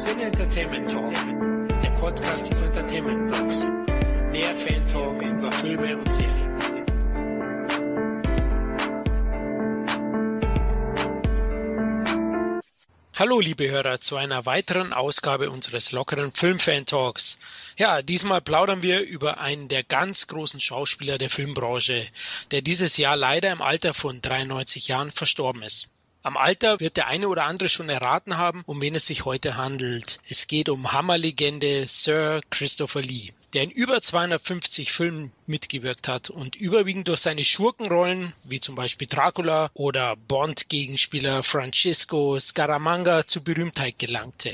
Sin Entertainment Talk, der Podcast des Entertainment Blogs. Der Fan Talk über Filme und Serien. Hallo liebe Hörer zu einer weiteren Ausgabe unseres lockeren Filmfan Talks. Ja, diesmal plaudern wir über einen der ganz großen Schauspieler der Filmbranche, der dieses Jahr leider im Alter von 93 Jahren verstorben ist. Am Alter wird der eine oder andere schon erraten haben, um wen es sich heute handelt. Es geht um Hammerlegende Sir Christopher Lee der in über 250 Filmen mitgewirkt hat und überwiegend durch seine Schurkenrollen, wie zum Beispiel Dracula oder Bond-Gegenspieler Francisco Scaramanga zur Berühmtheit gelangte.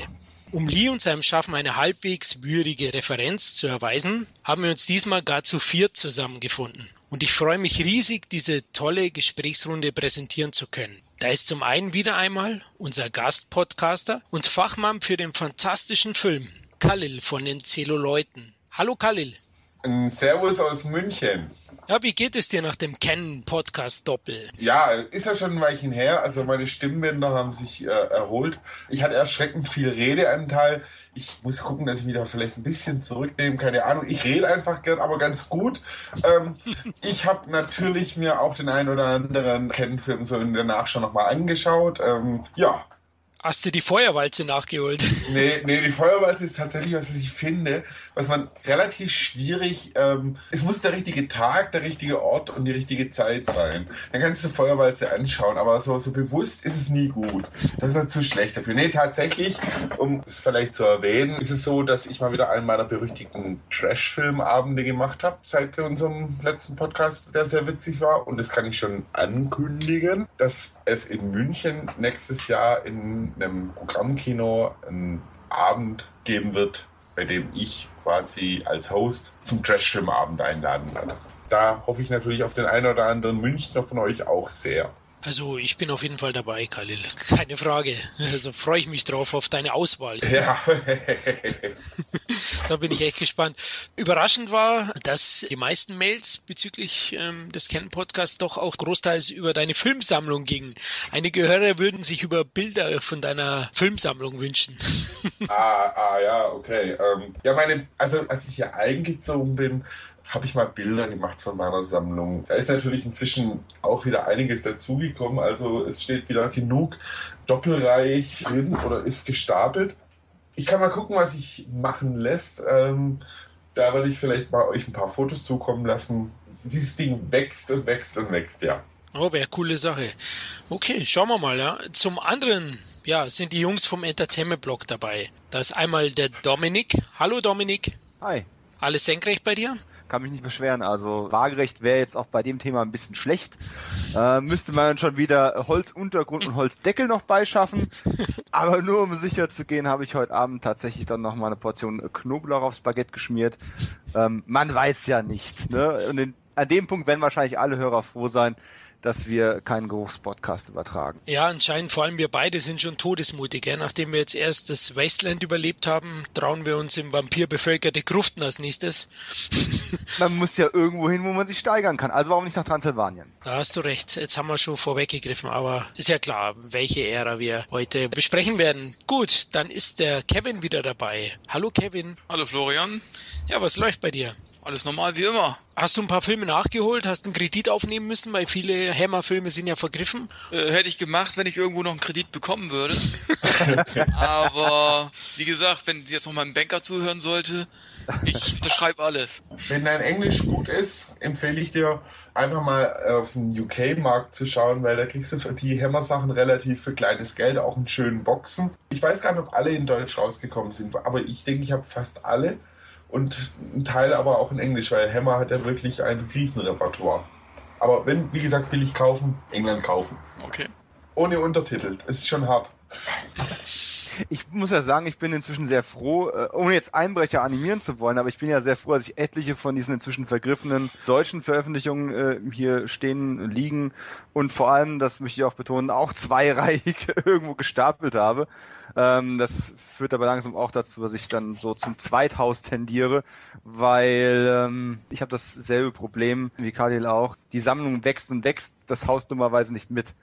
Um Lee und seinem Schaffen eine halbwegs würdige Referenz zu erweisen, haben wir uns diesmal gar zu viert zusammengefunden. Und ich freue mich riesig, diese tolle Gesprächsrunde präsentieren zu können. Da ist zum einen wieder einmal unser Gastpodcaster und Fachmann für den fantastischen Film, Khalil von den Zelluleuten. Hallo Khalil. Servus aus München. Ja, wie geht es dir nach dem Kennen-Podcast-Doppel? Ja, ist ja schon ein Weilchen her. Also meine Stimmbänder haben sich äh, erholt. Ich hatte erschreckend viel Redeanteil. Ich muss gucken, dass ich mich da vielleicht ein bisschen zurücknehme. Keine Ahnung. Ich rede einfach gern, aber ganz gut. Ähm, ich habe natürlich mir auch den einen oder anderen Kennenfilm so in der Nachschau nochmal angeschaut. Ähm, ja, Hast du die Feuerwalze nachgeholt? Nee, nee, die Feuerwalze ist tatsächlich, was ich finde, was man relativ schwierig, ähm, es muss der richtige Tag, der richtige Ort und die richtige Zeit sein. Dann kannst du Feuerwalze anschauen, aber so, so bewusst ist es nie gut. Das ist halt zu schlecht dafür. Nee, tatsächlich, um es vielleicht zu erwähnen, ist es so, dass ich mal wieder einen meiner berüchtigten Trash-Filmabende gemacht habe, seit unserem letzten Podcast, der sehr witzig war. Und das kann ich schon ankündigen, dass es in München nächstes Jahr in einem Programmkino einen Abend geben wird, bei dem ich quasi als Host zum Trashfilmabend einladen werde. Da hoffe ich natürlich auf den einen oder anderen Münchner von euch auch sehr. Also ich bin auf jeden Fall dabei, Khalil. Keine Frage. Also freue ich mich drauf auf deine Auswahl. Ja. da bin ich echt gespannt. Überraschend war, dass die meisten Mails bezüglich ähm, des Canon Podcasts doch auch großteils über deine Filmsammlung gingen. Einige Hörer würden sich über Bilder von deiner Filmsammlung wünschen. ah, ah ja, okay. Ähm, ja, meine, also als ich hier eingezogen bin, habe ich mal Bilder gemacht von meiner Sammlung. Da ist natürlich inzwischen auch wieder einiges dazugekommen. Also es steht wieder genug doppelreich drin oder ist gestapelt. Ich kann mal gucken, was sich machen lässt. Ähm, da werde ich vielleicht mal euch ein paar Fotos zukommen lassen. Dieses Ding wächst und wächst und wächst, ja. Oh, wäre coole Sache. Okay, schauen wir mal, ja. Zum anderen, ja, sind die Jungs vom Entertainment Blog dabei. Da ist einmal der Dominik. Hallo Dominik. Hi. Alles senkrecht bei dir? Kann mich nicht beschweren. Also waagerecht wäre jetzt auch bei dem Thema ein bisschen schlecht. Äh, müsste man schon wieder Holzuntergrund und Holzdeckel noch beischaffen. Aber nur um sicher zu gehen, habe ich heute Abend tatsächlich dann noch mal eine Portion Knoblauch aufs Baguette geschmiert. Ähm, man weiß ja nicht. Ne? Und in, an dem Punkt werden wahrscheinlich alle Hörer froh sein, dass wir keinen Geruchspodcast übertragen. Ja, anscheinend vor allem wir beide sind schon todesmutig. Ja? Nachdem wir jetzt erst das Wasteland überlebt haben, trauen wir uns im Vampir bevölkerte Gruften als nächstes. man muss ja irgendwo hin, wo man sich steigern kann. Also warum nicht nach Transsilvanien? Da hast du recht. Jetzt haben wir schon vorweggegriffen, aber ist ja klar, welche Ära wir heute besprechen werden. Gut, dann ist der Kevin wieder dabei. Hallo Kevin. Hallo Florian. Ja, was läuft bei dir? Alles normal wie immer. Hast du ein paar Filme nachgeholt? Hast du einen Kredit aufnehmen müssen? Weil viele Hammer-Filme sind ja vergriffen. Äh, hätte ich gemacht, wenn ich irgendwo noch einen Kredit bekommen würde. Aber wie gesagt, wenn jetzt noch mal ein Banker zuhören sollte, ich unterschreibe alles. Wenn dein Englisch gut ist, empfehle ich dir einfach mal auf den UK-Markt zu schauen, weil da kriegst du für die Hammer-Sachen relativ für kleines Geld auch einen schönen Boxen. Ich weiß gar nicht, ob alle in Deutsch rausgekommen sind, aber ich denke, ich habe fast alle und ein Teil aber auch in Englisch, weil Hammer hat ja wirklich ein Riesenrepertoire. Aber wenn, wie gesagt, billig kaufen, England kaufen. Okay. Ohne Untertitel. Ist schon hart. Ich muss ja sagen, ich bin inzwischen sehr froh, äh, ohne jetzt Einbrecher animieren zu wollen, aber ich bin ja sehr froh, dass ich etliche von diesen inzwischen vergriffenen deutschen Veröffentlichungen äh, hier stehen, liegen und vor allem, das möchte ich auch betonen, auch zweireihig irgendwo gestapelt habe. Ähm, das führt aber langsam auch dazu, dass ich dann so zum Zweithaus tendiere, weil ähm, ich habe dasselbe Problem wie Khalil auch. Die Sammlung wächst und wächst, das Haus dummerweise nicht mit.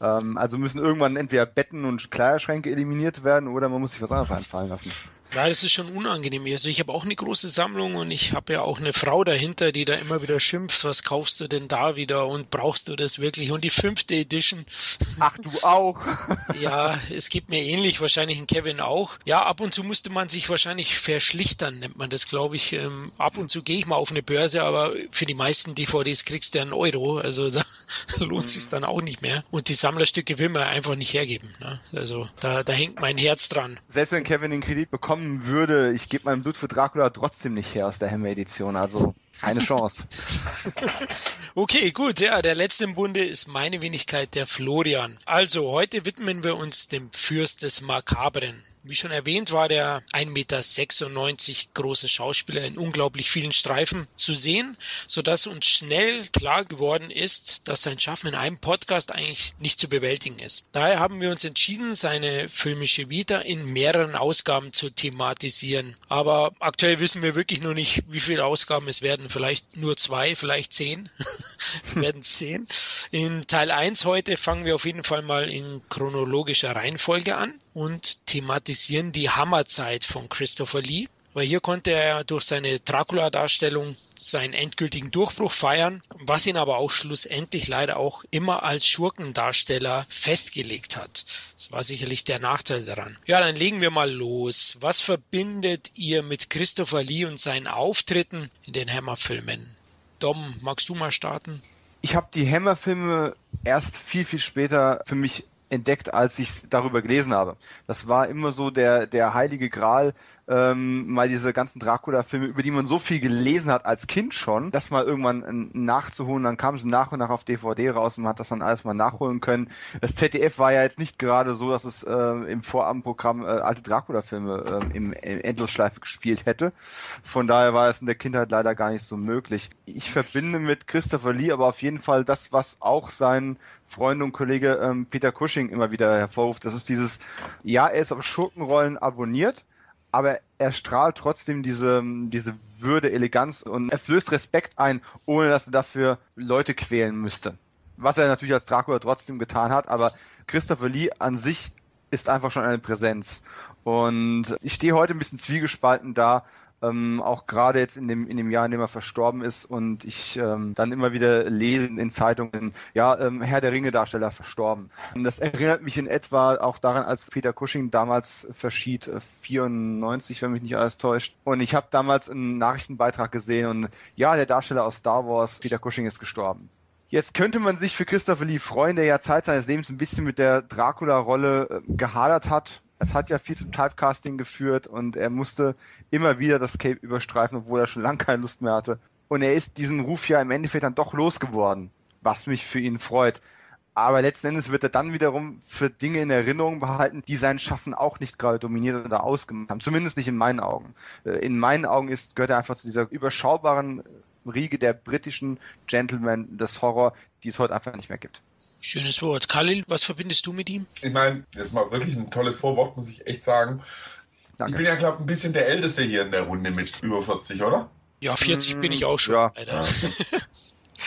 Ähm, also müssen irgendwann entweder Betten und Kleiderschränke eliminiert werden oder man muss sich was anderes einfallen lassen. Ja, das ist schon unangenehm. Also ich habe auch eine große Sammlung und ich habe ja auch eine Frau dahinter, die da immer wieder schimpft, was kaufst du denn da wieder und brauchst du das wirklich? Und die fünfte Edition. Ach, du auch. ja, es geht mir ähnlich, wahrscheinlich in Kevin auch. Ja, ab und zu musste man sich wahrscheinlich verschlichtern, nennt man das, glaube ich. Ähm, ab und zu gehe ich mal auf eine Börse, aber für die meisten DVDs kriegst du einen Euro. Also da lohnt mhm. sich dann auch nicht mehr. Und die Sammlerstücke will man einfach nicht hergeben. Ne? Also da, da hängt mein Herz dran. Selbst wenn Kevin den Kredit bekommen bekommen würde, ich gebe mein Blut für Dracula trotzdem nicht her aus der Hammer-Edition. Also keine Chance. okay, gut. Ja, der letzte im Bunde ist meine Wenigkeit, der Florian. Also, heute widmen wir uns dem Fürst des Makabren. Wie schon erwähnt, war der 1,96 Meter große Schauspieler in unglaublich vielen Streifen zu sehen, sodass uns schnell klar geworden ist, dass sein Schaffen in einem Podcast eigentlich nicht zu bewältigen ist. Daher haben wir uns entschieden, seine filmische Vita in mehreren Ausgaben zu thematisieren. Aber aktuell wissen wir wirklich nur nicht, wie viele Ausgaben es werden. Vielleicht nur zwei, vielleicht zehn. es werden zehn. In Teil 1 heute fangen wir auf jeden Fall mal in chronologischer Reihenfolge an und thematisieren die Hammerzeit von Christopher Lee. Weil hier konnte er durch seine Dracula-Darstellung seinen endgültigen Durchbruch feiern, was ihn aber auch schlussendlich leider auch immer als Schurkendarsteller festgelegt hat. Das war sicherlich der Nachteil daran. Ja, dann legen wir mal los. Was verbindet ihr mit Christopher Lee und seinen Auftritten in den Hammer-Filmen? Dom, magst du mal starten? Ich habe die Hammer-Filme erst viel, viel später für mich entdeckt, als ich darüber gelesen habe. Das war immer so der, der heilige Gral, ähm, mal diese ganzen Dracula-Filme, über die man so viel gelesen hat als Kind schon, das mal irgendwann nachzuholen. Dann kam sie nach und nach auf DVD raus und man hat das dann alles mal nachholen können. Das ZDF war ja jetzt nicht gerade so, dass es äh, im Vorabendprogramm äh, alte Dracula-Filme äh, im, im Endlosschleife gespielt hätte. Von daher war es in der Kindheit leider gar nicht so möglich. Ich verbinde mit Christopher Lee aber auf jeden Fall das, was auch sein Freund und Kollege ähm, Peter Cushing immer wieder hervorruft. Das ist dieses, ja, er ist auf Schurkenrollen abonniert, aber er strahlt trotzdem diese, diese Würde, Eleganz und er flößt Respekt ein, ohne dass er dafür Leute quälen müsste. Was er natürlich als Dracula trotzdem getan hat, aber Christopher Lee an sich ist einfach schon eine Präsenz. Und ich stehe heute ein bisschen zwiegespalten da, ähm, auch gerade jetzt in dem, in dem Jahr, in dem er verstorben ist und ich ähm, dann immer wieder lese in Zeitungen, ja, ähm, Herr der Ringe-Darsteller verstorben. Und das erinnert mich in etwa auch daran, als Peter Cushing damals verschied, äh, 94, wenn mich nicht alles täuscht. Und ich habe damals einen Nachrichtenbeitrag gesehen und ja, der Darsteller aus Star Wars, Peter Cushing, ist gestorben. Jetzt könnte man sich für Christopher Lee freuen, der ja Zeit seines Lebens ein bisschen mit der Dracula-Rolle äh, gehadert hat es hat ja viel zum Typecasting geführt und er musste immer wieder das Cape überstreifen, obwohl er schon lange keine Lust mehr hatte. Und er ist diesen Ruf ja im Endeffekt dann doch losgeworden, was mich für ihn freut. Aber letzten Endes wird er dann wiederum für Dinge in Erinnerung behalten, die sein Schaffen auch nicht gerade dominiert oder ausgemacht haben. Zumindest nicht in meinen Augen. Äh, in meinen Augen ist, gehört er einfach zu dieser überschaubaren Riege der britischen Gentlemen des Horror, die es heute einfach nicht mehr gibt. Schönes Wort. Khalil, was verbindest du mit ihm? Ich meine, das ist mal wirklich ein tolles Vorwort, muss ich echt sagen. Danke. Ich bin ja, glaube ich, ein bisschen der Älteste hier in der Runde mit über 40, oder? Ja, 40 bin ich auch schon. Ja.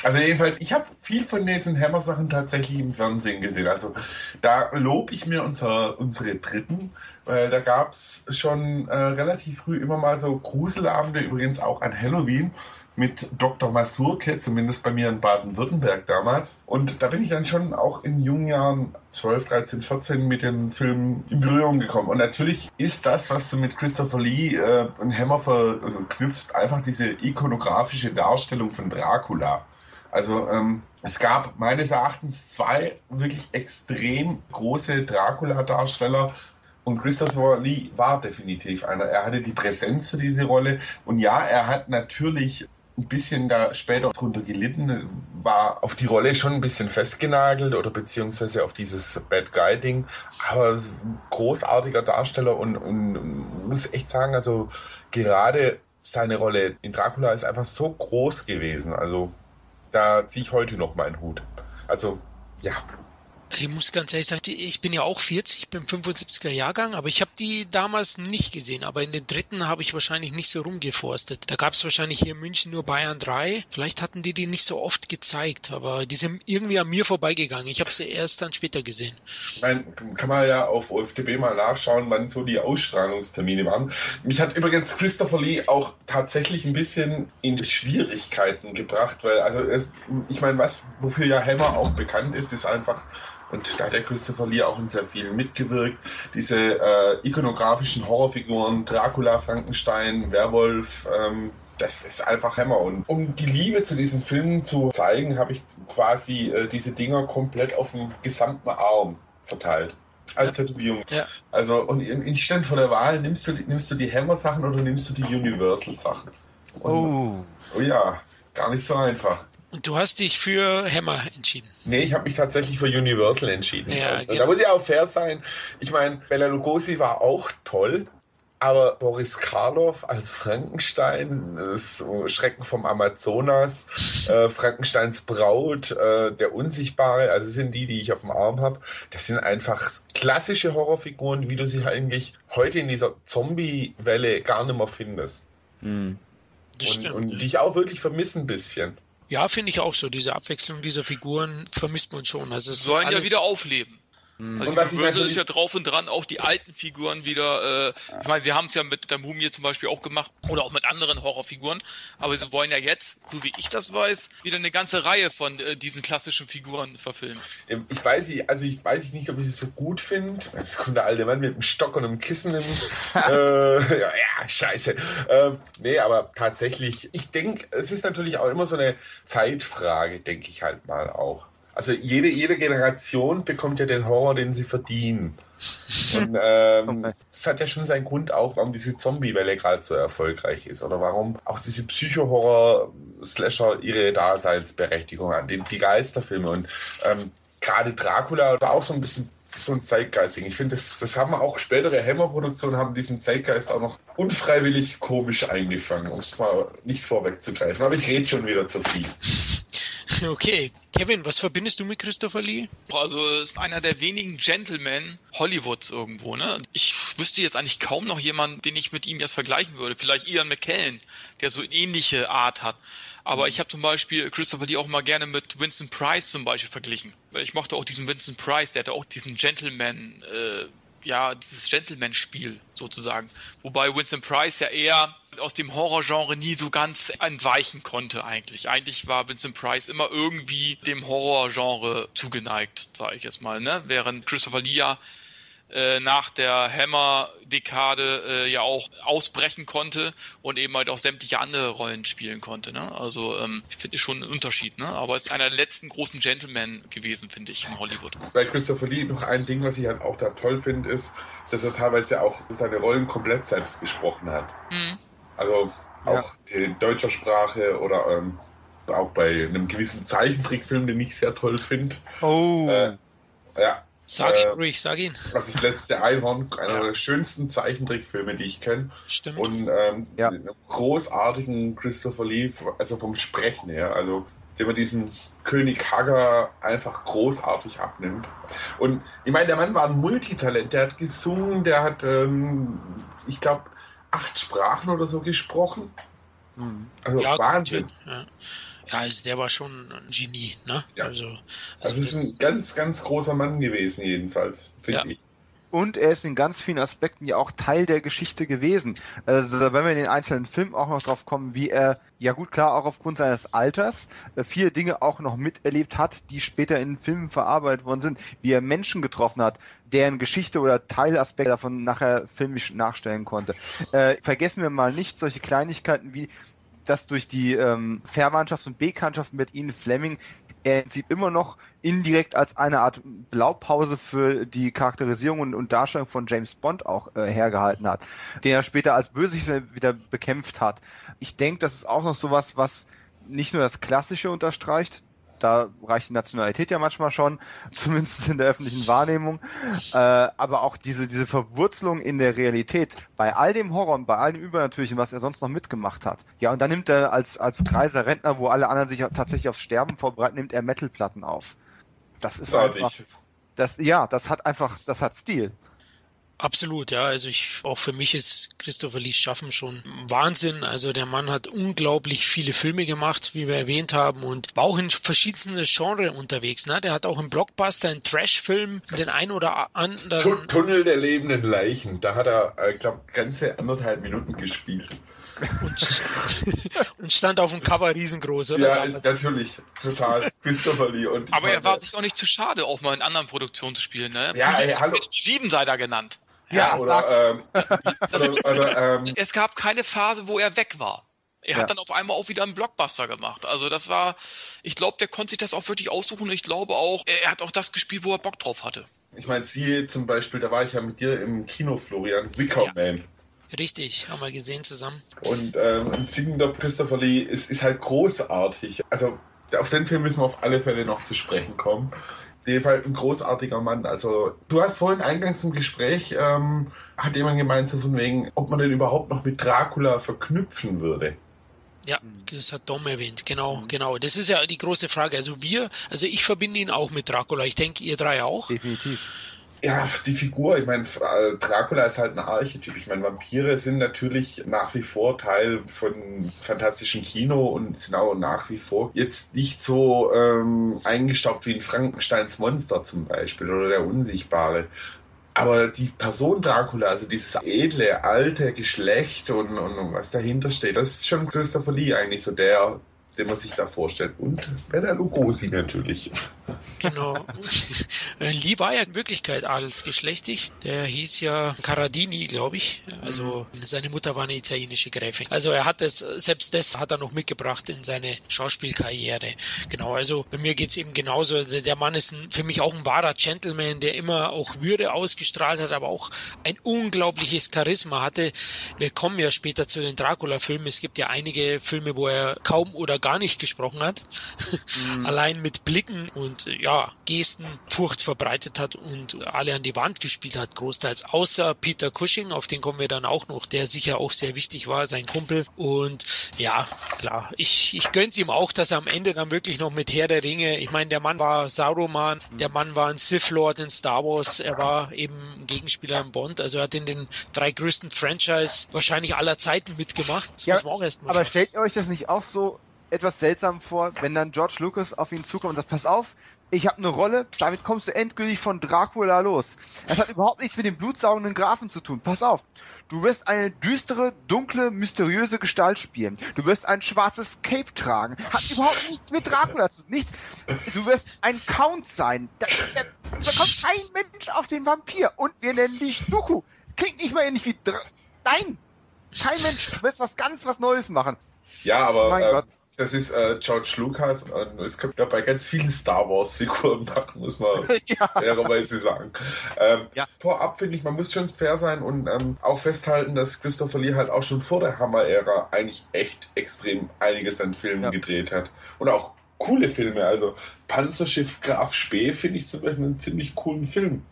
Also jedenfalls, ich habe viel von diesen Hammer-Sachen tatsächlich im Fernsehen gesehen. Also da lobe ich mir unser, unsere Dritten, weil da gab es schon äh, relativ früh immer mal so Gruselabende, übrigens auch an Halloween mit Dr. Masurke, zumindest bei mir in Baden-Württemberg damals. Und da bin ich dann schon auch in jungen Jahren 12, 13, 14 mit dem Film in Berührung gekommen. Und natürlich ist das, was du mit Christopher Lee äh, und Hammer verknüpfst, einfach diese ikonografische Darstellung von Dracula. Also ähm, es gab meines Erachtens zwei wirklich extrem große Dracula-Darsteller und Christopher Lee war definitiv einer. Er hatte die Präsenz für diese Rolle. Und ja, er hat natürlich ein bisschen da später drunter gelitten, war auf die Rolle schon ein bisschen festgenagelt oder beziehungsweise auf dieses Bad Guy-Ding. Aber großartiger Darsteller und, und muss echt sagen, also gerade seine Rolle in Dracula ist einfach so groß gewesen. Also da ziehe ich heute noch meinen Hut. Also ja, Ich muss ganz ehrlich sagen, ich bin ja auch 40, ich bin 75er Jahrgang, aber ich habe die damals nicht gesehen. Aber in den dritten habe ich wahrscheinlich nicht so rumgeforstet. Da gab es wahrscheinlich hier in München nur Bayern 3. Vielleicht hatten die die nicht so oft gezeigt, aber die sind irgendwie an mir vorbeigegangen. Ich habe sie erst dann später gesehen. Ich meine, kann man ja auf OFDB mal nachschauen, wann so die Ausstrahlungstermine waren. Mich hat übrigens Christopher Lee auch tatsächlich ein bisschen in Schwierigkeiten gebracht, weil also es, ich meine, was wofür ja Hammer auch bekannt ist, ist einfach und da hat der Christopher Lee auch in sehr vielen mitgewirkt. Diese äh, ikonografischen Horrorfiguren, Dracula, Frankenstein, Werwolf, ähm, das ist einfach Hammer. Und um die Liebe zu diesen Filmen zu zeigen, habe ich quasi äh, diese Dinger komplett auf dem gesamten Arm verteilt. Als Tätowierung. Ja. Also, und ich stand vor der Wahl, nimmst du, nimmst du die Hammer-Sachen oder nimmst du die Universal-Sachen? Oh. Oh ja, gar nicht so einfach. Und du hast dich für Hammer entschieden. Nee, ich habe mich tatsächlich für Universal entschieden. Ja, genau. Da muss ich auch fair sein. Ich meine, Bella Lugosi war auch toll, aber Boris Karloff als Frankenstein, das Schrecken vom Amazonas, äh, Frankensteins Braut, äh, der Unsichtbare, also sind die, die ich auf dem Arm habe. Das sind einfach klassische Horrorfiguren, wie du sie eigentlich heute in dieser Zombie-Welle gar nicht mehr findest. Hm. Und, und die ich auch wirklich vermisse ein bisschen. Ja, finde ich auch so. Diese Abwechslung dieser Figuren vermisst man schon. Also es sollen ja wieder aufleben. Mhm. Also und Universal ist ja drauf und dran, auch die alten Figuren wieder, äh, ich meine, sie haben es ja mit der Mumie zum Beispiel auch gemacht oder auch mit anderen Horrorfiguren, aber sie wollen ja jetzt, so wie ich das weiß, wieder eine ganze Reihe von äh, diesen klassischen Figuren verfilmen. Ähm, ich weiß nicht, also ich weiß nicht, ob ich es so gut finde. Es kommt der alte Mann mit einem Stock und einem Kissen im, äh, ja, ja, scheiße. Ähm, nee, aber tatsächlich, ich denke, es ist natürlich auch immer so eine Zeitfrage, denke ich halt mal auch also jede, jede Generation bekommt ja den Horror, den sie verdienen. Und ähm, das hat ja schon seinen Grund auch, warum diese Zombie-Welle gerade so erfolgreich ist oder warum auch diese Psycho-Horror-Slasher ihre Daseinsberechtigung haben, die, die Geisterfilme und ähm, gerade Dracula war auch so ein bisschen so ein Zeitgeisting. Ich finde, das, das haben auch spätere Hammer-Produktionen haben diesen Zeitgeist auch noch unfreiwillig komisch eingefangen, um es mal nicht vorwegzugreifen. Aber ich rede schon wieder zu viel. Okay, Kevin, was verbindest du mit Christopher Lee? Also ist einer der wenigen Gentlemen Hollywoods irgendwo, ne? Ich wüsste jetzt eigentlich kaum noch jemanden, den ich mit ihm jetzt vergleichen würde. Vielleicht Ian McKellen, der so eine ähnliche Art hat. Aber mhm. ich habe zum Beispiel Christopher Lee auch mal gerne mit Vincent Price zum Beispiel verglichen. Weil ich mochte auch diesen Vincent Price, der hatte auch diesen Gentleman, äh, ja, dieses Gentleman-Spiel sozusagen. Wobei Vincent Price ja eher aus dem Horrorgenre nie so ganz entweichen konnte eigentlich. Eigentlich war Vincent Price immer irgendwie dem Horrorgenre zugeneigt, sage ich jetzt mal, ne? Während Christopher Lee ja äh, nach der Hammer-Dekade äh, ja auch ausbrechen konnte und eben halt auch sämtliche andere Rollen spielen konnte. Ne? Also ähm, ich finde schon einen Unterschied, ne? aber es ist einer der letzten großen Gentlemen gewesen, finde ich, in Hollywood. Bei Christopher Lee noch ein Ding, was ich halt auch da toll finde, ist, dass er teilweise auch seine Rollen komplett selbst gesprochen hat. Mhm. Also auch ja. in deutscher Sprache oder ähm, auch bei einem gewissen Zeichentrickfilm, den ich sehr toll finde. Oh. Äh, ja, Sag ihn äh, ruhig, sag ihn. Das ist letzte Einhorn, einer ja. der schönsten Zeichentrickfilme, die ich kenne. Stimmt. Und ähm, ja. einem großartigen Christopher Lee, also vom Sprechen her, also dem man diesen König Hager einfach großartig abnimmt. Und ich meine, der Mann war ein Multitalent, der hat gesungen, der hat, ähm, ich glaube, acht Sprachen oder so gesprochen. Mhm. Also ja, Wahnsinn. Ja. Ja, also der war schon ein Genie, ne? Ja. Also, also, also ist ein ganz, ganz großer Mann gewesen, jedenfalls, finde ja. ich. Und er ist in ganz vielen Aspekten ja auch Teil der Geschichte gewesen. Also wenn wir in den einzelnen Filmen auch noch drauf kommen, wie er, ja gut, klar, auch aufgrund seines Alters, äh, viele Dinge auch noch miterlebt hat, die später in Filmen verarbeitet worden sind, wie er Menschen getroffen hat, deren Geschichte oder Teilaspekte davon nachher filmisch nachstellen konnte. Äh, vergessen wir mal nicht solche Kleinigkeiten wie dass durch die ähm, Verwandtschaft und Bekanntschaft mit Ihnen Fleming er im Prinzip immer noch indirekt als eine Art Blaupause für die Charakterisierung und, und Darstellung von James Bond auch äh, hergehalten hat, den er später als Bösewicht wieder bekämpft hat. Ich denke, das ist auch noch sowas, was nicht nur das Klassische unterstreicht, da reicht die Nationalität ja manchmal schon, zumindest in der öffentlichen Wahrnehmung. Äh, aber auch diese, diese Verwurzelung in der Realität, bei all dem Horror und bei all dem Übernatürlichen, was er sonst noch mitgemacht hat. Ja, und dann nimmt er als, als Kreiser Rentner, wo alle anderen sich tatsächlich aufs Sterben vorbereiten, nimmt er Metalplatten auf. Das ist Sag einfach... Das, ja, das hat einfach, das hat Stil. Absolut, ja. Also ich, auch für mich ist Christopher Lees Schaffen schon Wahnsinn. Also der Mann hat unglaublich viele Filme gemacht, wie wir erwähnt haben, und war auch in verschiedensten Genres unterwegs. Ne? Der hat auch im Blockbuster, einen Trash-Film, den ein oder anderen. Tunnel der lebenden Leichen. Da hat er, ich glaube, ganze anderthalb Minuten gespielt. Und, und, stand auf dem Cover riesengroß, oder? Ja, damals? natürlich, total. Christopher Lee. Und Aber er war sich auch nicht zu schade, auch mal in anderen Produktionen zu spielen, ne? Ja, ey, hallo. Siebenseiter genannt. Ja, ja oder, ähm, oder, oder ähm, es gab keine Phase, wo er weg war. Er ja. hat dann auf einmal auch wieder einen Blockbuster gemacht. Also das war, ich glaube, der konnte sich das auch wirklich aussuchen und ich glaube auch, er hat auch das gespielt, wo er Bock drauf hatte. Ich meine, sie zum Beispiel, da war ich ja mit dir im Kino, Florian, Wicker ja. Man. Richtig, haben wir gesehen zusammen. Und ähm, ein singender Christopher Lee ist, ist halt großartig. Also auf den Film müssen wir auf alle Fälle noch zu sprechen kommen jeden Fall ein großartiger Mann. Also du hast vorhin eingangs im Gespräch, ähm, hat jemand gemeint, so von wegen, ob man den überhaupt noch mit Dracula verknüpfen würde. Ja, das hat Dom erwähnt, genau, mhm. genau. Das ist ja die große Frage. Also wir, also ich verbinde ihn auch mit Dracula. Ich denke, ihr drei auch. Definitiv. Ja, die Figur, ich meine, äh, Dracula ist halt ein Archetyp. Ich meine, Vampire sind natürlich nach wie vor Teil von fantastischen Kino und sind auch nach wie vor jetzt nicht so ähm, eingestaubt wie ein Frankensteins Monster zum Beispiel oder der Unsichtbare. Aber die Person Dracula, also dieses edle, alte Geschlecht und, und was dahinter steht, das ist schon Christopher Lee eigentlich so der, den man sich da vorstellt. Und Bella Lugosi natürlich. Genau. Äh, Lee war ja in Wirklichkeit adelsgeschlechtig. Der hieß ja Caradini, glaube ich. Also mhm. seine Mutter war eine italienische Gräfin. Also er hat es, selbst das hat er noch mitgebracht in seine Schauspielkarriere. Genau, also bei mir geht's eben genauso. Der Mann ist ein, für mich auch ein wahrer Gentleman, der immer auch Würde ausgestrahlt hat, aber auch ein unglaubliches Charisma hatte. Wir kommen ja später zu den Dracula-Filmen. Es gibt ja einige Filme, wo er kaum oder gar nicht gesprochen hat. Mhm. Allein mit Blicken und ja, Gesten Furcht verbreitet hat und alle an die Wand gespielt hat, großteils, außer Peter Cushing, auf den kommen wir dann auch noch, der sicher auch sehr wichtig war, sein Kumpel. Und ja, klar, ich, ich gönn's ihm auch, dass er am Ende dann wirklich noch mit Herr der Ringe, ich meine, der Mann war Sauroman, der Mann war ein Sith Lord in Star Wars, er war eben ein Gegenspieler in Bond, also er hat in den drei größten Franchise wahrscheinlich aller Zeiten mitgemacht. Das ja, muss man auch erst mal Aber stellt ihr euch das nicht auch so etwas seltsam vor, wenn dann George Lucas auf ihn zukommt und sagt, pass auf, ich habe eine Rolle, damit kommst du endgültig von Dracula los. Das hat überhaupt nichts mit dem blutsaugenden Grafen zu tun. Pass auf, du wirst eine düstere, dunkle, mysteriöse Gestalt spielen. Du wirst ein schwarzes Cape tragen. Hat überhaupt nichts mit Dracula zu tun. Nichts. Du wirst ein Count sein. Da, da, da kommt kein Mensch auf den Vampir. Und wir nennen dich Duku. Klingt nicht mal ähnlich wie Dr Nein! Kein Mensch. Du wirst was ganz was Neues machen. Ja, aber mein äh, Gott. Das ist äh, George Lucas und es kommt ja bei ganz vielen Star Wars-Figuren machen, muss man ja. fairerweise sagen. Ähm, ja. Vorab finde ich, man muss schon fair sein und ähm, auch festhalten, dass Christopher Lee halt auch schon vor der Hammer-Ära eigentlich echt extrem einiges an Filmen ja. gedreht hat. Und auch coole Filme. Also Panzerschiff Graf Spee finde ich zum Beispiel einen ziemlich coolen Film.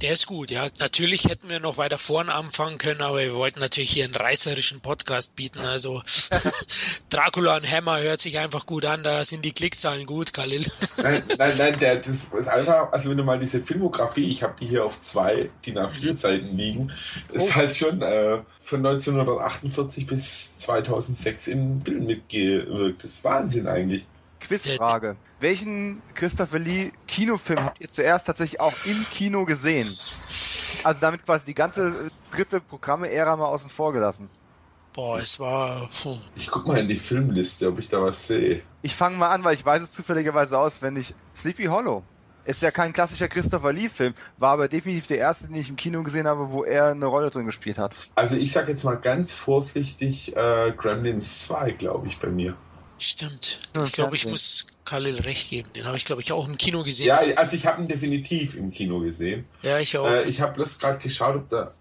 Der ist gut, ja. Natürlich hätten wir noch weiter vorn anfangen können, aber wir wollten natürlich hier einen reißerischen Podcast bieten. Also Dracula und Hammer hört sich einfach gut an, da sind die Klickzahlen gut, Khalil. nein, nein, nein, der, das ist einfach, also wenn du mal diese Filmografie, ich habe die hier auf zwei DIN A4 Seiten liegen, ist oh. halt schon äh, von 1948 bis 2006 in Film mitgewirkt. Das ist Wahnsinn eigentlich. Quizfrage. Welchen Christopher Lee Kinofilm habt ihr zuerst tatsächlich auch im Kino gesehen? Also damit quasi die ganze äh, dritte Programme-Ära mal außen vor gelassen. Boah, es war. Puh. Ich guck mal in die Filmliste, ob ich da was sehe. Ich fange mal an, weil ich weiß es zufälligerweise auswendig. Sleepy Hollow. Ist ja kein klassischer Christopher Lee-Film, war aber definitiv der erste, den ich im Kino gesehen habe, wo er eine Rolle drin gespielt hat. Also ich sag jetzt mal ganz vorsichtig äh, Gremlins 2, glaube ich, bei mir. Stimmt. ich glaube, ich muss Khalil recht geben. Den habe ich, glaube ich, auch im Kino gesehen. Ja, also ich habe ihn definitiv im Kino gesehen. Ja, ich auch. Äh, ich habe bloß gerade geschaut, ob da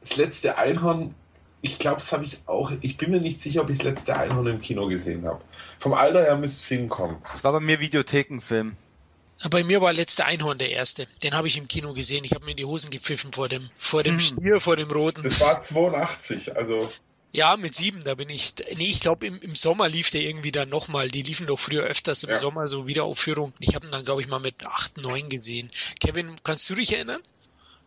das letzte Einhorn, ich glaube, das habe ich auch, ich bin mir nicht sicher, ob ich das letzte Einhorn im Kino gesehen habe. Vom Alter her müsste es hinkommen. Das war bei mir Videothekenfilm. Bei mir war letzte Einhorn der erste. Den habe ich im Kino gesehen. Ich habe mir in die Hosen gepfiffen vor dem, vor dem hm. Stier, vor dem roten. Das war 82, also Ja, mit sieben, da bin ich. Nee, ich glaube, im, im Sommer lief der irgendwie dann nochmal. Die liefen doch früher öfters im Ja. Sommer so Wiederaufführung. Ich habe ihn dann, glaube ich, mal mit acht, neun gesehen. Kevin, kannst du dich erinnern?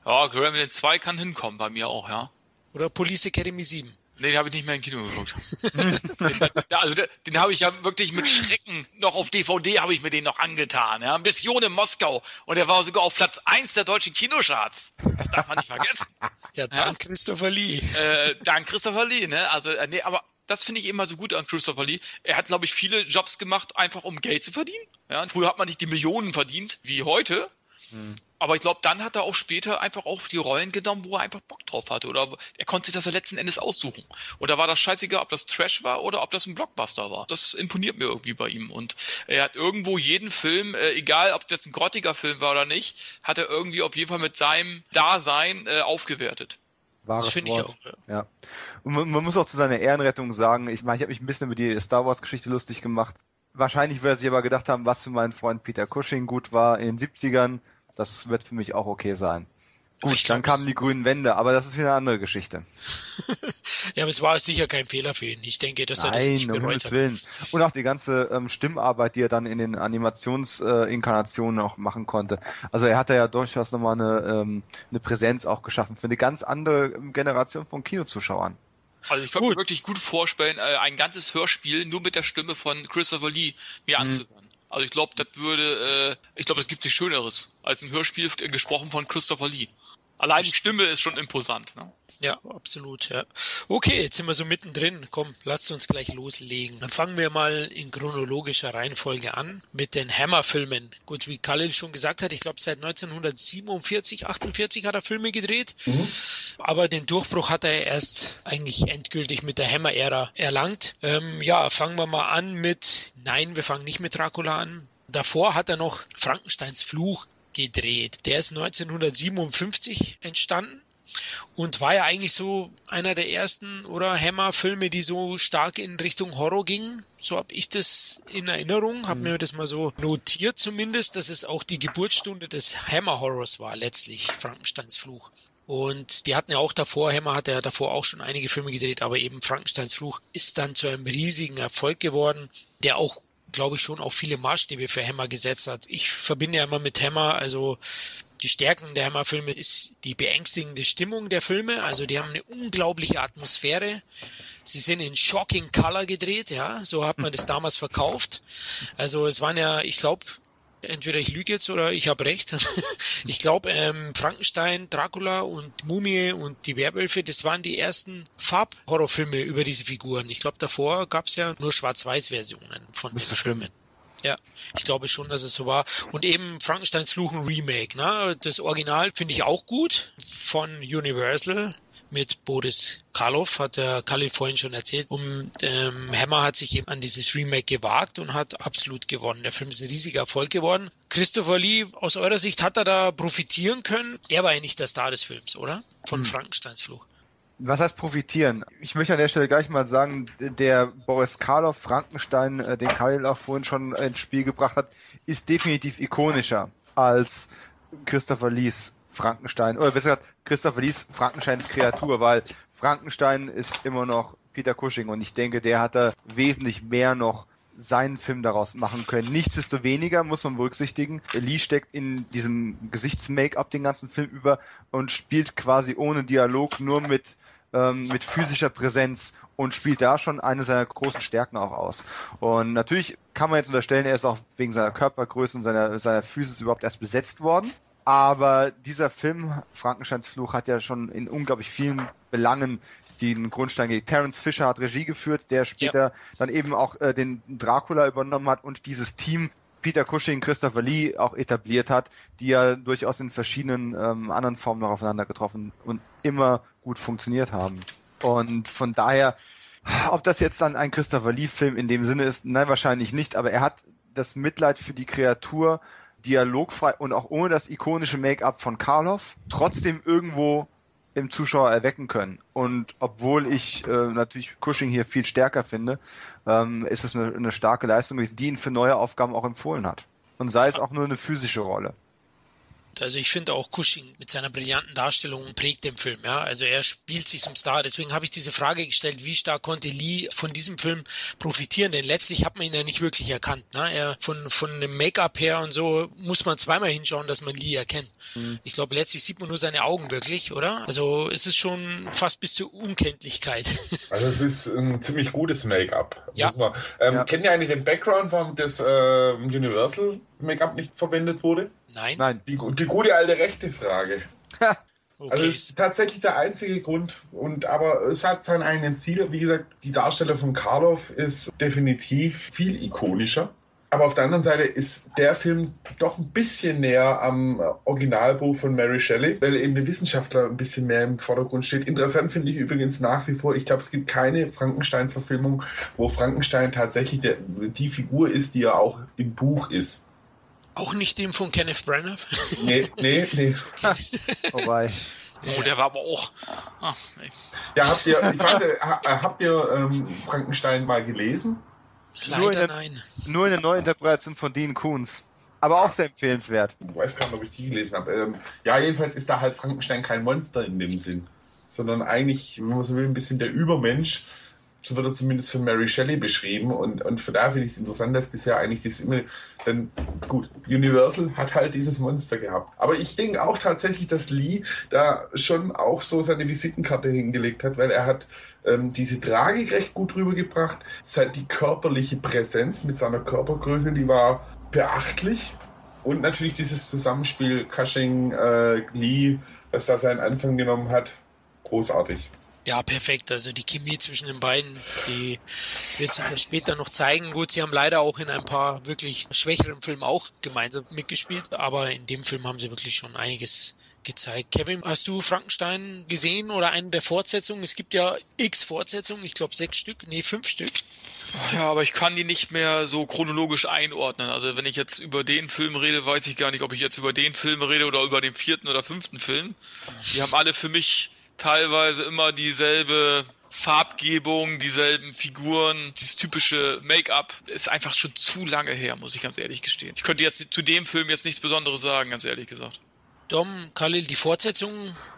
Ja, Gremlin 2 kann hinkommen bei mir auch, ja. Oder Police Academy 7? Nee, den habe ich nicht mehr im Kino geguckt. den, den- also den, habe ich ja wirklich mit Schrecken noch auf DVD habe ich mir den noch angetan. Ja? Mission in Moskau. Und der war sogar auf Platz 1 der deutschen Kinocharts. Das darf man nicht vergessen. Ja, dank Christopher Lee. Äh, dank Christopher Lee, ne? Also, äh, nee, aber das finde ich immer so gut an Christopher Lee. Er hat, glaube ich, viele Jobs gemacht, einfach um Geld zu verdienen. Ja, früher hat man nicht die Millionen verdient, wie heute. Aber ich glaube, dann hat er auch später einfach auch die Rollen genommen, wo er einfach Bock drauf hatte. Oder er konnte sich das ja letzten Endes aussuchen. Und da war das scheißegal, ob das Trash war oder ob das ein Blockbuster war. Das imponiert mir irgendwie bei ihm. Und er hat irgendwo jeden Film, äh, egal ob es jetzt ein grottiger Film war oder nicht, hat er irgendwie auf jeden Fall mit seinem Dasein äh, aufgewertet. Wahres Das finde ich auch. Ja. Ja. Und man, man muss auch zu seiner Ehrenrettung sagen, ich meine, ich habe mich ein bisschen über die Star Wars Geschichte lustig gemacht. Wahrscheinlich wird er sich aber gedacht haben, was für meinen Freund Peter Cushing gut war in den 70ern. Das wird für mich auch okay sein. Gut, dann kamen die grünen Wände, aber das ist wieder eine andere Geschichte. ja, aber es war sicher kein Fehler für ihn. Ich denke, dass er das nicht Nein, um bereut Himmels hat. Willen. Und auch die ganze ähm, Stimmarbeit, die er dann in den Animationsinkarnationen äh, auch machen konnte. Also er hat da ja durchaus nochmal eine, ähm, eine Präsenz auch geschaffen für eine ganz andere ähm, Generation von Kinozuschauern. Also ich Gut. mir wirklich gut vorstellen, äh, ein ganzes Hörspiel nur mit der Stimme von Christopher Lee mir Mhm. anzuhören. Also ich glaube, das würde, äh, ich glaube, es gibt sich Schöneres als ein Hörspiel äh, gesprochen von Christopher Lee. Allein die Stimme ist schon imposant. Ne? Ja, absolut, ja. Okay, jetzt sind wir so mittendrin. Komm, lasst uns gleich loslegen. Dann fangen wir mal in chronologischer Reihenfolge an mit den Hammer-Filmen. Gut, wie Khalil schon gesagt hat, ich glaube seit 1947, 48 hat er Filme gedreht. Aber den Durchbruch hat er erst eigentlich endgültig mit der Hammer-Ära erlangt. Ähm, ja, fangen wir mal an mit, nein, wir fangen nicht mit Dracula an. Davor hat er noch Frankensteins Fluch gedreht. Der ist 1957 entstanden und war ja eigentlich so einer der ersten oder Hammer-Filme, die so stark in Richtung Horror gingen. So habe ich das in Erinnerung, habe mir das mal so notiert zumindest, dass es auch die Geburtsstunde des Hammer-Horrors war letztlich, Frankensteins Fluch. Und die hatten ja auch davor, Hammer hat ja davor auch schon einige Filme gedreht, aber eben Frankensteins Fluch ist dann zu einem riesigen Erfolg geworden, der auch glaube ich, schon auch viele Maßstäbe für Hammer gesetzt hat. Ich verbinde ja immer mit Hammer, also die Stärken der Hammer-Filme ist die beängstigende Stimmung der Filme. Also die haben eine unglaubliche Atmosphäre. Sie sind in Shocking Color gedreht, ja, so hat man das damals verkauft. Also es waren ja, ich glaube, entweder ich lüge jetzt oder ich habe recht. ich glaube, ähm, Frankenstein, Dracula und Mumie und die Werwölfe, das waren die ersten Farb-Horrorfilme über diese Figuren. Ich glaube, davor gab es ja nur Schwarz-Weiß-Versionen von den. Filmen. Ja, ich glaube schon, dass es so war. Und eben Frankensteins Fluch ein Remake. Ne? Das Original finde ich auch gut von Universal mit Boris Karloff, hat der Khalil vorhin schon erzählt. Und ähm, Hammer hat sich eben an dieses Remake gewagt und hat absolut gewonnen. Der Film ist ein riesiger Erfolg geworden. Christopher Lee, aus eurer Sicht, hat er da profitieren können? Er war ja nicht der Star des Films, oder? Von Frankensteins Fluch. Was heißt profitieren? Ich möchte an der Stelle gleich mal sagen, der Boris Karloff Frankenstein, äh, den Khalil auch vorhin schon ins Spiel gebracht hat, ist definitiv ikonischer als Christopher Lees Frankenstein, oder besser gesagt, Christopher Lees Frankensteins Kreatur, weil Frankenstein ist immer noch Peter Cushing und ich denke, der hat da wesentlich mehr noch seinen Film daraus machen können. Nichtsdestoweniger muss man berücksichtigen, Lee steckt in diesem Gesichtsmake-up den ganzen Film über und spielt quasi ohne Dialog nur mit ähm, mit physischer Präsenz und spielt da schon eine seiner großen Stärken auch aus. Und natürlich kann man jetzt unterstellen, er ist auch wegen seiner Körpergröße und seiner, seiner Physis überhaupt erst besetzt worden. Aber dieser Film, Frankensteins Fluch, hat ja schon in unglaublich vielen Belangen den Grundstein gelegt. Terence Fisher hat Regie geführt, der später dann eben auch äh, den Dracula übernommen hat und dieses Team Peter Cushing, Christopher Lee auch etabliert hat, die ja durchaus in verschiedenen ähm, anderen Formen noch aufeinander getroffen und immer gut funktioniert haben. Und von daher, ob das jetzt dann ein Christopher Lee-Film in dem Sinne ist, nein, wahrscheinlich nicht, aber er hat das Mitleid für die Kreatur dialogfrei und auch ohne das ikonische Make-up von Karloff trotzdem irgendwo im Zuschauer erwecken können. Und obwohl ich äh, natürlich Cushing hier viel stärker finde, ähm, ist es eine, eine starke Leistung gewesen, die ihn für neue Aufgaben auch empfohlen hat. Und sei es auch nur eine physische Rolle. Absolut. Also ich finde auch Cushing mit seiner brillanten Darstellung prägt den Film. Ja, also er spielt sich zum Star. Deswegen habe ich diese Frage gestellt, wie stark konnte Lee von diesem Film profitieren? Denn letztlich hat man ihn ja nicht wirklich erkannt. Ne? Er von von dem Make-up her und so muss man zweimal hinschauen, dass man Lee erkennt. Mhm. Ich glaube, letztlich sieht man nur seine Augen wirklich, oder? Also es ist schon fast bis zur Unkenntlichkeit. Also es ist ein ziemlich gutes Make-up. Ja. Ähm, ja. Kennen ihr eigentlich den Background, warum das äh, Universal Make-up nicht verwendet wurde? Nein. Nein. Die, die gute alte rechte Frage. Okay. Also es ist tatsächlich der einzige Grund und aber es hat seinen eigenen Ziel. Wie gesagt, die Darsteller von Karloff ist definitiv viel ikonischer. Aber auf der anderen Seite ist der Film doch ein bisschen näher am Originalbuch von Mary Shelley, weil eben der Wissenschaftler ein bisschen mehr im Vordergrund steht. Interessant finde ich übrigens nach wie vor, ich glaube, es gibt keine Frankenstein-Verfilmung, wo Frankenstein tatsächlich der, die Figur ist, die er auch im Buch ist. Auch nicht dem von Kenneth Branagh? Nee, nee, nee. Vorbei. Oh, der war aber auch. Ah, nee. Ja, habt ihr, ich weiß, habt ihr ähm, Frankenstein mal gelesen? Leider nur in nein. Nur eine Neuinterpretation von Dean Koons. Aber auch sehr empfehlenswert. Ich weiß gar nicht, ob ich die gelesen habe. Ähm, ja, jedenfalls ist da halt Frankenstein kein Monster in dem Sinn. Sondern eigentlich, wenn man so will, ein bisschen der Übermensch, wird er zumindest von Mary Shelley beschrieben und, und von daher finde ich es interessant, dass bisher eigentlich das immer, dann, gut, Universal hat halt dieses Monster gehabt. Aber ich denke auch tatsächlich, dass Lee da schon auch so seine Visitenkarte hingelegt hat, weil er hat ähm, diese Tragik recht gut rübergebracht. Halt die körperliche Präsenz mit seiner Körpergröße, die war beachtlich. Und natürlich dieses Zusammenspiel Cushing, äh, Lee, das da seinen Anfang genommen hat, großartig. Ja, perfekt. Also die Chemie zwischen den beiden, die wird sich ja später noch zeigen. Gut, sie haben leider auch in ein paar wirklich schwächeren Filmen auch gemeinsam mitgespielt, aber in dem Film haben sie wirklich schon einiges gezeigt. Kevin, hast du Frankenstein gesehen oder eine der Fortsetzungen? Es gibt ja x Fortsetzungen, ich glaube sechs Stück, nee, fünf Stück. Ja, aber ich kann die nicht mehr so chronologisch einordnen. Also wenn ich jetzt über den Film rede, weiß ich gar nicht, ob ich jetzt über den Film rede oder über den vierten oder fünften Film. Die haben alle für mich teilweise immer dieselbe Farbgebung, dieselben Figuren, dieses typische Make-up ist einfach schon zu lange her, muss ich ganz ehrlich gestehen. Ich könnte jetzt zu dem Film jetzt nichts Besonderes sagen, ganz ehrlich gesagt. Dom, Khalil, die Fortsetzung,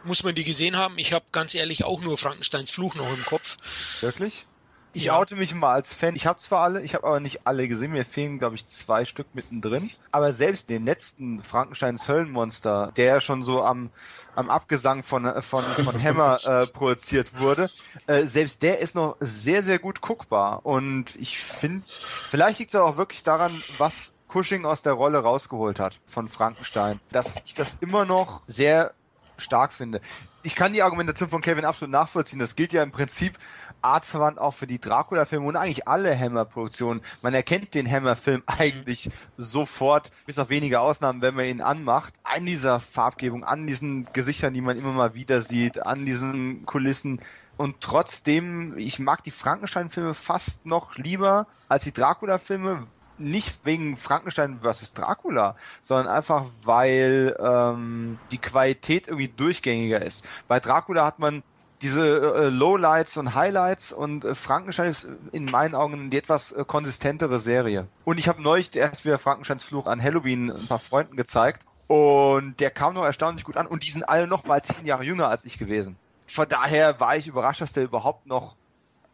muss man die gesehen haben? Ich habe ganz ehrlich auch nur Frankensteins Fluch noch im Kopf. Wirklich? Ich ja. oute mich mal als Fan. Ich habe zwar alle, ich habe aber nicht alle gesehen. Mir fehlen, glaube ich, zwei Stück mittendrin. Aber selbst den letzten Frankensteins Höllenmonster, der schon so am, am Abgesang von, von, von Hammer äh, produziert wurde, äh, selbst der ist noch sehr, sehr gut guckbar. Und ich finde, vielleicht liegt es auch wirklich daran, was Cushing aus der Rolle rausgeholt hat von Frankenstein, dass ich das immer noch sehr stark finde. Ich kann die Argumentation von Kevin absolut nachvollziehen. Das gilt ja im Prinzip artverwandt auch für die Dracula-Filme und eigentlich alle Hammer-Produktionen. Man erkennt den Hammer-Film eigentlich sofort, bis auf wenige Ausnahmen, wenn man ihn anmacht, an dieser Farbgebung, an diesen Gesichtern, die man immer mal wieder sieht, an diesen Kulissen. Und trotzdem, ich mag die Frankenstein-Filme fast noch lieber als die Dracula-Filme, nicht wegen Frankenstein vs. Dracula, sondern einfach weil ähm, die Qualität irgendwie durchgängiger ist. Bei Dracula hat man diese äh, Lowlights und Highlights und äh, Frankenstein ist in meinen Augen die etwas äh, konsistentere Serie. Und ich habe neulich erst wieder Frankensteins Fluch an Halloween ein paar Freunden gezeigt und der kam noch erstaunlich gut an und die sind alle noch mal zehn Jahre jünger als ich gewesen. Von daher war ich überrascht, dass der überhaupt noch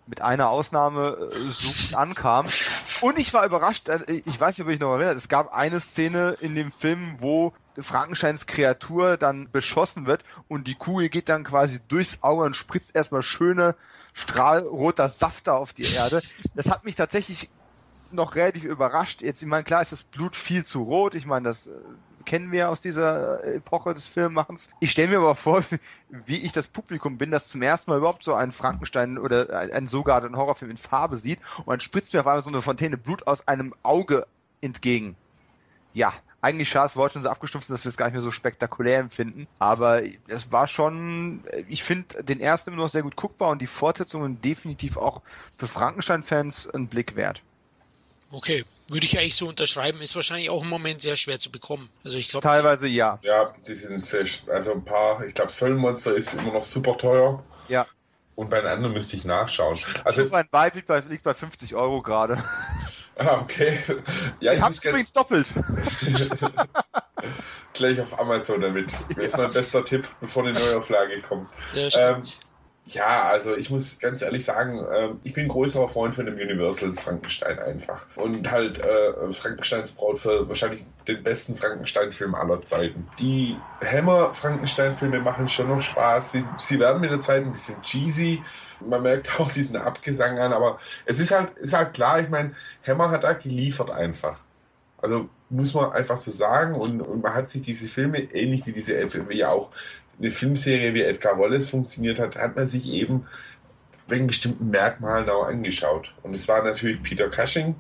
mit einer Ausnahme äh, so ankam. Und ich war überrascht, äh, ich weiß nicht, ob ich noch erinnere, es gab eine Szene in dem Film, wo Frankensteins Kreatur dann beschossen wird und die Kugel geht dann quasi durchs Auge und spritzt erstmal schöne strahlroter Safter auf die Erde. Das hat mich tatsächlich noch relativ überrascht. Jetzt, ich meine, klar ist das Blut viel zu rot. Ich meine, das äh, kennen wir aus dieser Epoche des Filmmachens. Ich stelle mir aber vor, wie ich das Publikum bin, das zum ersten Mal überhaupt so einen Frankenstein oder einen sogar einen Horrorfilm in Farbe sieht und dann spritzt mir auf einmal so eine Fontäne Blut aus einem Auge entgegen. Ja, eigentlich schade, es war schon so abgestumpft, dass wir es gar nicht mehr so spektakulär empfinden. Aber es war schon, ich finde den ersten immer noch sehr gut guckbar und die Fortsetzungen definitiv auch für Frankenstein-Fans ein Blick wert. Okay, würde ich eigentlich so unterschreiben. Ist wahrscheinlich auch im Moment sehr schwer zu bekommen. Also ich glaube. Teilweise ja. Ja, die sind sehr, also ein paar, ich glaube, Söllenmonster ist immer noch super teuer. Ja. Und bei den anderen müsste ich nachschauen. Also ein Vibe liegt bei, liegt bei 50 Euro gerade. Ah, okay. Ja, ich hab's übrigens doppelt. gleich auf Amazon damit. Das ist mein bester Tipp, bevor eine Neuauflage kommt. Ja, stimmt. Ähm, ja, also ich muss ganz ehrlich sagen, ähm, ich bin größerer Freund von dem Universal Frankenstein einfach. Und halt äh, Frankensteins Braut für wahrscheinlich den besten Frankenstein-Film aller Zeiten. Die Hammer-Frankenstein-Filme machen schon noch Spaß. Sie, sie werden mit der Zeit ein bisschen cheesy. Man merkt auch diesen Abgesang an, aber es ist halt, ist halt klar, ich meine, Hammer hat da geliefert einfach. Also muss man einfach so sagen und, und man hat sich diese Filme, ähnlich wie diese, wie auch eine Filmserie wie Edgar Wallace funktioniert hat, hat man sich eben wegen bestimmten Merkmalen auch angeschaut. Und es war natürlich Peter Cushing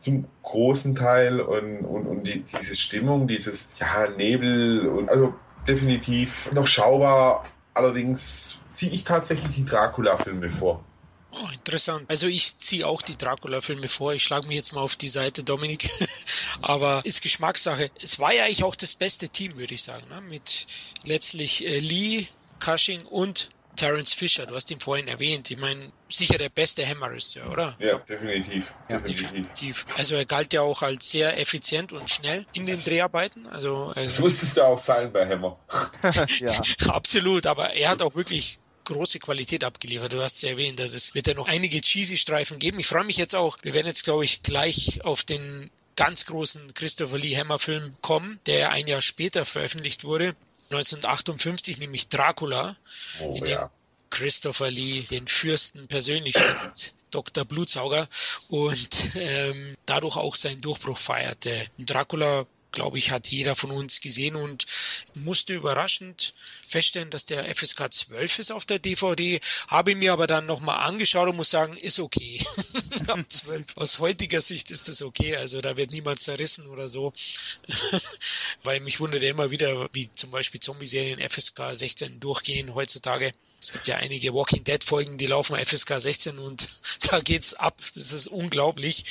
zum großen Teil und, und, und die, diese Stimmung, dieses ja, Nebel und also definitiv noch schaubar. Allerdings ziehe ich tatsächlich die Dracula-Filme vor. Oh, interessant. Also ich ziehe auch die Dracula-Filme vor. Ich schlage mich jetzt mal auf die Seite, Dominik. Aber ist Geschmackssache. Es war ja eigentlich auch das beste Team, würde ich sagen. Ne? Mit letztlich äh, Lee, Cushing und Terence Fisher. Du hast ihn vorhin erwähnt. Ich meine, sicher der beste Hammer-Regisseur, oder? Ja, definitiv. Ja, definitiv. Also er galt ja auch als sehr effizient und schnell in den Dreharbeiten. Also, also das musstest du auch sein bei Hammer. ja. Absolut, aber er hat auch wirklich große Qualität abgeliefert. Du hast es ja erwähnt, dass es wird ja noch einige cheesy Streifen geben. Ich freue mich jetzt auch. Wir werden jetzt, glaube ich, gleich auf den ganz großen Christopher Lee Hammer Film kommen, der ein Jahr später veröffentlicht wurde. 1958, nämlich Dracula, oh, in dem Christopher Lee den Fürsten persönlich spielt. Dr. Blutsauger und ähm, dadurch auch seinen Durchbruch feierte. Dracula glaube ich, hat jeder von uns gesehen und musste überraschend feststellen, dass der FSK 12 ist auf der DVD. Habe mir aber dann nochmal angeschaut und muss sagen, ist okay. Ab 12. Aus heutiger Sicht ist das okay. Also da wird niemand zerrissen oder so. Weil mich wundert immer wieder, wie zum Beispiel Zombie-Serien FSK 16 durchgehen heutzutage. Es gibt ja einige Walking Dead Folgen, die laufen FSK 16 und da geht's ab. Das ist unglaublich.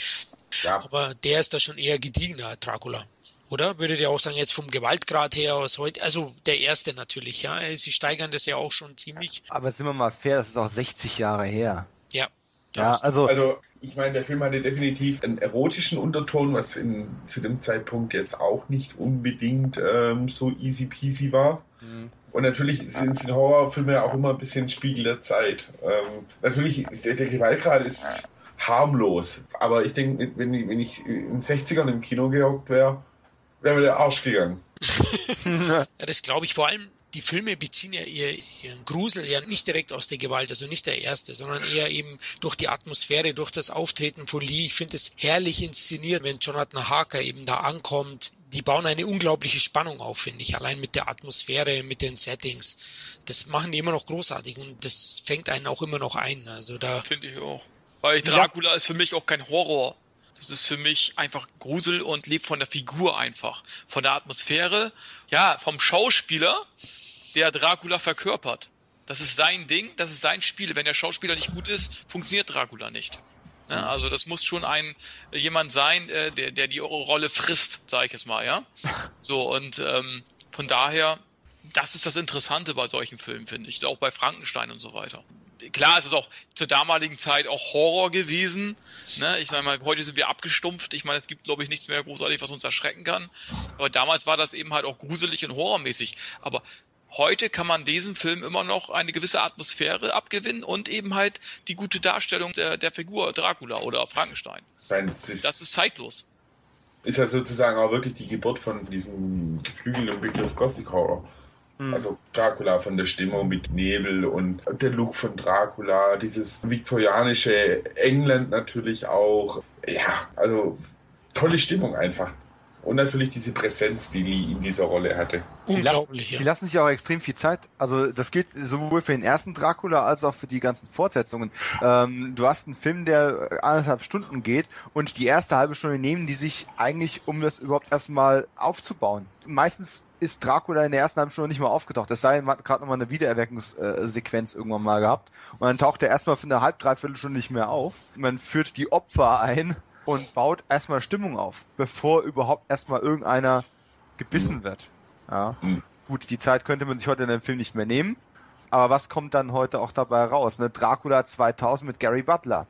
Ja. Aber der ist da schon eher gediegener, Dracula. Oder würdet ihr auch sagen, jetzt vom Gewaltgrad her aus heute, also der erste natürlich, ja. Sie steigern das ja auch schon ziemlich. Aber sind wir mal fair, das ist auch 60 Jahre her. Ja. Ja, also, also ich meine, der Film hatte definitiv einen erotischen Unterton, was in, zu dem Zeitpunkt jetzt auch nicht unbedingt ähm, so easy peasy war. Mhm. Und natürlich sind, sind Horrorfilme auch immer ein bisschen Spiegel der Zeit. Ähm, natürlich ist der, der Gewaltgrad ist harmlos, aber ich denke, wenn, wenn ich in den 60ern im Kino gehockt wäre, wäre mir der Arsch gegangen. ja, das glaube ich vor allem. Die Filme beziehen ja ihr, ihren Grusel ja nicht direkt aus der Gewalt, also nicht der erste, sondern eher eben durch die Atmosphäre, durch das Auftreten von Lee. Ich finde es herrlich inszeniert, wenn Jonathan Harker eben da ankommt. Die bauen eine unglaubliche Spannung auf, finde ich. Allein mit der Atmosphäre, mit den Settings. Das machen die immer noch großartig und das fängt einen auch immer noch ein. Also da. Finde ich auch. Weil Dracula ist für mich auch kein Horror. Das ist für mich einfach Grusel und lebt von der Figur einfach. Von der Atmosphäre, ja, vom Schauspieler, der Dracula verkörpert. Das ist sein Ding, das ist sein Spiel. Wenn der Schauspieler nicht gut ist, funktioniert Dracula nicht. Ja, ne? also das muss schon ein jemand sein, äh, der, der die Rolle frisst, sage ich jetzt mal, ja. So, und ähm, von daher, das ist das Interessante bei solchen Filmen, finde ich. Auch bei Frankenstein und so weiter klar, es ist auch zur damaligen Zeit auch Horror gewesen. Ne? Ich sage mal, heute sind wir abgestumpft. Ich meine, es gibt, glaube ich, nichts mehr großartig, was uns erschrecken kann. Aber damals war das eben halt auch gruselig und horrormäßig. Aber heute kann man diesem Film immer noch eine gewisse Atmosphäre abgewinnen und eben halt die gute Darstellung der, der Figur Dracula oder Frankenstein. Das ist, das ist zeitlos. Ist ja sozusagen auch wirklich die Geburt von diesem geflügelten Begriff Gothic Horror. Mhm. Also Dracula von der Stimmung mit Nebel und der Look von Dracula, dieses viktorianische England natürlich auch. Ja, also tolle Stimmung einfach. Und natürlich diese Präsenz, die Lee in dieser Rolle hatte. Unglaublich. Sie, ja. sie lassen sich auch extrem viel Zeit. Also das gilt sowohl für den ersten Dracula als auch für die ganzen Fortsetzungen. Ähm, du hast einen Film, der anderthalb Stunden geht und die erste halbe Stunde nehmen die sich eigentlich, um das überhaupt erstmal aufzubauen. Meistens ist Dracula in der ersten halben Stunde nicht mal aufgetaucht. Das sei denn, man hat gerade nochmal eine Wiedererweckungssequenz irgendwann mal gehabt. Und dann taucht er erstmal für eine halb, dreiviertel Stunde nicht mehr auf. Man führt die Opfer ein und baut erstmal Stimmung auf, bevor überhaupt erstmal irgendeiner gebissen wird. Ja. Mhm. Gut, die Zeit könnte man sich heute in dem Film nicht mehr nehmen. Aber was kommt dann heute auch dabei raus? Ne? Dracula 2000 mit Gary Butler.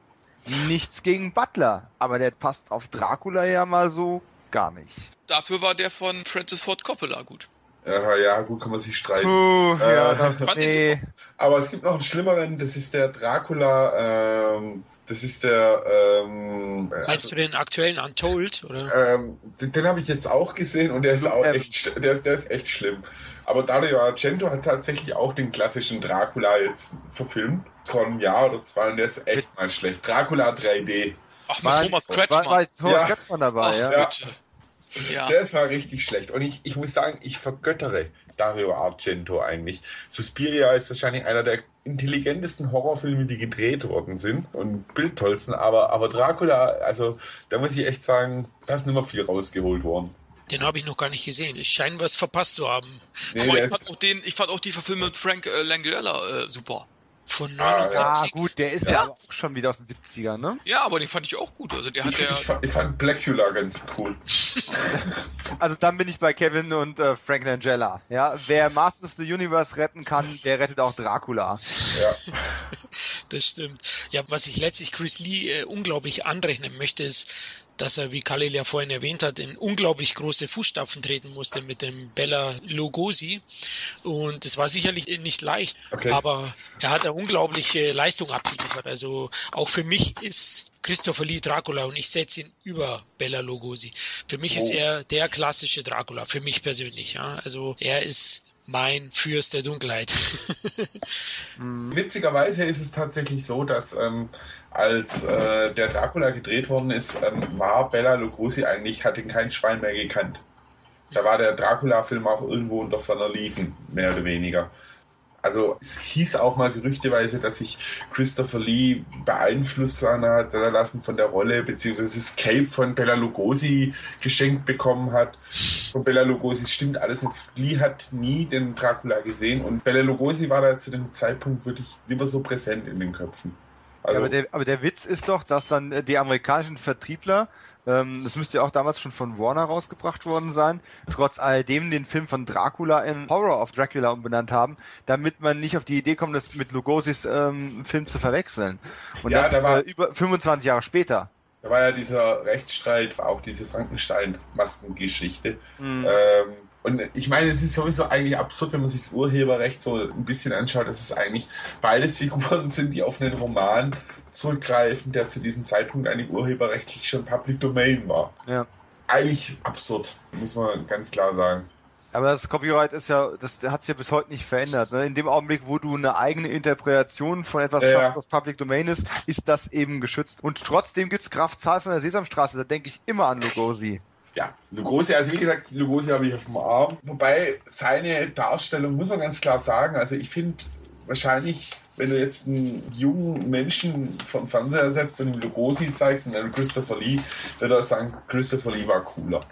Nichts gegen Butler, aber der passt auf Dracula ja mal so gar nicht. Dafür war der von Francis Ford Coppola gut. Ja, ja, gut, kann man sich streiten. Puh, ja, Äh, ich nee. Aber es gibt noch einen schlimmeren, das ist der Dracula, ähm, das ist der, ähm, Meinst also, du den aktuellen Untold? Oder? ähm, den, den habe ich jetzt auch gesehen und der ist Luke auch Evans. echt, der ist, der ist echt schlimm. Aber Dario Argento hat tatsächlich auch den klassischen Dracula jetzt verfilmt, vor einem Jahr oder zwei, und der ist echt mal schlecht. Dracula 3D. Ach, mit War- Thomas War, Kretschmann. war Thomas Ja. Kretschmann dabei, Ach, ja. Ja. ist mal richtig schlecht. Und ich, ich muss sagen, ich vergöttere Dario Argento eigentlich. Suspiria ist wahrscheinlich einer der intelligentesten Horrorfilme, die gedreht worden sind und bildtollsten. Aber, aber Dracula, also da muss ich echt sagen, da ist nicht mehr viel rausgeholt worden. Den habe ich noch gar nicht gesehen. Ich scheine was verpasst zu haben. Nee, ich fand, auch den, ich fand auch die Verfilmung mit Frank äh, Langella äh, super. Von Ah, ja. 79. Ah, gut, der ist ja, Ja. aber auch schon wieder aus den 70ern, ne? Ja, aber den fand ich auch gut. Also der hat ich, ja. ich, fand- ich fand Blackula ganz cool. Also dann bin ich bei Kevin und äh, Frank Langella. Ja, wer Masters of the Universe retten kann, der rettet auch Dracula. Ja. Das stimmt. Ja, was ich letztlich Chris Lee äh, unglaublich anrechnen möchte, ist, dass er, wie Khalil ja vorhin erwähnt hat, in unglaublich große Fußstapfen treten musste mit dem Bella Lugosi. Und es war sicherlich nicht leicht, Okay. aber er hat eine unglaubliche Leistung abgeliefert. Also auch für mich ist Christopher Lee Dracula und ich setze ihn über Bella Lugosi. Für mich ist Oh. er der klassische Dracula, für mich persönlich. Ja. Also er ist mein Fürst der Dunkelheit. Witzigerweise ist es tatsächlich so, dass ähm, als äh, der Dracula gedreht worden ist, ähm, war Bella Lugosi eigentlich, hat ihn kein Schwein mehr gekannt. Da war der Dracula-Film auch irgendwo unter ferner Liefen, mehr oder weniger. Also es hieß auch mal gerüchteweise, dass sich Christopher Lee beeinflusst hat lassen von der Rolle, beziehungsweise das Cape von Bella Lugosi geschenkt bekommen hat. Von Bella Lugosi stimmt alles nicht. Lee hat nie den Dracula gesehen und Bella Lugosi war da zu dem Zeitpunkt wirklich mehr so präsent in den Köpfen. Also, ja, aber, der, aber der Witz ist doch, dass dann äh, die amerikanischen Vertriebler, ähm, das müsste ja auch damals schon von Warner rausgebracht worden sein, trotz alledem den Film von Dracula in Horror of Dracula umbenannt haben, damit man nicht auf die Idee kommt, das mit Lugosis ähm, Film zu verwechseln. Und Ja, das da war- äh, über 25 Jahre später. da war ja dieser Rechtsstreit, auch diese Frankenstein-Maskengeschichte. Mhm. Ähm, und ich meine, es ist sowieso eigentlich absurd, wenn man sich das Urheberrecht so ein bisschen anschaut, dass es eigentlich beides Figuren sind, die auf einen Roman zurückgreifen, der zu diesem Zeitpunkt eigentlich urheberrechtlich schon Public Domain war. Ja. Eigentlich absurd, muss man ganz klar sagen. Aber das Copyright ist ja, das hat sich ja bis heute nicht verändert. Ne? In dem Augenblick, wo du eine eigene Interpretation von etwas Ja, schaffst, was Public Domain ist, ist das eben geschützt. Und trotzdem gibt's Kraftzahl von der Sesamstraße. Da denke ich immer an Lugosi. Ja, Lugosi, also wie gesagt, Lugosi habe ich auf dem Arm. Wobei seine Darstellung, muss man ganz klar sagen, also ich finde wahrscheinlich, wenn du jetzt einen jungen Menschen vom Fernseher setzt und ihm Lugosi zeigst und dann Christopher Lee, würde er sagen, Christopher Lee war cooler.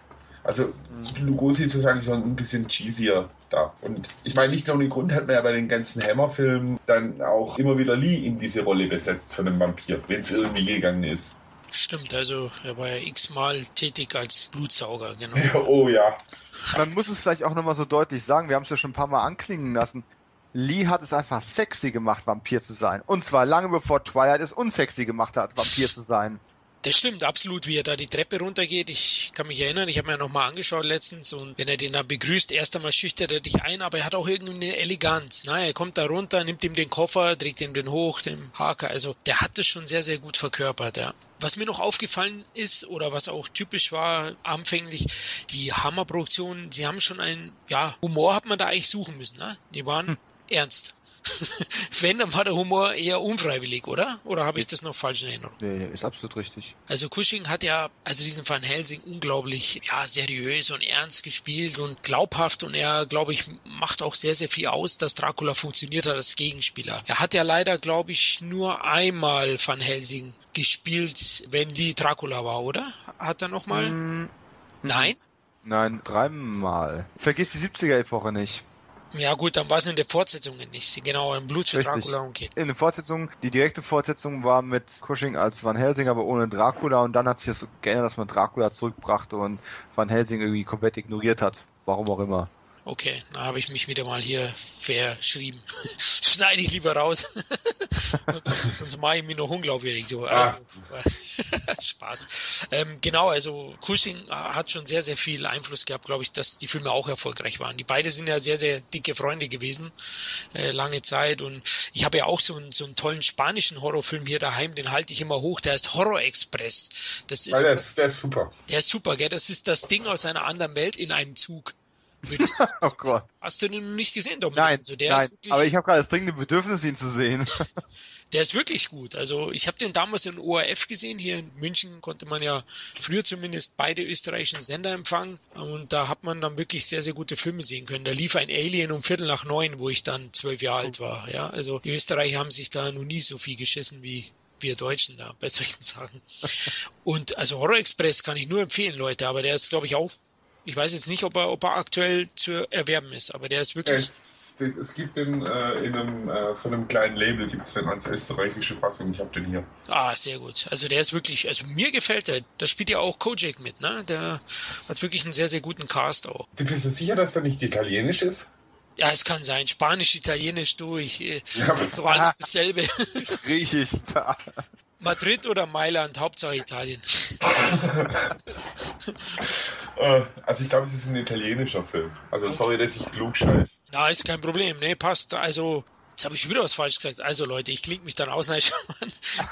Also Lugosi ist wahrscheinlich schon ein bisschen cheesier da. Und ich meine, nicht nur ohne Grund hat man ja bei den ganzen Hammer-Filmen dann auch immer wieder Lee in diese Rolle besetzt von einem Vampir, wenn es irgendwie gegangen ist. Stimmt, also er war ja x-mal tätig als Blutsauger, genau. oh ja. Man muss es vielleicht auch nochmal so deutlich sagen, wir haben es ja schon ein paar Mal anklingen lassen. Lee hat es einfach sexy gemacht, Vampir zu sein. Und zwar lange bevor Twilight es unsexy gemacht hat, Vampir zu sein. Das stimmt absolut, wie er da die Treppe runtergeht. Ich kann mich erinnern, ich habe mir nochmal angeschaut letztens und wenn er den da begrüßt, erst einmal schüchtert er dich ein, aber er hat auch irgendeine Eleganz. Ne? Er kommt da runter, nimmt ihm den Koffer, trägt ihm den hoch, den Haker. Also der hat das schon sehr, sehr gut verkörpert, ja. Was mir noch aufgefallen ist oder was auch typisch war anfänglich, die Hammerproduktionen, sie haben schon einen, ja, Humor hat man da eigentlich suchen müssen. Ne? Die waren ernst. Wenn, dann war der Humor eher unfreiwillig, oder? Oder habe ich das noch falsch in Erinnerung? Nee, ist absolut richtig. Also Cushing hat ja, also diesen Van Helsing unglaublich, ja, seriös und ernst gespielt und glaubhaft und er, glaube ich, macht auch sehr, sehr viel aus, dass Dracula funktioniert hat als Gegenspieler. Er hat ja leider, glaube ich, nur einmal Van Helsing gespielt, wenn Lee Dracula war, oder? Hat er nochmal? Mm, Nein? Nein, dreimal. Vergiss die 70er-Epoche nicht. Ja gut, dann war es in der Fortsetzung nicht. Genau, ein Blut für. Dracula, okay. In der Fortsetzung, die direkte Fortsetzung war mit Cushing als Van Helsing, aber ohne Dracula und dann hat sich das so geändert, dass man Dracula zurückbrachte und Van Helsing irgendwie komplett ignoriert hat. Warum auch immer. Okay, da habe ich mich wieder mal hier verschrieben. Schneide ich lieber raus. Sonst mache ich mich noch unglaubwürdig. So. Also, Spaß. Ähm, genau, also Cushing hat schon sehr, sehr viel Einfluss gehabt, glaube ich, dass die Filme auch erfolgreich waren. Die beiden sind ja sehr, sehr dicke Freunde gewesen, äh, lange Zeit. Und ich habe ja auch so einen, so einen tollen spanischen Horrorfilm hier daheim, den halte ich immer hoch, der heißt Horror Express. Das ist, ja, der, ist, der ist super. Der ist super, gell? Das ist das Ding aus einer anderen Welt in einem Zug. oh Gott. Hast du den nicht gesehen, Dominik? Nein, also nein aber ich habe gerade das dringende Bedürfnis, ihn zu sehen. der ist wirklich gut. Also ich habe den damals in ORF gesehen. Hier in München konnte man ja früher zumindest beide österreichischen Sender empfangen. Und da hat man dann wirklich sehr, sehr gute Filme sehen können. Da lief ein Alien um Viertel nach neun, wo ich dann zwölf Jahre alt war. Ja, also die Österreicher haben sich da noch nie so viel geschissen wie wir Deutschen da bei solchen Sachen. Und also Horror Express kann ich nur empfehlen, Leute, aber der ist, glaube ich, auch ich weiß jetzt nicht, ob er, ob er aktuell zu erwerben ist, aber der ist wirklich. Es, es gibt den äh, in einem, äh, von einem kleinen Label gibt es den als österreichische Fassung. Ich habe den hier. Ah, sehr gut. Also der ist wirklich, also mir gefällt der. Da spielt ja auch Kojak mit, ne? Der hat wirklich einen sehr, sehr guten Cast auch. Du bist du sicher, dass der nicht italienisch ist? Ja, es kann sein. Spanisch, Italienisch, durch. Äh, ja, ist doch alles dasselbe. Griechisch. Madrid oder Mailand, Hauptsache Italien. Äh, also ich glaube, es ist ein italienischer Film. Also okay. sorry, dass ich klug scheiß. Na, ist kein Problem. Nee, passt. Also, jetzt habe ich schon wieder was falsch gesagt. Also Leute, ich klinge mich dann aus. Nein,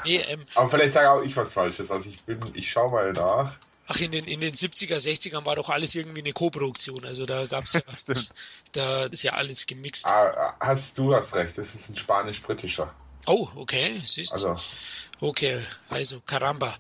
nee, ähm, Aber vielleicht sage auch ich was Falsches. Also ich bin, ich schaue mal nach. Ach, in den, in den 70er, 60ern war doch alles irgendwie eine Co-Produktion. Also da gab's ja, da ist ja alles gemixt. Ah, hast du hast recht, das ist ein spanisch-britischer. Oh, okay, siehst du. Also. Okay, also Karamba.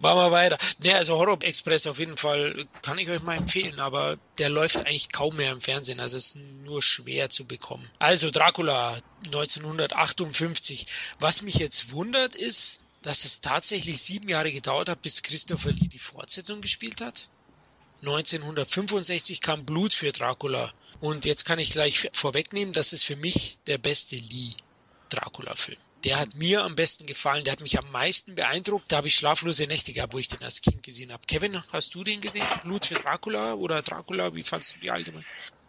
Machen wir weiter. Ne, also Horror Express auf jeden Fall kann ich euch mal empfehlen, aber der läuft eigentlich kaum mehr im Fernsehen, also ist nur schwer zu bekommen. Also Dracula 1958. Was mich jetzt wundert ist, dass es tatsächlich sieben Jahre gedauert hat, bis Christopher Lee die Fortsetzung gespielt hat. 1965 kam Blut für Dracula. Und jetzt kann ich gleich vorwegnehmen, das ist für mich der beste Lee Dracula-Film der hat mir am besten gefallen, der hat mich am meisten beeindruckt. Da habe ich schlaflose Nächte gehabt, wo ich den als Kind gesehen habe. Kevin, hast du den gesehen? Blut für Dracula oder Dracula? Wie fandest du die allgemein?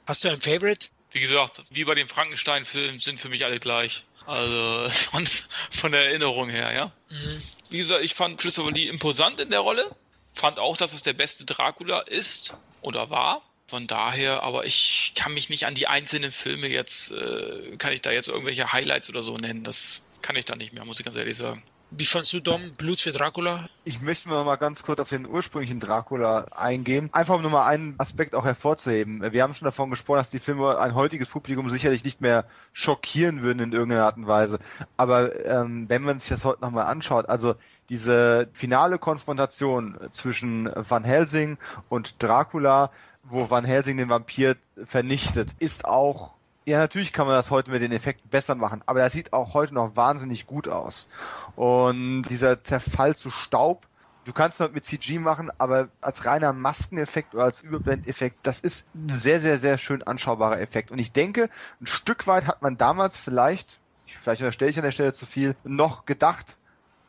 Hast du ein Favorite? Wie gesagt, wie bei den Frankenstein-Filmen sind für mich alle gleich. Also von, von der Erinnerung her, ja. Mhm. Wie gesagt, ich fand Christopher Lee imposant in der Rolle. Fand auch, dass es der beste Dracula ist oder war. Von daher, aber ich kann mich nicht an die einzelnen Filme jetzt, äh, kann ich da jetzt irgendwelche Highlights oder so nennen. Das kann ich da nicht mehr, muss ich ganz ehrlich sagen. Wie fandst du Dom Blut für Dracula? Ich möchte mal ganz kurz auf den ursprünglichen Dracula eingehen. Einfach um nur mal einen Aspekt auch hervorzuheben. Wir haben schon davon gesprochen, dass die Filme ein heutiges Publikum sicherlich nicht mehr schockieren würden in irgendeiner Art und Weise. Aber ähm, wenn man sich das heute nochmal anschaut, also diese finale Konfrontation zwischen Van Helsing und Dracula, wo Van Helsing den Vampir vernichtet, ist auch ja, natürlich kann man das heute mit den Effekten besser machen, aber das sieht auch heute noch wahnsinnig gut aus. Und dieser Zerfall zu Staub, du kannst das mit CG machen, aber als reiner Maskeneffekt oder als Überblendeffekt, das ist ein sehr, sehr, sehr schön anschaubarer Effekt. Und ich denke, ein Stück weit hat man damals vielleicht, vielleicht unterstelle ich an der Stelle zu viel, noch gedacht,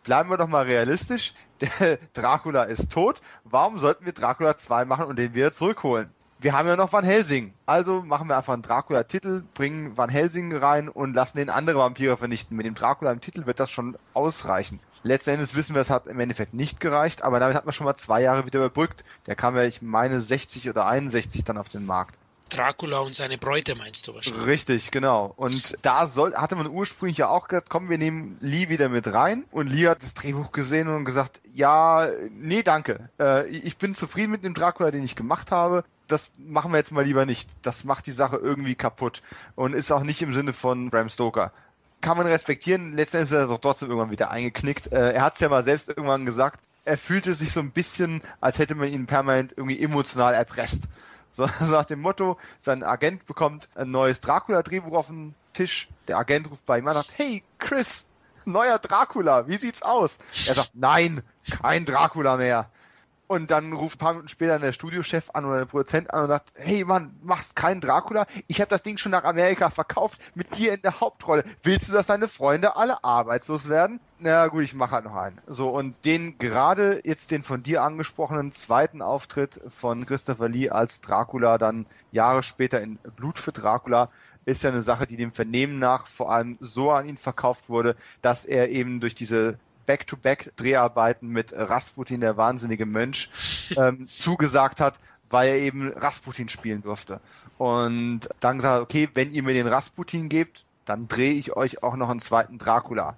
bleiben wir doch mal realistisch, der Dracula ist tot, warum sollten wir Dracula 2 machen und den wieder zurückholen? Wir haben ja noch Van Helsing. Also machen wir einfach einen Dracula-Titel, bringen Van Helsing rein und lassen den andere Vampire vernichten. Mit dem Dracula im Titel wird das schon ausreichen. Letzten Endes wissen wir, es hat im Endeffekt nicht gereicht, aber damit hat man schon mal zwei Jahre wieder überbrückt. Der kam ja, ich meine, 60 oder 61 dann auf den Markt. Dracula und seine Bräute meinst du wahrscheinlich. Richtig, genau. Und da soll, hatte man ursprünglich ja auch gesagt, komm, wir nehmen Lee wieder mit rein. Und Lee hat das Drehbuch gesehen und gesagt, ja, nee, danke. Äh, ich bin zufrieden mit dem Dracula, den ich gemacht habe. Das machen wir jetzt mal lieber nicht. Das macht die Sache irgendwie kaputt. Und ist auch nicht im Sinne von Bram Stoker kann man respektieren. Letztendlich ist er doch trotzdem irgendwann wieder eingeknickt. Äh, er hat es ja mal selbst irgendwann gesagt. Er fühlte sich so ein bisschen, als hätte man ihn permanent irgendwie emotional erpresst. So, nach dem Motto, sein Agent bekommt ein neues Dracula-Drehbuch auf den Tisch. Der Agent ruft bei ihm an und sagt, hey, Chris, neuer Dracula, wie sieht's aus? Er sagt, nein, kein Dracula mehr. Und dann ruft ein paar Minuten später der Studiochef an oder der Produzent an und sagt, hey Mann, machst keinen Dracula? Ich habe das Ding schon nach Amerika verkauft, mit dir in der Hauptrolle. Willst du, dass deine Freunde alle arbeitslos werden? Na gut, ich mache halt noch einen. So, und den gerade jetzt den von dir angesprochenen zweiten Auftritt von Christopher Lee als Dracula dann Jahre später in Blut für Dracula ist ja eine Sache, die dem Vernehmen nach vor allem so an ihn verkauft wurde, dass er eben durch diese Back-to-Back-Dreharbeiten mit Rasputin, der wahnsinnige Mönch, ähm, zugesagt hat, weil er eben Rasputin spielen durfte. Und dann gesagt, okay, wenn ihr mir den Rasputin gebt, dann drehe ich euch auch noch einen zweiten Dracula.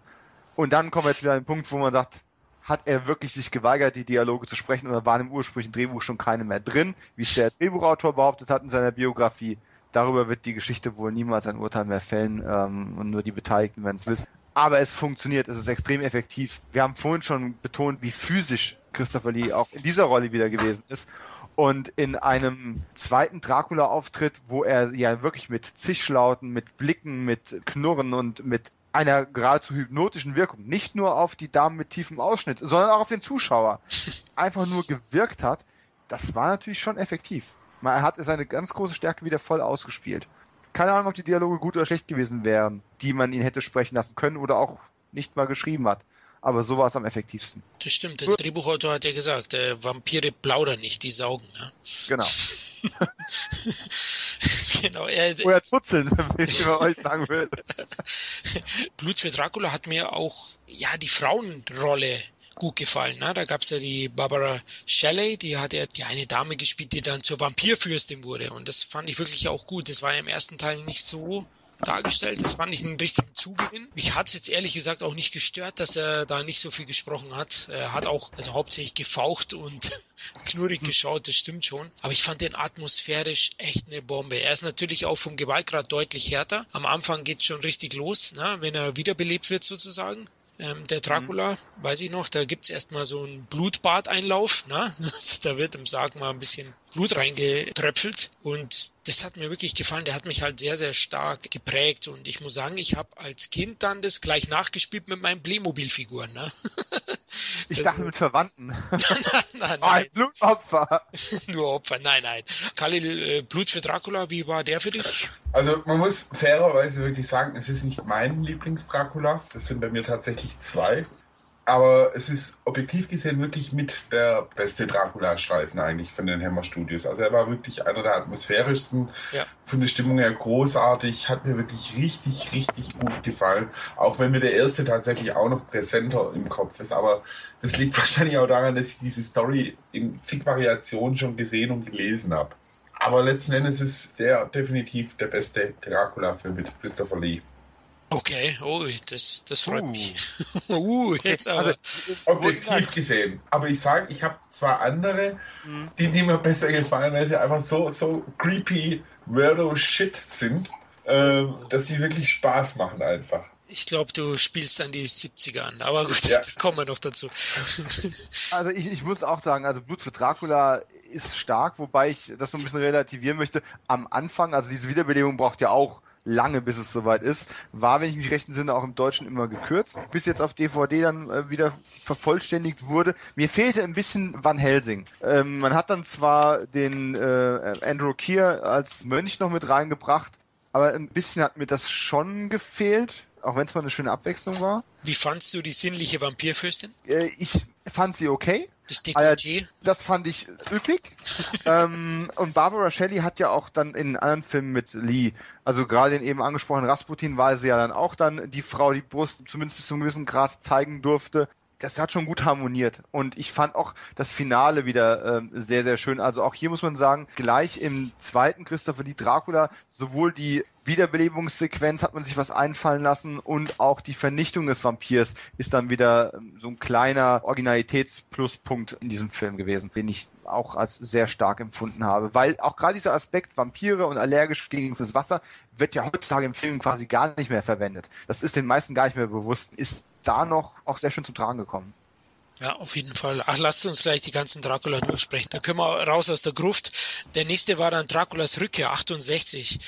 Und dann kommen wir jetzt wieder an den Punkt, wo man sagt, hat er wirklich sich geweigert, die Dialoge zu sprechen oder waren im ursprünglichen Drehbuch schon keine mehr drin, wie es der Drehbuchautor behauptet hat in seiner Biografie. Darüber wird die Geschichte wohl niemals ein Urteil mehr fällen ähm, und nur die Beteiligten werden es wissen aber es funktioniert, es ist extrem effektiv. Wir haben vorhin schon betont, wie physisch Christopher Lee auch in dieser Rolle wieder gewesen ist. Und in einem zweiten Dracula-Auftritt, wo er ja wirklich mit Zischlauten, mit Blicken, mit Knurren und mit einer geradezu hypnotischen Wirkung, nicht nur auf die Damen mit tiefem Ausschnitt, sondern auch auf den Zuschauer, einfach nur gewirkt hat, das war natürlich schon effektiv. Er hat seine ganz große Stärke wieder voll ausgespielt keine Ahnung, ob die Dialoge gut oder schlecht gewesen wären, die man ihn hätte sprechen lassen können oder auch nicht mal geschrieben hat. Aber so war es am effektivsten. Das stimmt. Der Drehbuchautor hat ja gesagt, äh, Vampire plaudern nicht, die saugen. Ja? Genau. genau. Er, Oder zuzeln, wie ich bei euch sagen will. Blut für Dracula hat mir auch, ja, die Frauenrolle gut gefallen. Ne? Da gab's ja die Barbara Shelley, die hat ja die eine Dame gespielt, die dann zur Vampirfürstin wurde. Und das fand ich wirklich auch gut. Das war ja im ersten Teil nicht so dargestellt. Das fand ich einen richtigen Zugewinn. Mich hat's jetzt ehrlich gesagt auch nicht gestört, dass er da nicht so viel gesprochen hat. Er hat auch also hauptsächlich gefaucht und knurrig geschaut, das stimmt schon. Aber ich fand den atmosphärisch echt eine Bombe. Er ist natürlich auch vom Gewaltgrad deutlich härter. Am Anfang geht's schon richtig los, ne? wenn er wiederbelebt wird sozusagen. Ähm, der Dracula, mhm. weiß ich noch, da gibt's erstmal so einen Blutbadeinlauf. Ne? da wird im Sarg mal ein bisschen Blut reingetröpfelt. Und das hat mir wirklich gefallen. Der hat mich halt sehr, sehr stark geprägt. Und ich muss sagen, ich habe als Kind dann das gleich nachgespielt mit meinen Playmobil-Figuren. Ne? Ich das dachte mit Verwandten. nein, nein, oh, ein Blutopfer. Nur Opfer, nein, nein. Khalil, äh, Blut für Dracula, wie war der für dich? Also man muss fairerweise wirklich sagen, es ist nicht mein Lieblings-Dracula. Das sind bei mir tatsächlich zwei. Aber es ist objektiv gesehen wirklich mit der beste Dracula-Streifen eigentlich von den Hammer Studios. Also er war wirklich einer der atmosphärischsten, ja. von der Stimmung her großartig, hat mir wirklich richtig, richtig gut gefallen. Auch wenn mir der erste tatsächlich auch noch präsenter im Kopf ist. Aber das liegt wahrscheinlich auch daran, dass ich diese Story in zig Variationen schon gesehen und gelesen habe. Aber letzten Endes ist der definitiv der beste Dracula-Film mit Christopher Lee. Okay, oh, das, das freut uh. mich. uh, jetzt aber. Also, objektiv gesehen. Aber ich sage, ich habe zwar andere, mhm. die, die mir besser gefallen, weil sie einfach so, so creepy, weirdo Shit sind, äh, dass sie wirklich Spaß machen einfach. Ich glaube, du spielst an die 70er an, aber gut, ja. da kommen wir noch dazu. Also ich, ich muss auch sagen, also Blut für Dracula ist stark, wobei ich das so ein bisschen relativieren möchte. Am Anfang, also diese Wiederbelebung braucht ja auch lange, bis es soweit ist. War, wenn ich mich recht entsinne, auch im Deutschen immer gekürzt, bis jetzt auf DVD dann äh, wieder vervollständigt wurde. Mir fehlte ein bisschen Van Helsing. Ähm, man hat dann zwar den äh, Andrew Keir als Mönch noch mit reingebracht, aber ein bisschen hat mir das schon gefehlt, auch wenn es mal eine schöne Abwechslung war. Wie fandst du die sinnliche Vampirfürstin? Äh, ich fand sie okay. Das Dekolleté? Das fand ich üppig. ähm, und Barbara Shelley hat ja auch dann in anderen Filmen mit Lee, also gerade in eben angesprochenen Rasputin war sie ja dann auch dann die Frau, die Brust zumindest bis zu einem gewissen Grad zeigen durfte das hat schon gut harmoniert. Und ich fand auch das Finale wieder ähm, sehr, sehr schön. Also auch hier muss man sagen, gleich im zweiten Christopher Lee Dracula, sowohl die Wiederbelebungssequenz hat man sich was einfallen lassen und auch die Vernichtung des Vampirs ist dann wieder ähm, so ein kleiner Originalitätspluspunkt in diesem Film gewesen, den ich auch als sehr stark empfunden habe. Weil auch gerade dieser Aspekt Vampire und allergisch gegen das Wasser wird ja heutzutage im Film quasi gar nicht mehr verwendet. Das ist den meisten gar nicht mehr bewusst. Ist da noch auch sehr schön zum Tragen gekommen. Ja, auf jeden Fall. Ach, lasst uns gleich die ganzen Dracula durchsprechen. Da können wir raus aus der Gruft. Der nächste war dann Draculas Rückkehr, 68.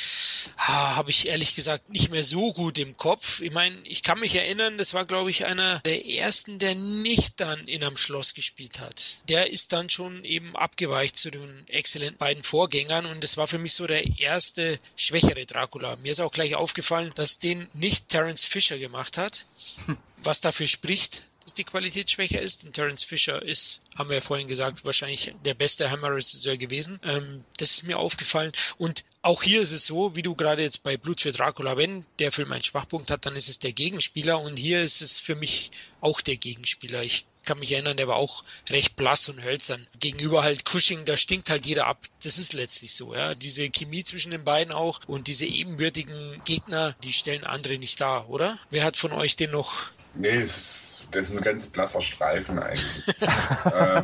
Ah, Habe ich ehrlich gesagt nicht mehr so gut im Kopf. Ich meine, ich kann mich erinnern, das war, glaube ich, einer der ersten, der nicht dann in einem Schloss gespielt hat. Der ist dann schon eben abgeweicht zu den exzellenten beiden Vorgängern und das war für mich so der erste schwächere Dracula. Mir ist auch gleich aufgefallen, dass den nicht Terence Fisher gemacht hat. Was dafür spricht, dass die Qualität schwächer ist. Und Terence Fisher ist, haben wir ja vorhin gesagt, wahrscheinlich der beste Hammer-Regisseur gewesen. Ähm, das ist mir aufgefallen. Und auch hier ist es so, wie du gerade jetzt bei Blut für Dracula, wenn der Film einen Schwachpunkt hat, dann ist es der Gegenspieler. Und hier ist es für mich auch der Gegenspieler. Ich kann mich erinnern, der war auch recht blass und hölzern. Gegenüber halt Cushing, da stinkt halt jeder ab. Das ist letztlich so, ja. Diese Chemie zwischen den beiden auch und diese ebenbürtigen Gegner, die stellen andere nicht dar, oder? Wer hat von euch den noch Nee, das ist, das ist ein ganz blasser Streifen eigentlich. äh,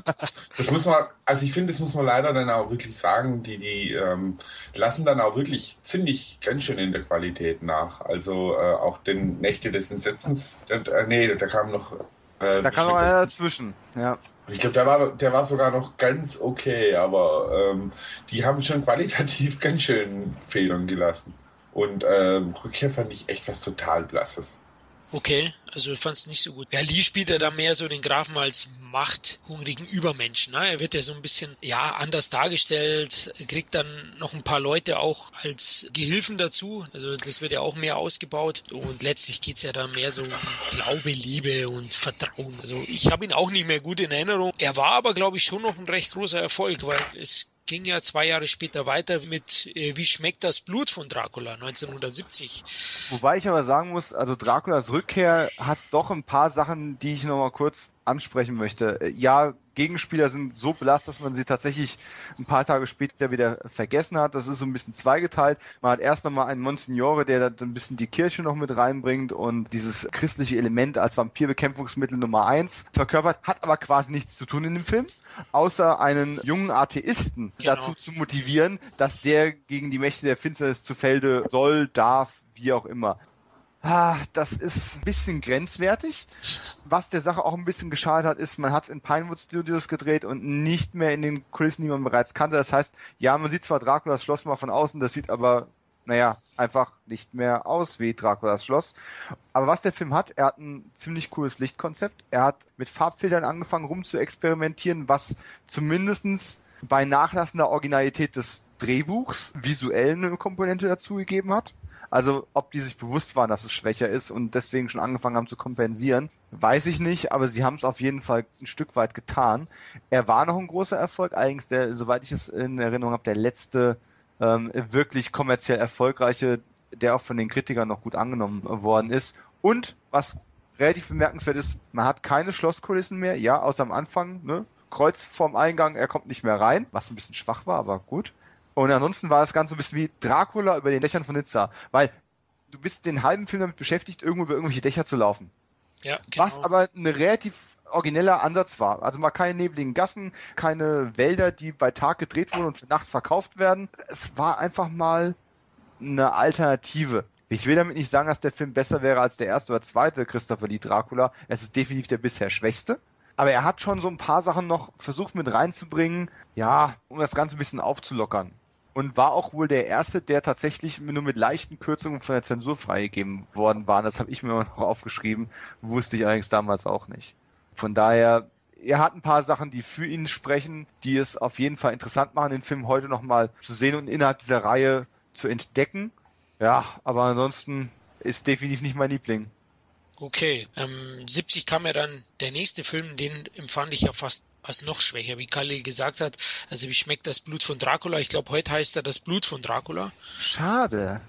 das muss man, also ich finde, das muss man leider dann auch wirklich sagen, die, die ähm, lassen dann auch wirklich ziemlich ganz schön in der Qualität nach. Also äh, auch den Nächte des Entsetzens, äh, nee, da kam noch. Äh, da kam noch einer dazwischen, ja. Ich glaube, der war, der war sogar noch ganz okay, aber ähm, die haben schon qualitativ ganz schön Federn gelassen. Und ähm, Rückkehr fand ich echt was total Blasses. Okay, also ich fand es nicht so gut. Ja, Lee spielt ja da mehr so den Grafen als machthungrigen Übermenschen. Ne? Er wird ja so ein bisschen, ja, anders dargestellt, kriegt dann noch ein paar Leute auch als Gehilfen dazu. Also das wird ja auch mehr ausgebaut. Und letztlich geht's ja da mehr so um Glaube, Liebe und Vertrauen. Also ich habe ihn auch nicht mehr gut in Erinnerung. Er war aber, glaube ich, schon noch ein recht großer Erfolg, weil es ging ja zwei Jahre später weiter mit äh, Wie schmeckt das Blut von Dracula 1970. Wobei ich aber sagen muss, also Draculas Rückkehr hat doch ein paar Sachen, die ich nochmal kurz ansprechen möchte. Ja, Gegenspieler sind so blass, dass man sie tatsächlich ein paar Tage später wieder vergessen hat. Das ist so ein bisschen zweigeteilt. Man hat erst nochmal einen Monsignore, der da ein bisschen die Kirche noch mit reinbringt und dieses christliche Element als Vampirbekämpfungsmittel Nummer eins verkörpert, hat aber quasi nichts zu tun in dem Film, außer einen jungen Atheisten genau. dazu zu motivieren, dass der gegen die Mächte der Finsternis zu Felde soll, darf, wie auch immer. Ah, das ist ein bisschen grenzwertig. Was der Sache auch ein bisschen geschadet hat, ist, man hat es in Pinewood Studios gedreht und nicht mehr in den Kulissen, die man bereits kannte. Das heißt, ja, man sieht zwar Draculas Schloss mal von außen, das sieht aber, naja, einfach nicht mehr aus wie Draculas Schloss. Aber was der Film hat, er hat ein ziemlich cooles Lichtkonzept. Er hat mit Farbfiltern angefangen rum zu experimentieren, was zumindestens bei nachlassender Originalität des Drehbuchs visuell eine Komponente dazugegeben hat. Also ob die sich bewusst waren, dass es schwächer ist und deswegen schon angefangen haben zu kompensieren, weiß ich nicht, aber sie haben es auf jeden Fall ein Stück weit getan. Er war noch ein großer Erfolg, allerdings der, soweit ich es in Erinnerung habe, der letzte ähm, wirklich kommerziell erfolgreiche, der auch von den Kritikern noch gut angenommen worden ist. Und was relativ bemerkenswert ist, man hat keine Schlosskulissen mehr, ja, außer am Anfang, ne? Kreuz vorm Eingang, er kommt nicht mehr rein, was ein bisschen schwach war, aber gut. Und ansonsten war das Ganze ein bisschen wie Dracula über den Dächern von Nizza, weil du bist den halben Film damit beschäftigt, irgendwo über irgendwelche Dächer zu laufen. Ja, genau. Was aber eine relativ origineller Ansatz war. Also mal keine nebligen Gassen, keine Wälder, die bei Tag gedreht wurden und für Nacht verkauft werden. Es war einfach mal eine Alternative. Ich will damit nicht sagen, dass der Film besser wäre als der erste oder zweite Christopher Lee Dracula. Es ist definitiv der bisher schwächste. Aber er hat schon so ein paar Sachen noch versucht mit reinzubringen, ja, um das Ganze ein bisschen aufzulockern und war auch wohl der erste, der tatsächlich nur mit leichten Kürzungen von der Zensur freigegeben worden war. Das habe ich mir noch aufgeschrieben, wusste ich allerdings damals auch nicht. Von daher, er hat ein paar Sachen, die für ihn sprechen, die es auf jeden Fall interessant machen, den Film heute nochmal zu sehen und innerhalb dieser Reihe zu entdecken. Ja, aber ansonsten ist definitiv nicht mein Liebling. Okay, ähm, 70 kam ja dann der nächste Film, den empfand ich ja fast als noch schwächer, wie Khalil gesagt hat. Also wie schmeckt das Blut von Dracula? Ich glaube, heute heißt er das Blut von Dracula. Schade.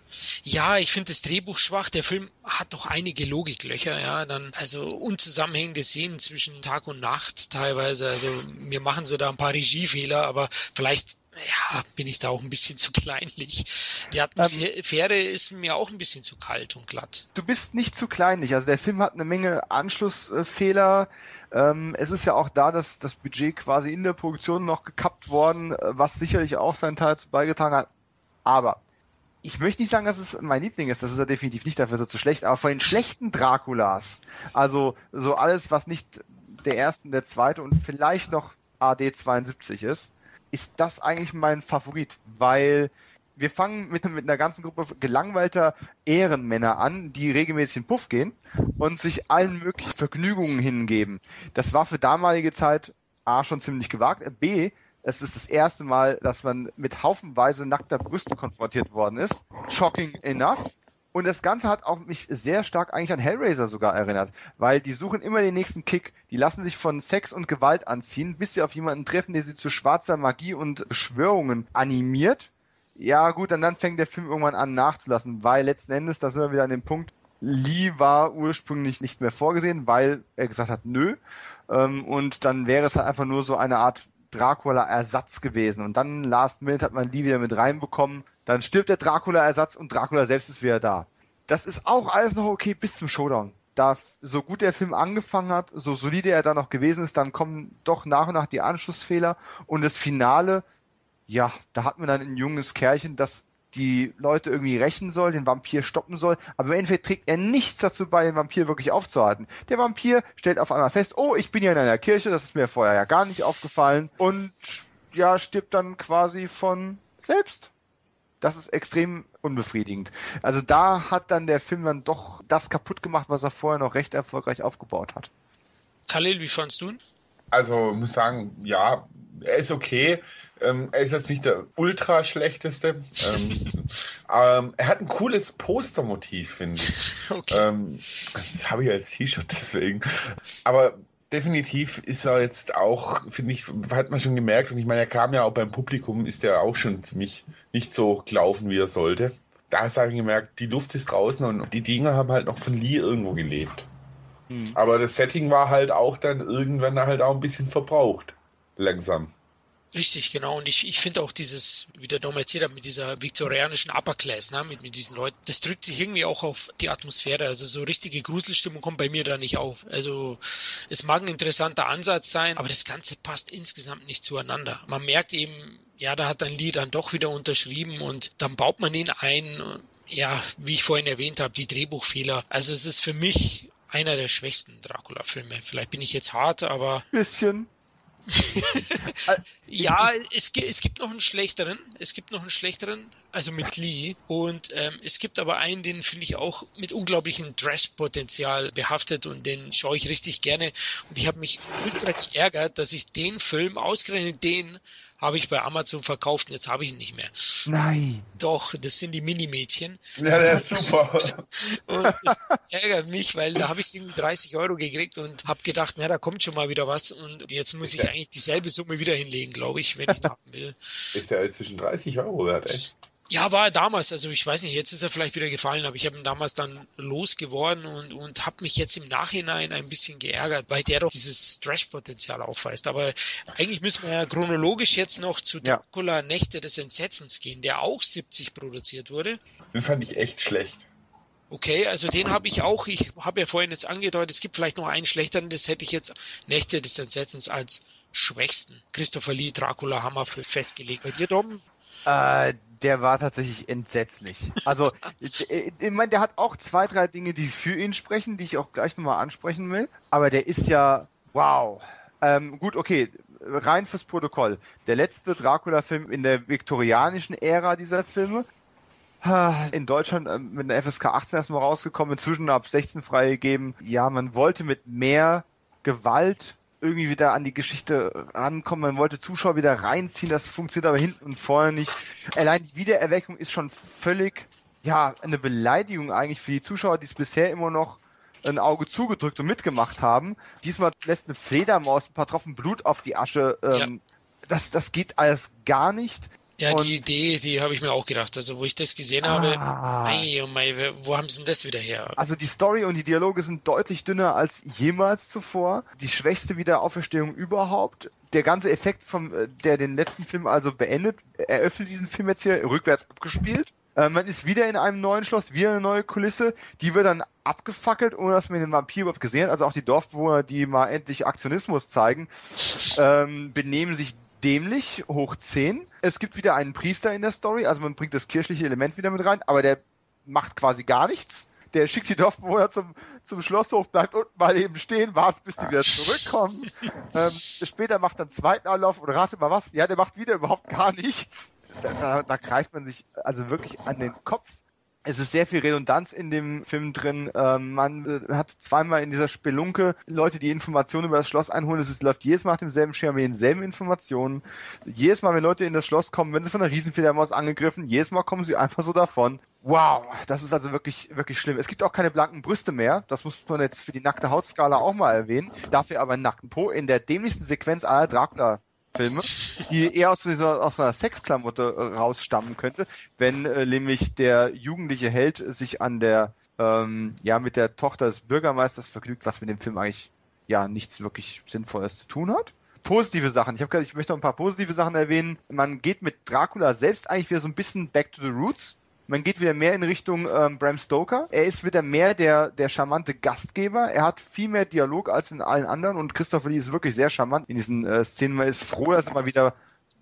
Ja, ich finde das Drehbuch schwach. Der Film hat doch einige Logiklöcher, ja. Dann also unzusammenhängende Szenen zwischen Tag und Nacht teilweise. Also mir machen sie da ein paar Regiefehler, aber vielleicht ja, bin ich da auch ein bisschen zu kleinlich. Die Atmosphäre ähm, ist mir auch ein bisschen zu kalt und glatt. Du bist nicht zu kleinlich. Also der Film hat eine Menge Anschlussfehler. Ähm, es ist ja auch da, dass das Budget quasi in der Produktion noch gekappt worden, was sicherlich auch seinen Teil dazu beigetragen hat. Aber ich möchte nicht sagen, dass es mein Liebling ist, das ist ja definitiv nicht dafür so zu schlecht, aber von den schlechten Draculas, also so alles, was nicht der erste und der zweite und vielleicht noch AD 72 ist, ist das eigentlich mein Favorit, weil wir fangen mit, mit einer ganzen Gruppe gelangweilter Ehrenmänner an, die regelmäßig in Puff gehen und sich allen möglichen Vergnügungen hingeben. Das war für damalige Zeit A schon ziemlich gewagt, B es ist das erste Mal, dass man mit haufenweise nackter Brüste konfrontiert worden ist. Shocking enough. Und das Ganze hat auch mich sehr stark eigentlich an Hellraiser sogar erinnert, weil die suchen immer den nächsten Kick. Die lassen sich von Sex und Gewalt anziehen, bis sie auf jemanden treffen, der sie zu schwarzer Magie und Beschwörungen animiert. Ja gut, und dann fängt der Film irgendwann an nachzulassen, weil letzten Endes, da sind wir wieder an dem Punkt, Lee war ursprünglich nicht mehr vorgesehen, weil er gesagt hat, nö. Ähm, und dann wäre es halt einfach nur so eine Art Dracula-Ersatz gewesen. Und dann Last Minute hat man die wieder mit reinbekommen. Dann stirbt der Dracula-Ersatz und Dracula selbst ist wieder da. Das ist auch alles noch okay bis zum Showdown. Da so gut der Film angefangen hat, so solide er da noch gewesen ist, dann kommen doch nach und nach die Anschlussfehler und das Finale, ja, da hat man dann ein junges Kerlchen, das die Leute irgendwie rächen soll, den Vampir stoppen soll, aber im Endeffekt trägt er nichts dazu bei, den Vampir wirklich aufzuhalten. Der Vampir stellt auf einmal fest, oh, ich bin hier in einer Kirche, das ist mir vorher ja gar nicht aufgefallen und ja, stirbt dann quasi von selbst. Das ist extrem unbefriedigend. Also da hat dann der Film dann doch das kaputt gemacht, was er vorher noch recht erfolgreich aufgebaut hat. Khalil, wie fandst du ihn? Also muss sagen, ja, er ist okay. Ähm, er ist jetzt nicht der ultra schlechteste. ähm, ähm, er hat ein cooles Postermotiv, finde ich. Okay. Ähm, das habe ich als T-Shirt deswegen. Aber definitiv ist er jetzt auch, finde ich, hat man schon gemerkt. Und ich meine, er kam ja auch beim Publikum, ist ja auch schon ziemlich nicht so gelaufen, wie er sollte. Da habe ich gemerkt, die Luft ist draußen und die Dinger haben halt noch von Lee irgendwo gelebt. Hm. Aber das Setting war halt auch dann irgendwann halt auch ein bisschen verbraucht. Langsam. Richtig, genau. Und ich, ich finde auch dieses, wie der Dom erzählt hat, mit dieser viktorianischen Upper Class, ne, mit, mit diesen Leuten, das drückt sich irgendwie auch auf die Atmosphäre. Also so richtige Gruselstimmung kommt bei mir da nicht auf. Also es mag ein interessanter Ansatz sein, aber das Ganze passt insgesamt nicht zueinander. Man merkt eben, ja, da hat ein Lied dann doch wieder unterschrieben und dann baut man ihn ein. Ja, wie ich vorhin erwähnt habe, die Drehbuchfehler. Also es ist für mich einer der schwächsten Dracula-Filme. Vielleicht bin ich jetzt hart, aber. Bisschen. ja, es, es gibt noch einen schlechteren. Es gibt noch einen schlechteren, also mit Lee. Und ähm, es gibt aber einen, den finde ich auch mit unglaublichem Trash-Potenzial behaftet und den schaue ich richtig gerne. Und ich habe mich ultra geärgert, dass ich den Film, ausgerechnet den, habe ich bei Amazon verkauft und jetzt habe ich ihn nicht mehr. Nein. Doch, das sind die Minimädchen. Ja, der ist super. und das ärgert mich, weil da habe ich irgendwie 30 Euro gekriegt und habe gedacht, na, da kommt schon mal wieder was und jetzt muss ich eigentlich dieselbe Summe wieder hinlegen, glaube ich, wenn ich haben will. Ist der zwischen 30 Euro wert, echt? Ja, war er damals. Also ich weiß nicht, jetzt ist er vielleicht wieder gefallen, aber ich habe ihn damals dann losgeworden und, und habe mich jetzt im Nachhinein ein bisschen geärgert, weil der doch dieses Trash-Potenzial aufweist. Aber eigentlich müssen wir ja chronologisch jetzt noch zu ja. Dracula Nächte des Entsetzens gehen, der auch 70 produziert wurde. Den fand ich echt schlecht. Okay, also den habe ich auch. Ich habe ja vorhin jetzt angedeutet, es gibt vielleicht noch einen schlechteren, das hätte ich jetzt Nächte des Entsetzens als schwächsten Christopher Lee Dracula Hammer festgelegt. Bei dir, Dom? Äh, der war tatsächlich entsetzlich. Also, ich, ich meine, der hat auch zwei, drei Dinge, die für ihn sprechen, die ich auch gleich nochmal ansprechen will. Aber der ist ja, wow. Ähm, gut, okay, rein fürs Protokoll. Der letzte Dracula-Film in der viktorianischen Ära dieser Filme. In Deutschland äh, mit einer FSK 18 erstmal rausgekommen, inzwischen ab 16 freigegeben. Ja, man wollte mit mehr Gewalt irgendwie wieder an die Geschichte rankommen. Man wollte Zuschauer wieder reinziehen, das funktioniert aber hinten und vorne nicht. Allein die Wiedererweckung ist schon völlig, ja, eine Beleidigung eigentlich für die Zuschauer, die es bisher immer noch ein Auge zugedrückt und mitgemacht haben. Diesmal lässt eine Fledermaus ein paar Tropfen Blut auf die Asche. Ähm, ja. das, das geht alles gar nicht. Ja, und die Idee, die habe ich mir auch gedacht. Also, wo ich das gesehen ah, habe, ei, oh mein, wo haben sie denn das wieder her? Also, die Story und die Dialoge sind deutlich dünner als jemals zuvor. Die schwächste Wiederauferstehung überhaupt. Der ganze Effekt vom, äh, der den letzten Film also beendet, eröffnet diesen Film jetzt hier rückwärts abgespielt. Äh, man ist wieder in einem neuen Schloss, wieder eine neue Kulisse, die wird dann abgefackelt, ohne dass man den Vampir überhaupt gesehen hat. Also auch die Dorfbewohner, die mal endlich Aktionismus zeigen, ähm, benehmen sich dämlich, hoch 10. Es gibt wieder einen Priester in der Story, also man bringt das kirchliche Element wieder mit rein, aber der macht quasi gar nichts. der schickt die Dorfbewohner zum, zum Schlosshof, bleibt unten mal eben stehen, wartet, bis die wieder zurückkommen. ähm, später macht er einen zweiten Anlauf und rate mal was, ja, der macht wieder überhaupt gar nichts. Da, da, da greift man sich also wirklich an den Kopf es ist sehr viel Redundanz in dem Film drin. Ähm, man äh, hat zweimal in dieser Spelunke Leute, die Informationen über das Schloss einholen. Es ist, läuft jedes Mal nach demselben Schema mit denselben Informationen. Jedes Mal, wenn Leute in das Schloss kommen, wenn sie von einer Riesenfledermaus angegriffen, jedes Mal kommen sie einfach so davon. Wow, das ist also wirklich, wirklich schlimm. Es gibt auch keine blanken Brüste mehr. Das muss man jetzt für die nackte Hautskala auch mal erwähnen. Dafür aber einen nackten Po in der dämlichsten Sequenz aller Dracula Filme, die eher aus, dieser, aus einer Sexklamotte äh, rausstammen könnte, wenn äh, nämlich der jugendliche Held sich an der, ähm, ja, mit der Tochter des Bürgermeisters vergnügt, was mit dem Film eigentlich ja nichts wirklich Sinnvolles zu tun hat. Positive Sachen. Ich, hab, ich möchte noch ein paar positive Sachen erwähnen. Man geht mit Dracula selbst eigentlich wieder so ein bisschen back to the roots. Man geht wieder mehr in Richtung ähm, Bram Stoker. Er ist wieder mehr der, der charmante Gastgeber. Er hat viel mehr Dialog als in allen anderen und Christopher Lee ist wirklich sehr charmant in diesen äh, Szenen. Man ist froh, dass er mal wieder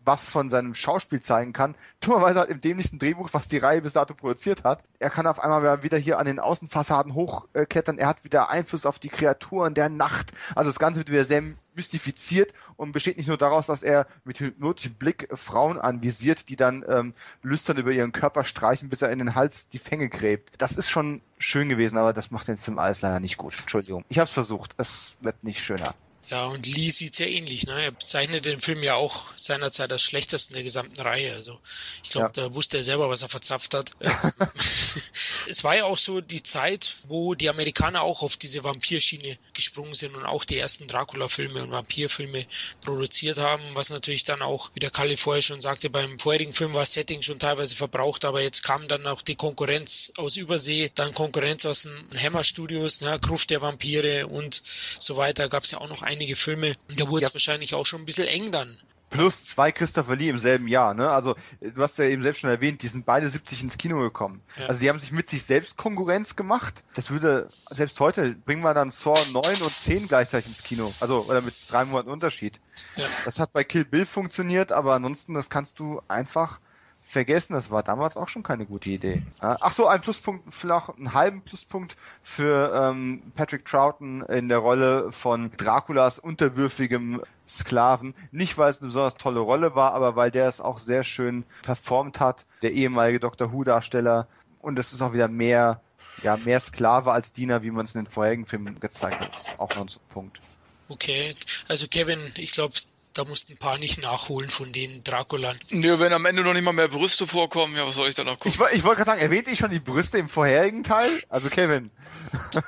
was von seinem Schauspiel zeigen kann. Dummerweise hat im dämlichsten Drehbuch, was die Reihe bis dato produziert hat, er kann auf einmal wieder hier an den Außenfassaden hochklettern. Er hat wieder Einfluss auf die Kreaturen der Nacht. Also das Ganze wird wieder sehr mystifiziert und besteht nicht nur daraus, dass er mit hypnotischem Blick Frauen anvisiert, die dann ähm, lüstern über ihren Körper streichen, bis er in den Hals die Fänge gräbt. Das ist schon schön gewesen, aber das macht den Film alles leider nicht gut. Entschuldigung. Ich habe es versucht. Es wird nicht schöner. Ja, und Lee sieht's ja ähnlich. Ne? Er bezeichnete den Film ja auch seinerzeit als schlechtesten der gesamten Reihe. Also ich glaube, ja. da wusste er selber, was er verzapft hat. es war ja auch so die Zeit, wo die Amerikaner auch auf diese Vampirschiene gesprungen sind und auch die ersten Dracula-Filme und Vampirfilme produziert haben, was natürlich dann auch, wie der Kalle vorher schon sagte, beim vorherigen Film war Setting schon teilweise verbraucht, aber jetzt kam dann auch die Konkurrenz aus Übersee, dann Konkurrenz aus den Hammer Studios, ne, Gruft der Vampire und so weiter, gab es ja auch noch einige Filme. Da wurde es ja. wahrscheinlich auch schon ein bisschen eng dann. Plus zwei Christopher Lee im selben Jahr, ne? Also, du hast ja eben selbst schon erwähnt, die sind beide 70 ins Kino gekommen. Ja. Also, die haben sich mit sich selbst Konkurrenz gemacht. Das würde, selbst heute, bringen wir dann Saw 9 und 10 gleichzeitig ins Kino. Also, oder mit drei Monaten Unterschied. Ja. Das hat bei Kill Bill funktioniert, aber ansonsten, das kannst du einfach vergessen, das war damals auch schon keine gute Idee. Ach so, ein Pluspunkt, vielleicht einen halben Pluspunkt für ähm, Patrick Troughton in der Rolle von Draculas unterwürfigem Sklaven. Nicht, weil es eine besonders tolle Rolle war, aber weil der es auch sehr schön performt hat, der ehemalige Doctor Who-Darsteller. Und es ist auch wieder mehr, ja, mehr Sklave als Diener, wie man es in den vorherigen Filmen gezeigt hat. Das ist auch noch ein Punkt. Okay, also Kevin, ich glaube, da mussten ein paar nicht nachholen von den Draculern. Ja, wenn am Ende noch nicht mal mehr Brüste vorkommen, ja, was soll ich da noch gucken? Ich, ich wollte gerade sagen, erwähnte ich schon die Brüste im vorherigen Teil? Also Kevin.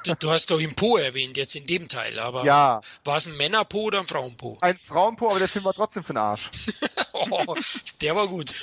Du, du hast doch im Po erwähnt, jetzt in dem Teil, aber ja. war es ein Männerpo oder ein Frauenpo? Ein Frauenpo, aber der Film war trotzdem für den Arsch. oh, der war gut.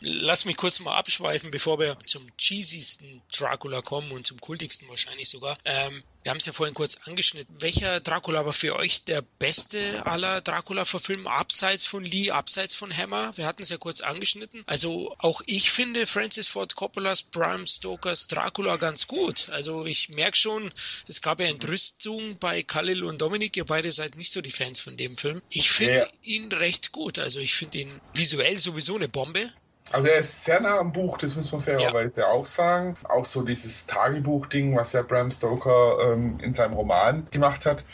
Lass mich kurz mal abschweifen, bevor wir zum cheesiesten Dracula kommen und zum kultigsten wahrscheinlich sogar. Ähm, wir haben es ja vorhin kurz angeschnitten. Welcher Dracula war für euch der beste aller Dracula-Verfilmungen, abseits von Lee, abseits von Hammer? Wir hatten es ja kurz angeschnitten. Also auch ich finde Francis Ford Coppolas Bram Stokers Dracula ganz gut. Also ich merke schon, es gab ja Entrüstung bei Khalil und Dominik. Ihr beide seid nicht so die Fans von dem Film. Ich finde ja. ihn recht gut. Also ich finde ihn visuell sowieso eine Bombe. Also er ist sehr nah am Buch, das muss man fairerweise ja. auch sagen. Auch so dieses Tagebuch-Ding, was ja Bram Stoker ähm, in seinem Roman gemacht hat.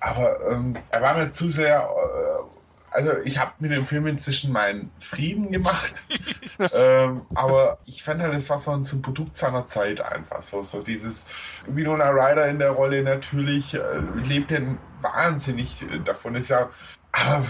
Aber ähm, er war mir zu sehr... Äh, also ich habe mit dem Film inzwischen meinen Frieden gemacht, ähm, aber ich fand halt, es war so ein, so ein Produkt seiner Zeit einfach so. So dieses Winona Ryder in der Rolle natürlich äh, lebt denn wahnsinnig davon. Ist ja, aber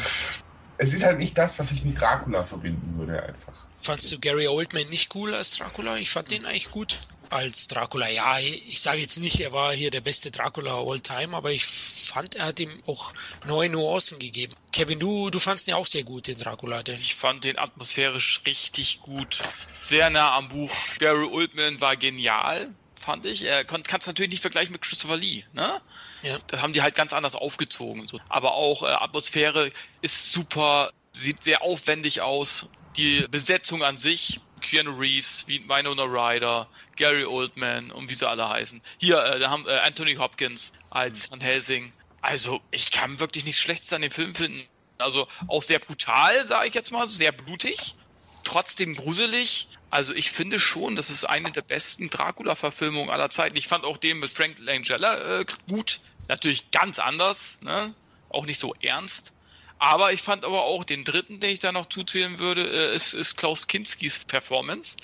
es ist halt nicht das, was ich mit Dracula verbinden würde einfach. Fandst du Gary Oldman nicht cool als Dracula? Ich fand den eigentlich gut als Dracula. Ja, ich sage jetzt nicht, er war hier der beste Dracula all time, aber ich fand, er hat ihm auch neue Nuancen gegeben. Kevin, du, du fandst ihn ja auch sehr gut, den Dracula. Den. Ich fand den atmosphärisch richtig gut. Sehr nah am Buch. Gary Oldman war genial, fand ich. Er kann es natürlich nicht vergleichen mit Christopher Lee, ne? Ja. Da haben die halt ganz anders aufgezogen. So. Aber auch äh, Atmosphäre ist super, sieht sehr aufwendig aus. Die Besetzung an sich, Keanu Reeves, Winona Ryder, Gary Oldman und wie sie alle heißen. Hier, äh, da haben äh, Anthony Hopkins als Van Helsing. Also, ich kann wirklich nichts Schlechtes an dem Film finden. Also auch sehr brutal, sage ich jetzt mal, sehr blutig, trotzdem gruselig, Also ich finde schon, das ist eine der besten Dracula-Verfilmungen aller Zeiten. Ich fand auch den mit Frank Langella äh, gut. Natürlich ganz anders, ne? auch nicht so ernst. Aber ich fand aber auch den dritten, den ich da noch zuzählen würde, äh, ist, ist Klaus Kinskis Performance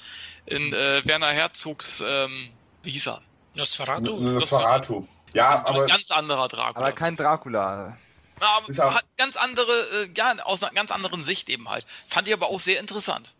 in äh, Werner Herzogs, ähm, wie hieß er? Nosferatu. Nosferatu. Ja, aber ein ganz anderer Dracula. Aber kein Dracula. Ja, aber hat ganz andere, äh, ja, aus einer ganz anderen Sicht eben halt. Fand ich aber auch sehr interessant.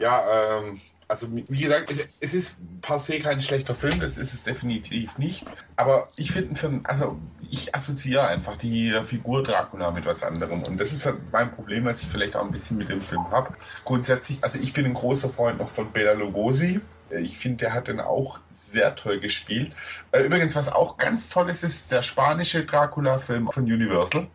Ja, ähm, also wie gesagt, es, es ist per se kein schlechter Film, das ist es definitiv nicht. Aber ich finde einen Film, also ich assoziiere einfach die Figur Dracula mit was anderem. Und das ist halt mein Problem, was ich vielleicht auch ein bisschen mit dem Film habe. Grundsätzlich, also ich bin ein großer Freund noch von Bela Lugosi. Ich finde, der hat den auch sehr toll gespielt. Äh, Übrigens, was auch ganz toll ist, ist der spanische Dracula-Film von Universal.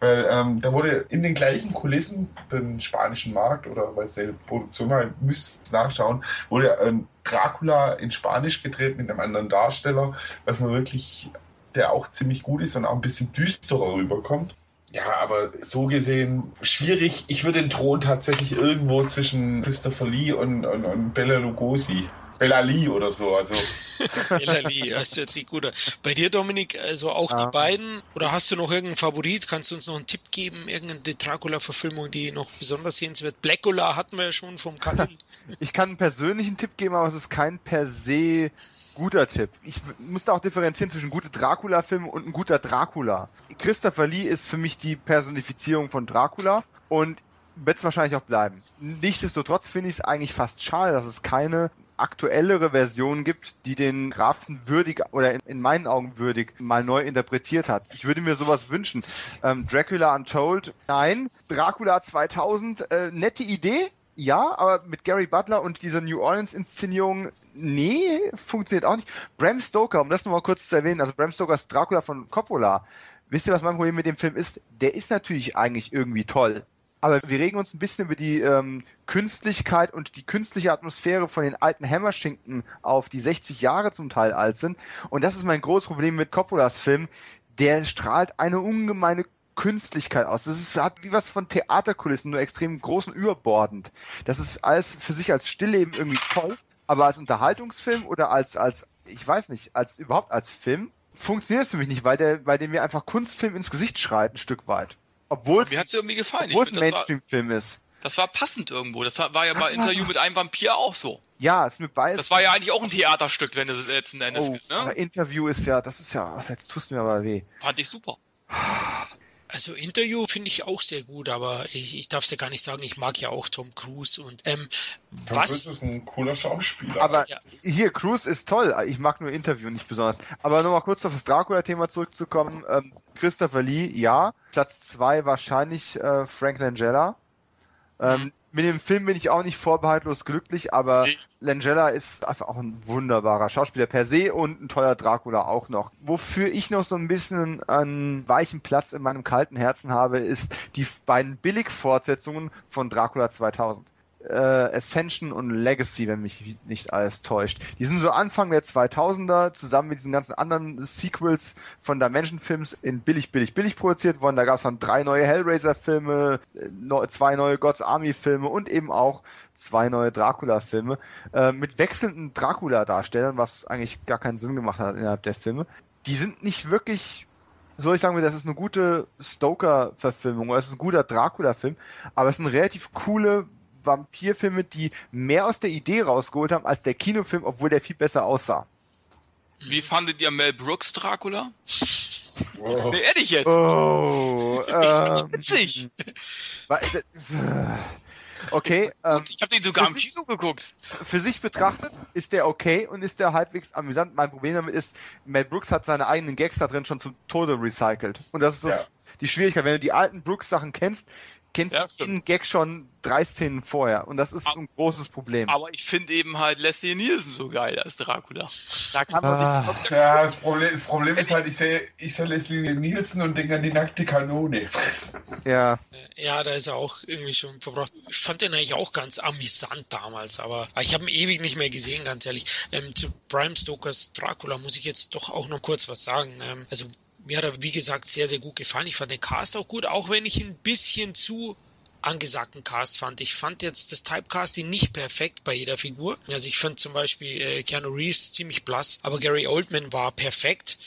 Weil ähm, da wurde in den gleichen Kulissen den spanischen Markt oder weil die Produktion war, müsst nachschauen, wurde ähm, Dracula in Spanisch gedreht mit einem anderen Darsteller, was man wirklich, der auch ziemlich gut ist und auch ein bisschen düsterer rüberkommt. Ja, aber so gesehen schwierig. Ich würde den Thron tatsächlich irgendwo zwischen Christopher Lee und, und, und Bela Lugosi. Bella Lee oder so. Also Elali, das hört sich gut an. Bei dir, Dominik, also auch Ja. die beiden? Oder hast du noch irgendeinen Favorit? Kannst du uns noch einen Tipp geben? Irgendeine Dracula-Verfilmung, die noch besonders sehenswert? Blackula hatten wir ja schon vom Khalil. Ich kann einen persönlichen Tipp geben, aber es ist kein per se guter Tipp. Ich muss da auch differenzieren zwischen gute Dracula-Filme und ein guter Dracula. Christopher Lee ist für mich die Personifizierung von Dracula und wird es wahrscheinlich auch bleiben. Nichtsdestotrotz finde ich es eigentlich fast schade, dass es keine aktuellere Version gibt, die den Grafen würdig oder in, in meinen Augen würdig mal neu interpretiert hat. Ich würde mir sowas wünschen. Ähm, Dracula Untold, nein. Dracula 2000, äh, nette Idee, ja, aber mit Gary Butler und dieser New Orleans-Inszenierung, nee, funktioniert auch nicht. Bram Stoker, um das nochmal kurz zu erwähnen, also Bram Stokers Dracula von Coppola, wisst ihr, was mein Problem mit dem Film ist? Der ist natürlich eigentlich irgendwie toll. Aber wir regen uns ein bisschen über die ähm, Künstlichkeit und die künstliche Atmosphäre von den alten Hammerschinken auf, die 60 Jahre zum Teil alt sind. Und das ist mein großes Problem mit Coppolas Film. Der strahlt eine ungemeine Künstlichkeit aus. Das ist, hat wie was von Theaterkulissen, nur extrem groß und überbordend. Das ist alles für sich als Stillleben irgendwie toll, aber als Unterhaltungsfilm oder als, als, ich weiß nicht, als überhaupt als Film funktioniert es für mich nicht, weil der, weil der mir einfach Kunstfilm ins Gesicht schreit, ein Stück weit. Obwohl es irgendwie gefallen. Obwohl es ein Mainstream-Film ist. das war passend irgendwo. Das war, ja bei Interview mit einem Vampir auch so. Ja, ist mir beides. Das war ja eigentlich auch ein Theaterstück, wenn du es letzten Endes Oh, willst, ne? aber Interview ist ja, das ist ja, jetzt tust du mir aber weh. Fand ich super. Also Interview finde ich auch sehr gut, aber ich, ich darf es ja gar nicht sagen, ich mag ja auch Tom Cruise und ähm, Tom was Cruise ist ein cooler Schauspieler. Aber Ja. hier, Cruise ist toll. Ich mag nur Interview nicht besonders. Aber nochmal kurz auf das Dracula-Thema zurückzukommen. Ähm, Christopher Lee, ja. Platz zwei wahrscheinlich äh, Frank Langella. Ähm, Mhm. Mit dem Film bin ich auch nicht vorbehaltlos glücklich, aber Nee. Langella ist einfach auch ein wunderbarer Schauspieler per se und ein toller Dracula auch noch. Wofür ich noch so ein bisschen einen weichen Platz in meinem kalten Herzen habe, ist die beiden Billig-Fortsetzungen von Dracula 2000 äh, Ascension und Legacy, wenn mich nicht alles täuscht. Die sind so Anfang der 2000er zusammen mit diesen ganzen anderen Sequels von Dimension-Films in billig, billig, billig produziert worden. Da gab es dann drei neue Hellraiser-Filme, äh, zwei neue God's Army-Filme und eben auch zwei neue Dracula-Filme äh, mit wechselnden Dracula-Darstellern, was eigentlich gar keinen Sinn gemacht hat innerhalb der Filme. Die sind nicht wirklich soll ich sagen, das ist eine gute Stoker-Verfilmung oder es ist ein guter Dracula-Film, aber es sind relativ coole Vampirfilme, die mehr aus der Idee rausgeholt haben als der Kinofilm, obwohl der viel besser aussah. Wie fandet ihr Mel Brooks Dracula? Oh. Nee, ehrlich jetzt. Oh, ähm, Witzig. äh, Okay, ähm, Ich habe den sogar im Kino geguckt. für sich betrachtet ist der okay und ist der halbwegs amüsant. Mein Problem damit ist, Mel Brooks hat seine eigenen Gags da drin schon zum Tode recycelt. Und das ist das, Ja. die Schwierigkeit. Wenn du die alten Brooks-Sachen kennst, kennst Ja, jeden Gag schon drei Szenen vorher. Und das ist Aber- ein großes Problem. Aber ich finde eben halt Leslie Nielsen so geil als Dracula. Da kann man Ah. sich Ja, das Problem, das Problem ist halt, ich sehe ich sehe Leslie Nielsen und denke an die nackte Kanone. Ja, Ja, da ist er auch irgendwie schon verbraucht. Ich fand den eigentlich auch ganz amüsant damals, aber ich habe ihn ewig nicht mehr gesehen, ganz ehrlich. Ähm, zu Bram Stokers Dracula muss ich jetzt doch auch noch kurz was sagen. Ähm, also mir hat er, wie gesagt, sehr, sehr gut gefallen. Ich fand den Cast auch gut, auch wenn ich ein bisschen zu angesagten Cast fand. Ich fand jetzt das Typecasting nicht perfekt bei jeder Figur. Also ich fand zum Beispiel äh, Keanu Reeves ziemlich blass, aber Gary Oldman war perfekt.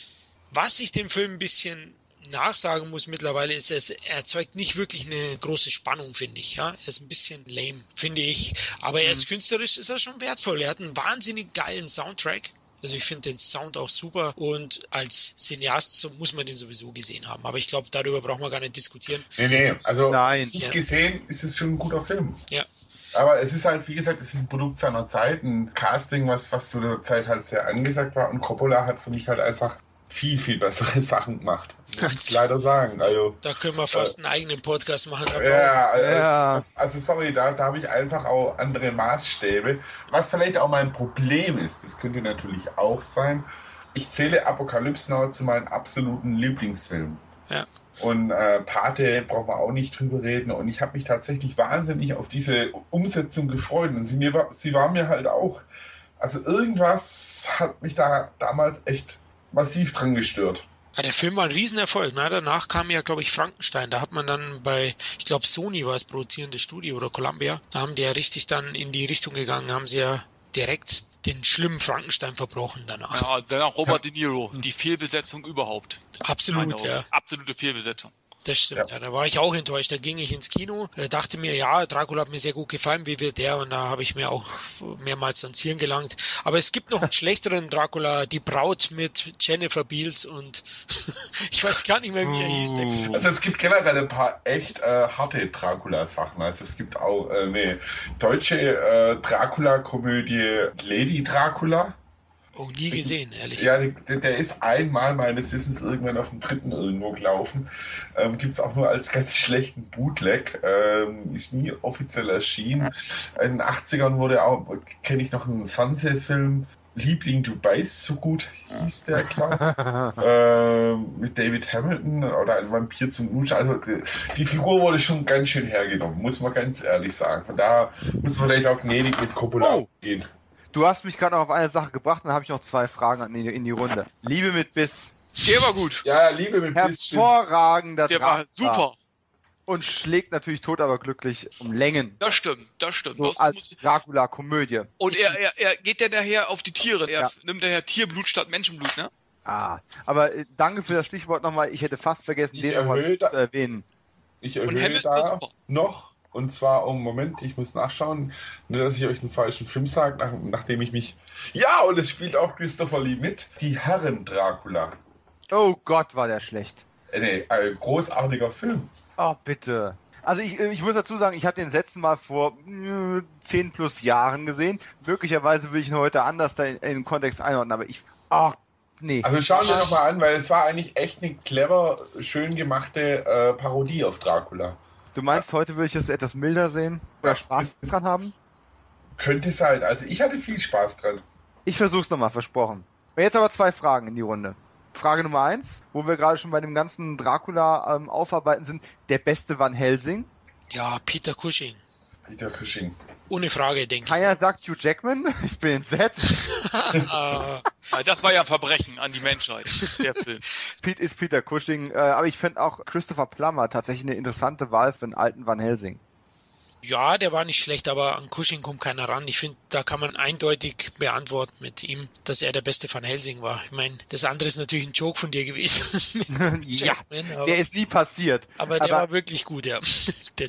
Was ich dem Film ein bisschen nachsagen muss mittlerweile ist, es erzeugt nicht wirklich eine große Spannung, finde ich. Ja, er ist ein bisschen lame, finde ich. Aber er ist mhm. künstlerisch, ist er schon wertvoll. Er hat einen wahnsinnig geilen Soundtrack. Also ich finde den Sound auch super und als Cineast so muss man den sowieso gesehen haben. Aber ich glaube, darüber brauchen wir gar nicht diskutieren. Nee, nee, also Nein. nicht ja. gesehen ist es schon ein guter Film. Ja. Aber es ist halt, wie gesagt, es ist ein Produkt seiner Zeit, ein Casting, was, was zu der Zeit halt sehr angesagt war. Und Coppola hat für mich halt einfach viel, viel bessere Sachen gemacht. Muss ich leider sagen. Also, da können wir fast äh, einen eigenen Podcast machen. Ja, äh, ja, also sorry, da, da habe ich einfach auch andere Maßstäbe. Was vielleicht auch mein Problem ist, das könnte natürlich auch sein. Ich zähle Apokalypse Now zu meinen absoluten Lieblingsfilmen. Ja. Und äh, Pate brauchen wir auch nicht drüber reden. Und ich habe mich tatsächlich wahnsinnig auf diese Umsetzung gefreut. Und sie, mir war, sie war mir halt auch. Also irgendwas hat mich da damals echt massiv dran gestört. Ja, der Film war ein Riesenerfolg. Ne? Danach kam ja, glaube ich, Frankenstein. Da hat man dann bei, ich glaube, Sony war es produzierende Studio oder Columbia. Da haben die ja richtig dann in die Richtung gegangen, haben sie ja direkt den schlimmen Frankenstein verbrochen danach. Ja, danach Robert De Niro. Die Fehlbesetzung überhaupt. Absolut, ja. Absolute Fehlbesetzung. Das stimmt, ja. ja. Da war ich auch enttäuscht. Da ging ich ins Kino, äh, dachte mir, ja, Dracula hat mir sehr gut gefallen, wie wird der? Und da habe ich mir auch mehrmals ans Hirn gelangt. Aber es gibt noch einen schlechteren Dracula, die Braut mit Jennifer Beals und ich weiß gar nicht mehr, wie er hieß. Der also es gibt generell ein paar echt äh, harte Dracula-Sachen. Also es gibt auch äh, eine deutsche äh, Dracula-Komödie Lady Dracula. Oh, nie gesehen, ehrlich. Ja, der, der, ist einmal meines Wissens irgendwann auf dem dritten irgendwo gelaufen. Ähm, Gibt es auch nur als ganz schlechten Bootleg. Ähm, ist nie offiziell erschienen. In den 80ern wurde auch, kenne ich noch einen Fernsehfilm, Liebling, du beißt so gut, hieß der, klar. ähm, mit David Hamilton oder ein Vampir zum Duschen. Also die, die, Figur wurde schon ganz schön hergenommen, muss man ganz ehrlich sagen. Von daher muss man vielleicht auch gnädig mit Coppola oh. gehen. Du hast mich gerade noch auf eine Sache gebracht, dann habe ich noch zwei Fragen in die, in die Runde. Liebe mit Biss. Der war gut. Ja, Liebe mit Biss. Hervorragender Der war super. Und schlägt natürlich tot, aber glücklich um Längen. Das stimmt, das stimmt. So das als Dracula-Komödie. Und er, er, er geht ja nachher auf die Tiere. Er ja. nimmt daher Tierblut statt Menschenblut, ne? Ah, aber äh, danke für das Stichwort nochmal. Ich hätte fast vergessen, ich den nochmal zu erwähnen. Ich erhöhe da noch und zwar, um Moment, ich muss nachschauen, nicht, dass ich euch einen falschen Film sage, nach, nachdem ich mich. Ja, und es spielt auch Christopher Lee mit. Die Herren Dracula. Oh Gott, war der schlecht. Äh, nee, ein großartiger Film. Oh, bitte. Also ich, ich muss dazu sagen, ich habe den letzten Mal vor äh, 10 plus Jahren gesehen. Möglicherweise will ich ihn heute anders da in, in den Kontext einordnen, aber ich. Oh, nee. Also schauen wir nochmal an, weil es war eigentlich echt eine clever, schön gemachte äh, Parodie auf Dracula. Du meinst, heute würde ich es etwas milder sehen? Oder Spaß dran haben? Könnte sein. Also ich hatte viel Spaß dran. Ich versuch's nochmal, versprochen. Jetzt aber zwei Fragen in die Runde. Frage Nummer eins, wo wir gerade schon bei dem ganzen Dracula ähm, aufarbeiten sind. Der beste Van Helsing? Ja, Peter Cushing. Peter Cushing. Ohne Frage, denke ich. Keiner sagt Hugh Jackman. Ich bin entsetzt. das war ja ein Verbrechen an die Menschheit, der Film. Pete ist Peter Cushing, äh, aber ich finde auch Christopher Plummer tatsächlich eine interessante Wahl für einen alten Van Helsing. Ja, der war nicht schlecht, aber an Cushing kommt keiner ran. Ich finde, da kann man eindeutig beantworten mit ihm, dass er der beste Van Helsing war. Ich meine, das andere ist natürlich ein Joke von dir gewesen. ja, aber, der ist nie passiert. Aber der aber, war wirklich gut, ja.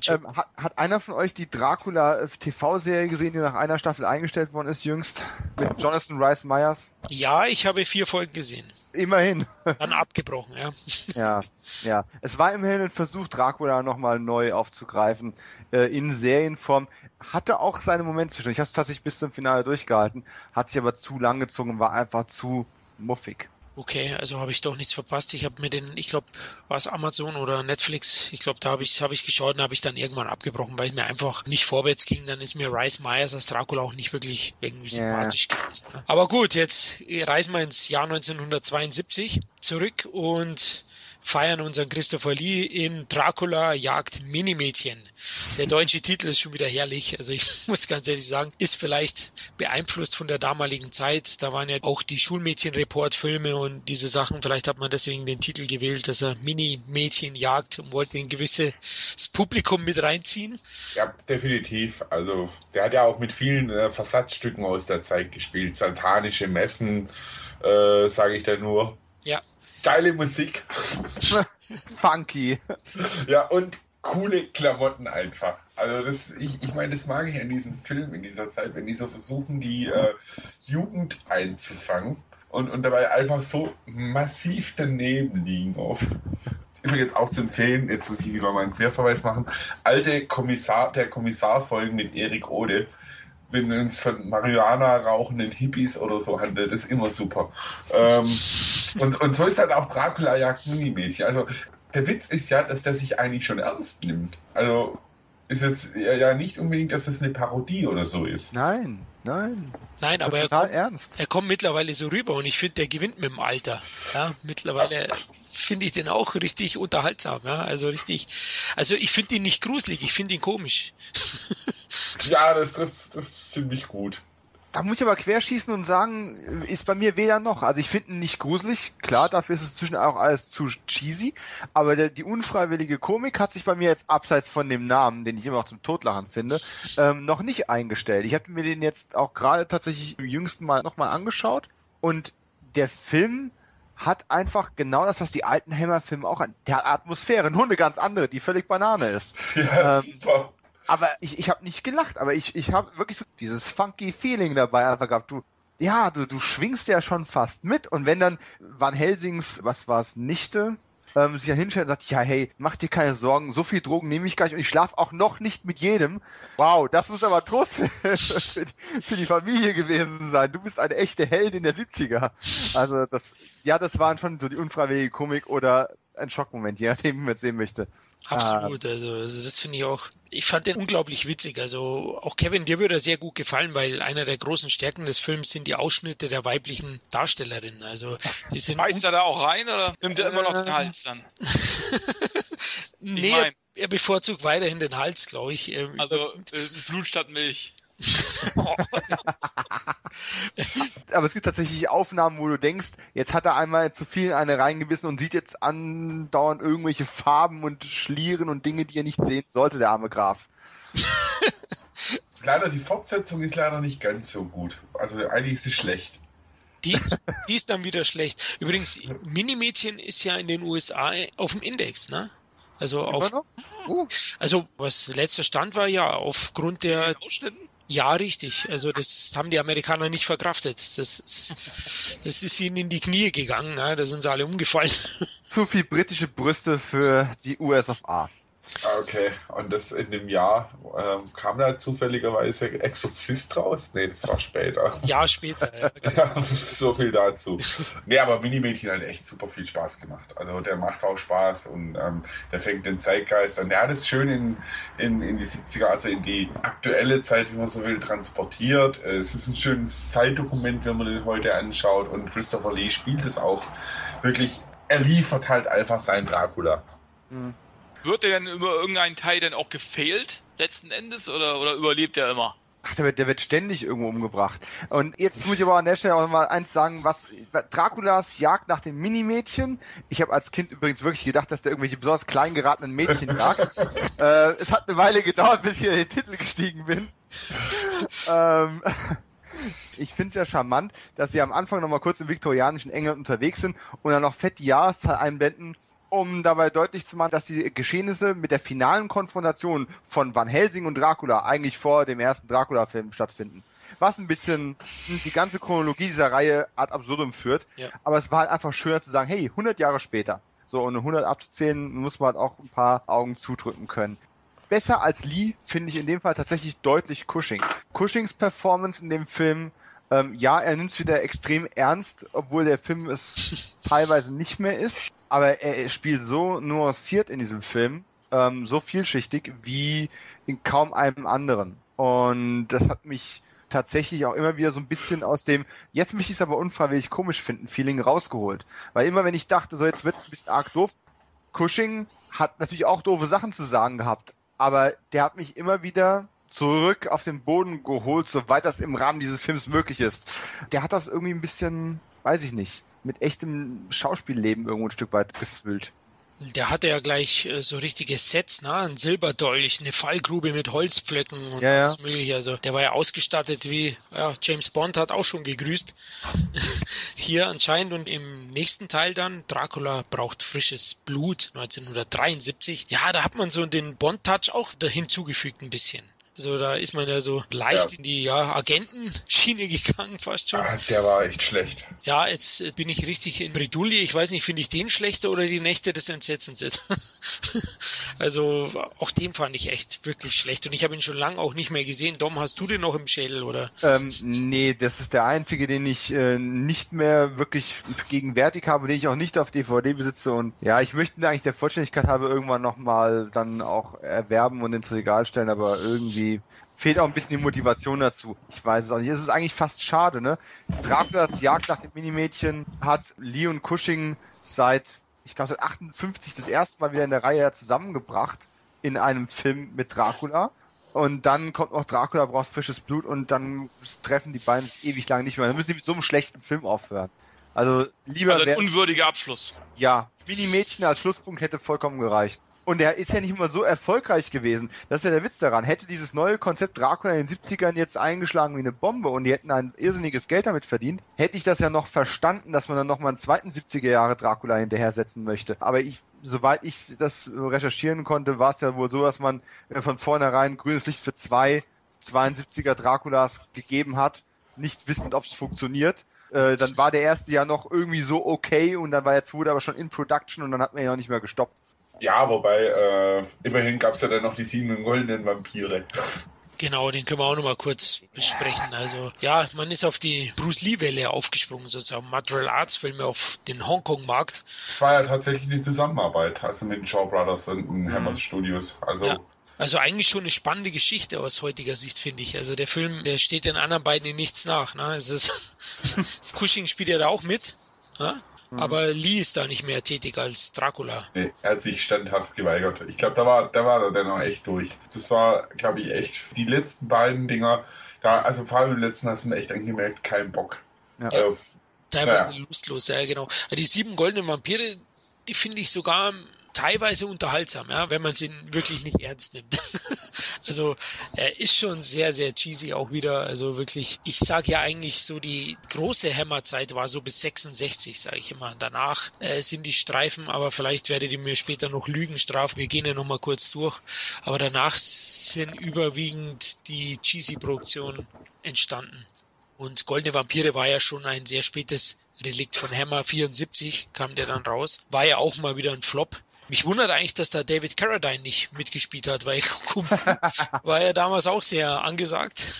Ähm, hat, hat, einer von euch die Dracula TV-Serie gesehen, die nach einer Staffel eingestellt worden ist, jüngst? Mit Jonathan Rice Myers? Ja, ich habe vier Folgen gesehen. Immerhin. Dann abgebrochen, ja. Ja, ja. Es war immerhin ein Versuch, Dracula nochmal neu aufzugreifen, äh, in Serienform. Hatte auch seine Momente zwischen. Ich habe es tatsächlich bis zum Finale durchgehalten, hat sich aber zu lang gezogen, war einfach zu muffig. Okay, also habe ich doch nichts verpasst. Ich habe mir den, ich glaube, war es Amazon oder Netflix, ich glaube, da habe ich, hab ich geschaut und habe ich dann irgendwann abgebrochen, weil es mir einfach nicht vorwärts ging. Dann ist mir Rice Myers als Dracula auch nicht wirklich irgendwie yeah. sympathisch gewesen. Ne? Aber gut, jetzt reisen wir ins Jahr 1972 zurück und feiern unseren Christopher Lee in Dracula jagt Minimädchen. Der deutsche Titel ist schon wieder herrlich. Also ich muss ganz ehrlich sagen, ist vielleicht beeinflusst von der damaligen Zeit. Da waren ja auch die Schulmädchen-Report-Filme und diese Sachen. Vielleicht hat man deswegen den Titel gewählt, dass er Mini-Mädchen jagt und wollte ein gewisses Publikum mit reinziehen. Ja, definitiv. Also der hat ja auch mit vielen äh, Versatzstücken aus der Zeit gespielt. Satanische Messen, äh, sage ich da nur. Ja. Geile Musik. Funky. Ja, und coole Klamotten einfach. Also das, ich, ich meine, das mag ich an diesem Film in dieser Zeit, wenn die so versuchen, die äh, Jugend einzufangen und, und dabei einfach so massiv daneben liegen auf. Übrigens auch zu empfehlen, jetzt muss ich wieder mal einen Querverweis machen, alte Kommissar, der Kommissarfolgen mit Erik Ode, wenn es von Marihuana rauchenden Hippies oder so handelt, ist immer super. Ähm, und, und so ist halt auch Dracula jagt Minimädchen. Also der Witz ist ja, dass der sich eigentlich schon ernst nimmt. Also ist jetzt ja, ja nicht unbedingt, dass das eine Parodie oder so ist. Nein, nein. Nein, aber er Total kommt, ernst. er kommt mittlerweile so rüber und ich finde, der gewinnt mit dem Alter. Ja, mittlerweile finde ich den auch richtig unterhaltsam. Ja, also richtig. Also ich finde ihn nicht gruselig, ich finde ihn komisch. Ja, das trifft es ziemlich gut. Da muss ich aber querschießen und sagen, ist bei mir weder noch. Also ich finde ihn nicht gruselig. Klar, dafür ist es zwischen auch alles zu cheesy. Aber der, die unfreiwillige Komik hat sich bei mir jetzt abseits von dem Namen, den ich immer noch zum Totlachen finde, ähm, noch nicht eingestellt. Ich habe mir den jetzt auch gerade tatsächlich im jüngsten Mal nochmal angeschaut. Und der Film hat einfach genau das, was die alten Hammer-Filme auch an. Der hat Atmosphäre, nur eine ganz andere, die völlig Banane ist. Ja, Ähm, super. Aber ich, ich habe nicht gelacht, aber ich, ich habe wirklich so dieses funky Feeling dabei einfach gehabt. Du, ja, du, du schwingst ja schon fast mit und wenn dann Van Helsings, was war's, Nichte, ähm, sich dann hinstellt und sagt, ja, hey, mach dir keine Sorgen, so viel Drogen nehme ich gar nicht und ich schlafe auch noch nicht mit jedem. Wow, das muss aber Trost für, die, für die Familie gewesen sein. Du bist eine echte Heldin der 70er. Also das, ja, das waren schon so die unfreiwillige Komik oder ein Schockmoment, je nachdem, wie man es sehen möchte. Absolut. Also, also das finde ich auch. Ich fand den unglaublich witzig. Also auch Kevin, dir würde er sehr gut gefallen, weil einer der großen Stärken des Films sind die Ausschnitte der weiblichen Darstellerinnen. Also die sind Beißt er da auch rein oder nimmt er immer noch den Äh, Hals dann? nee, mein- er bevorzugt weiterhin den Hals, glaube ich. Ähm, Also äh, Blut statt Milch. aber es gibt tatsächlich Aufnahmen, wo du denkst, jetzt hat er einmal zu viel in eine reingebissen und sieht jetzt andauernd irgendwelche Farben und Schlieren und Dinge, die er nicht sehen sollte, der arme Graf. Leider, die Fortsetzung ist leider nicht ganz so gut. Also eigentlich ist sie schlecht. Die ist, die ist dann wieder schlecht. Übrigens, Minimädchen ist ja in den USA auf dem Index, ne? Also auf, noch? Uh, also was letzter Stand war ja aufgrund der Ausschnitten? Ja, richtig. Also das haben die Amerikaner nicht verkraftet. Das ist, das ist ihnen in die Knie gegangen. Ja? Da sind sie alle umgefallen. zu viel britische Brüste für die US of A. Ah, Okay, und das in dem Jahr ähm, kam da zufälligerweise Exorzist raus? Nee, das war später. Ein Jahr später. Ja, genau. Ja, so viel dazu. Nee, aber Minimädchen hat echt super viel Spaß gemacht. Also der macht auch Spaß und ähm, der fängt den Zeitgeist an. Der hat es schön in, in, in die 70er, also in die aktuelle Zeit, wie man so will, transportiert. Es ist ein schönes Zeitdokument, wenn man den heute anschaut und Christopher Lee spielt es auch wirklich. Er liefert halt einfach seinen Dracula. Wird der denn über irgendeinen Teil denn auch gefailt, letzten Endes, oder, oder überlebt er immer? Ach, der wird, der wird ständig irgendwo umgebracht. Und jetzt muss ich aber an der Stelle auch mal eins sagen, was Draculas Jagd nach dem Minimädchen. Ich habe als Kind übrigens wirklich gedacht, dass der irgendwelche besonders klein geratenen Mädchen jagt. äh, es hat eine Weile gedauert, bis ich in den Titel gestiegen bin. ähm, ich finde es ja charmant, dass sie am Anfang nochmal kurz im viktorianischen England unterwegs sind und dann noch fett die Jahreszahl einblenden, um dabei deutlich zu machen, dass die Geschehnisse mit der finalen Konfrontation von Van Helsing und Dracula eigentlich vor dem ersten Dracula-Film stattfinden. Was ein bisschen die ganze Chronologie dieser Reihe ad absurdum führt. Ja. Aber es war halt einfach schöner zu sagen, hey, 100 Jahre später. So, und 100 abzuzählen, muss man halt auch ein paar Augen zudrücken können. Besser als Lee finde ich in dem Fall tatsächlich deutlich Cushing. Cushings Performance in dem Film, ähm, ja, er nimmt es wieder extrem ernst, obwohl der Film es teilweise nicht mehr ist. Aber er, spielt so nuanciert in diesem Film, ähm, so vielschichtig wie in kaum einem anderen. Und das hat mich tatsächlich auch immer wieder so ein bisschen aus dem, jetzt möchte ich es aber unfreiwillig komisch finden, Feeling rausgeholt. Weil immer wenn ich dachte, so jetzt wird's ein bisschen arg doof, Cushing hat natürlich auch doofe Sachen zu sagen gehabt, aber der hat mich immer wieder zurück auf den Boden geholt, soweit das im Rahmen dieses Films möglich ist. Der hat das irgendwie ein bisschen, weiß ich nicht, mit echtem Schauspielleben irgendwo ein Stück weit gefüllt. Der hatte ja gleich äh, so richtige Sets, ne? Ein Silberdolch, eine Fallgrube mit Holzpflöcken und Ja, ja. alles mögliche. Also der war ja ausgestattet wie, ja, James Bond hat auch schon gegrüßt. Hier anscheinend und im nächsten Teil dann, Dracula braucht frisches Blut, 1973. Ja, da hat man so den Bond-Touch auch hinzugefügt ein bisschen. Also da ist man ja so leicht Ja. in die ja, Agentenschiene gegangen fast schon. Ah, der war echt schlecht. Ja, jetzt äh, bin ich richtig in Bredouille. Ich weiß nicht, finde ich den schlechter oder die Nächte des Entsetzens jetzt? also auch den fand ich echt wirklich schlecht und ich habe ihn schon lange auch nicht mehr gesehen. Dom, hast du den noch im Schädel oder? Ähm, nee, das ist der einzige, den ich äh, nicht mehr wirklich gegenwärtig habe, den ich auch nicht auf DVD besitze und ja, ich möchte ihn eigentlich der Vollständigkeit habe irgendwann nochmal dann auch erwerben und ins Regal stellen, aber irgendwie fehlt auch ein bisschen die Motivation dazu. Ich weiß es auch nicht. Es ist eigentlich fast schade, ne? Draculas Jagd nach dem Minimädchen hat Leon Cushing seit, ich glaube, seit 58 das erste Mal wieder in der Reihe zusammengebracht in einem Film mit Dracula. Und dann kommt noch Dracula braucht frisches Blut und dann treffen die beiden sich ewig lang nicht mehr. Dann müssen sie mit so einem schlechten Film aufhören. Also lieber Also ein unwürdiger Abschluss. ja, Mini-Mädchen als Schlusspunkt hätte vollkommen gereicht. Und er ist ja nicht immer so erfolgreich gewesen. Das ist ja der Witz daran. Hätte dieses neue Konzept Dracula in den 70ern jetzt eingeschlagen wie eine Bombe und die hätten ein irrsinniges Geld damit verdient, hätte ich das ja noch verstanden, dass man dann nochmal einen zweiten 70er Jahre Dracula hinterher setzen möchte. Aber ich, soweit ich das recherchieren konnte, war es ja wohl so, dass man äh, von vornherein grünes Licht für zwei 72er Draculas gegeben hat, nicht wissend, ob es funktioniert. Äh, dann war der erste ja noch irgendwie so okay und dann war der zweite aber schon in Production und dann hat man ihn auch nicht mehr gestoppt. Ja, wobei, äh, immerhin gab es ja dann noch die sieben goldenen Vampire. Genau, den können wir auch nochmal kurz besprechen. Also ja, man ist auf die Bruce Lee-Welle aufgesprungen, sozusagen Material Arts Filme auf den Hongkong-Markt. Es war ja tatsächlich eine Zusammenarbeit, also mit den Shaw Brothers und den Hammers Studios. Also Ja. Also eigentlich schon eine spannende Geschichte aus heutiger Sicht, finde ich. Also der Film, der steht den anderen beiden in nichts nach. Ne? Es ist, Cushing spielt ja da auch mit, ne? Aber Lee ist da nicht mehr tätig als Dracula. nee, er hat sich standhaft geweigert. Ich glaube, da war, da war er dann auch echt durch. Das war, glaube ich, echt. Die letzten beiden Dinger, da, also vor allem im letzten hast du mir echt angemerkt, kein Bock. Ja. Äh, Teilweise Ja. lustlos, ja genau. Die sieben goldenen Vampire, die finde ich sogar teilweise unterhaltsam, ja, wenn man sie wirklich nicht ernst nimmt. also er ist schon sehr, sehr cheesy auch wieder. Also wirklich, ich sage ja eigentlich so, die große Hammerzeit war so bis 66, sage ich immer. Danach äh, sind die Streifen, aber vielleicht werdet ihr mir später noch Lügen strafen. Wir gehen ja noch mal kurz durch. Aber danach sind überwiegend die cheesy Produktionen entstanden. Und Goldene Vampire war ja schon ein sehr spätes Relikt von Hammer. 74 kam der dann raus. War ja auch mal wieder ein Flop. Mich wundert eigentlich, dass da David Carradine nicht mitgespielt hat, weil Kung Fu war ja damals auch sehr angesagt.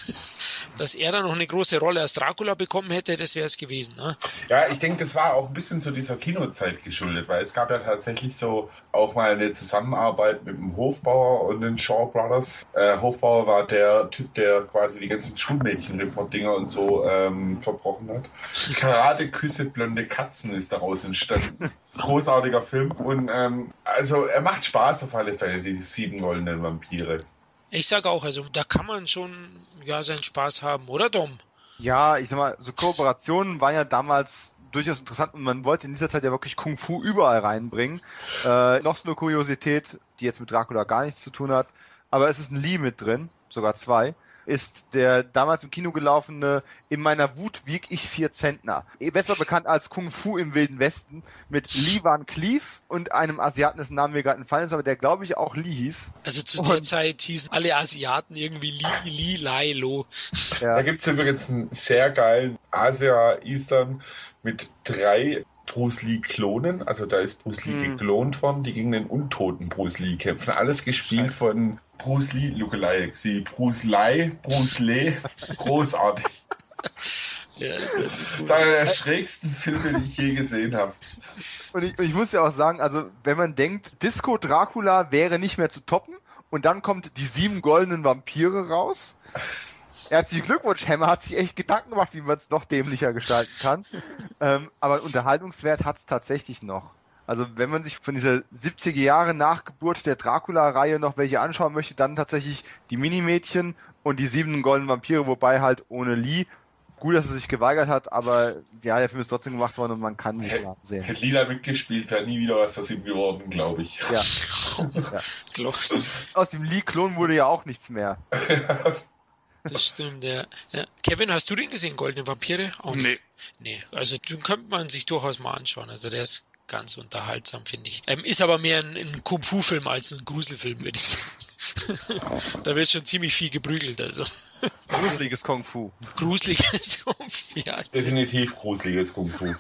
Dass er da noch eine große Rolle als Dracula bekommen hätte, das wäre es gewesen. Ne? Ja, ich denke, das war auch ein bisschen so dieser Kinozeit geschuldet, weil es gab ja tatsächlich so auch mal eine Zusammenarbeit mit dem Hofbauer und den Shaw Brothers. Äh, Hofbauer war der Typ, der quasi die ganzen Schulmädchen-Report-Dinger und so ähm, verbrochen hat. Karate, Küsse, blonde Katzen ist daraus entstanden. Großartiger Film und ähm, also er macht Spaß auf alle Fälle, die sieben goldenen Vampire. Ich sage auch, also da kann man schon ja seinen Spaß haben, oder Dom? Ja, ich sag mal, so Kooperationen waren ja damals durchaus interessant und man wollte in dieser Zeit ja wirklich Kung Fu überall reinbringen. Äh, noch so eine Kuriosität, die jetzt mit Dracula gar nichts zu tun hat, aber es ist ein Lee mit drin, sogar zwei, ist der damals im Kino gelaufene In meiner Wut wieg ich vier Zentner. Eh Besser bekannt als Kung Fu im Wilden Westen mit Lee Van Cleef und einem Asiaten, dessen Namen mir gerade entfallen ist, aber der glaube ich auch Lee hieß. Also zu der Und- Zeit hießen alle Asiaten irgendwie Li, Li, Lai, Lo. Ja. Da gibt's übrigens einen sehr geilen Asia-Eastern mit drei Bruce Lee-Klonen. Also da ist Bruce Lee Hm. geklont worden, die gegen den untoten Bruce Lee kämpfen. Alles gespielt Scheiße. von Bruce Lee Lookalikes wie Bruce Lee, Bruce Lee. Großartig. Ja, das Das cool ist einer der schrägsten Filme, die ich je gesehen habe. Und ich, und ich muss ja auch sagen, also wenn man denkt, Disco Dracula wäre nicht mehr zu toppen und dann kommt die sieben goldenen Vampire raus. Herzlichen Glückwunsch, Hammer hat sich echt Gedanken gemacht, wie man es noch dämlicher gestalten kann. ähm, aber Unterhaltungswert hat es tatsächlich noch. Also wenn man sich von dieser 70er Jahre Nachgeburt der Dracula-Reihe noch welche anschauen möchte, dann tatsächlich die Minimädchen und die sieben goldenen Vampire, wobei halt ohne Lee. Gut, dass er sich geweigert hat, aber ja, der Film ist trotzdem gemacht worden und man kann sich Hätte sehen. hätte Lila mitgespielt, wäre nie wieder was aus ihm geworden, glaube ich. Ja. Glaubst Aus dem Lee-Klon wurde ja auch nichts mehr. Das stimmt, ja. ja. Kevin, hast du den gesehen, Goldene Vampire? Auch nicht. Nee, also den könnte man sich durchaus mal anschauen. Also der ist ganz unterhaltsam, finde ich. Ähm, ist aber mehr ein, ein Kung-Fu-Film als ein Gruselfilm, würde ich sagen. da wird schon ziemlich viel geprügelt, also. Gruseliges Kung Fu. Gruseliges ja. Definitiv gruseliges Kung Fu.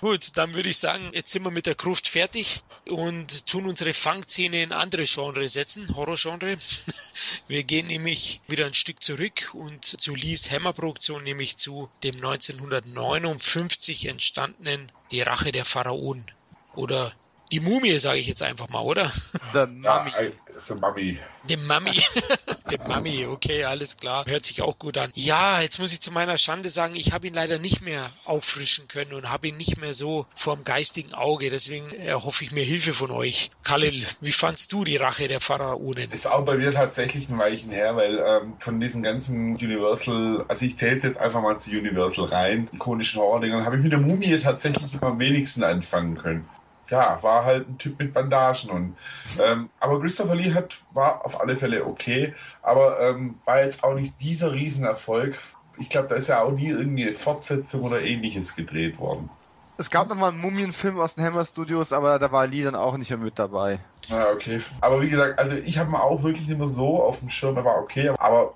Gut, dann würde ich sagen, jetzt sind wir mit der Gruft fertig und tun unsere Fangszene in andere Genre setzen, Horrorgenre. Wir gehen nämlich wieder ein Stück zurück und zu Lees Hammer-Produktion, nämlich zu dem 1959 entstandenen Die Rache der Pharaonen. Oder die Mumie, sage ich jetzt einfach mal, oder? The Ja, Mummy. äh, so Mami. Die Mami. Die Mami, okay, alles klar. Hört sich auch gut an. Ja, jetzt muss ich zu meiner Schande sagen, ich habe ihn leider nicht mehr auffrischen können und habe ihn nicht mehr so vorm geistigen Auge. Deswegen erhoffe ich mir Hilfe von euch. Khalil, wie fandst du die Rache der Pharaonen? Ist auch bei mir tatsächlich ein Weichen her, weil ähm, von diesen ganzen Universal, also ich zähle es jetzt einfach mal zu Universal rein, ikonischen Horror-Dingern, habe ich mit der Mumie tatsächlich immer am wenigsten anfangen können. Ja, war halt ein Typ mit Bandagen und ähm, aber Christopher Lee hat war auf alle Fälle okay, aber ähm, war jetzt auch nicht dieser Riesenerfolg. Ich glaube, da ist ja auch nie irgendwie eine Fortsetzung oder ähnliches gedreht worden. Es gab noch mal einen Mumienfilm aus den Hammer Studios, aber da war Lee dann auch nicht mehr mit dabei. Ja, okay. Aber wie gesagt, also ich habe mal auch wirklich nicht mehr so auf dem Schirm, er war okay, aber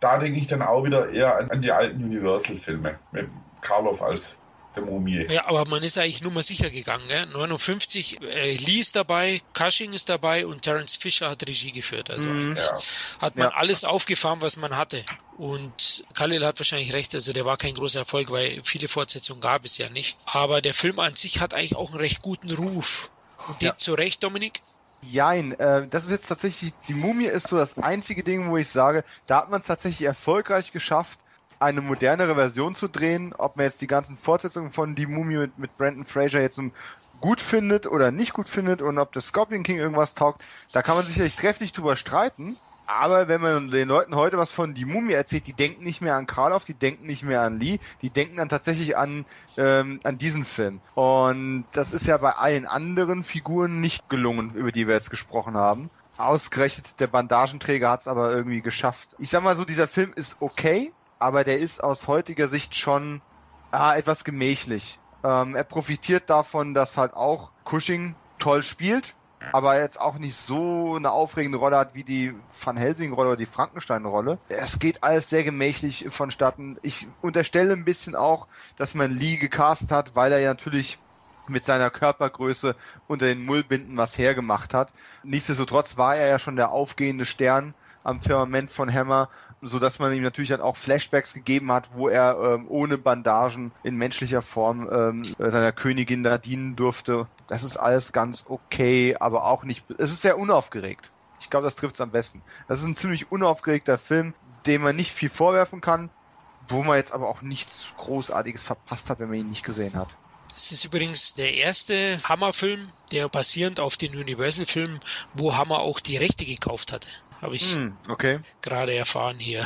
da denke ich dann auch wieder eher an, an die alten Universal-Filme mit Karloff als der Mumie. Ja, aber man ist eigentlich nur mal sicher gegangen. Gell? 59, äh, Lee ist dabei, Cushing ist dabei und Terence Fisher hat Regie geführt. Also Mhm. Ja. hat man Ja. alles aufgefahren, was man hatte. Und Khalil hat wahrscheinlich recht, also der war kein großer Erfolg, weil viele Fortsetzungen gab es ja nicht. Aber der Film an sich hat eigentlich auch einen recht guten Ruf. Und Ja. ja. zu Recht, Dominik? Jein, äh, das ist jetzt tatsächlich, die Mumie ist so das einzige Ding, wo ich sage, da hat man es tatsächlich erfolgreich geschafft, eine modernere Version zu drehen. Ob man jetzt die ganzen Fortsetzungen von Die Mumie mit, mit Brandon Fraser jetzt gut findet oder nicht gut findet und ob das Scorpion King irgendwas taugt, da kann man sicherlich trefflich drüber streiten. Aber wenn man den Leuten heute was von Die Mumie erzählt, die denken nicht mehr an Karloff, die denken nicht mehr an Lee, die denken dann tatsächlich an, ähm, an diesen Film. Und das ist ja bei allen anderen Figuren nicht gelungen, über die wir jetzt gesprochen haben. Ausgerechnet der Bandagenträger hat es aber irgendwie geschafft. Ich sag mal so, dieser Film ist okay, aber der ist aus heutiger Sicht schon ah, etwas gemächlich. Ähm, er profitiert davon, dass halt auch Cushing toll spielt, aber jetzt auch nicht so eine aufregende Rolle hat wie die Van Helsing-Rolle oder die Frankenstein-Rolle. Es geht alles sehr gemächlich vonstatten. Ich unterstelle ein bisschen auch, dass man Lee gecastet hat, weil er ja natürlich mit seiner Körpergröße unter den Mullbinden was hergemacht hat. Nichtsdestotrotz war er ja schon der aufgehende Stern am Firmament von Hammer, so dass man ihm natürlich dann auch Flashbacks gegeben hat, wo er ähm, ohne Bandagen in menschlicher Form ähm, seiner Königin da dienen durfte. Das ist alles ganz okay, aber auch nicht. Es ist sehr unaufgeregt. Ich glaube, das trifft es am besten. Das ist ein ziemlich unaufgeregter Film, dem man nicht viel vorwerfen kann, wo man jetzt aber auch nichts Großartiges verpasst hat, wenn man ihn nicht gesehen hat. Es ist übrigens der erste Hammer-Film, der basierend auf den Universal-Filmen, wo Hammer auch die Rechte gekauft hatte. Habe ich Hm, okay. gerade erfahren hier.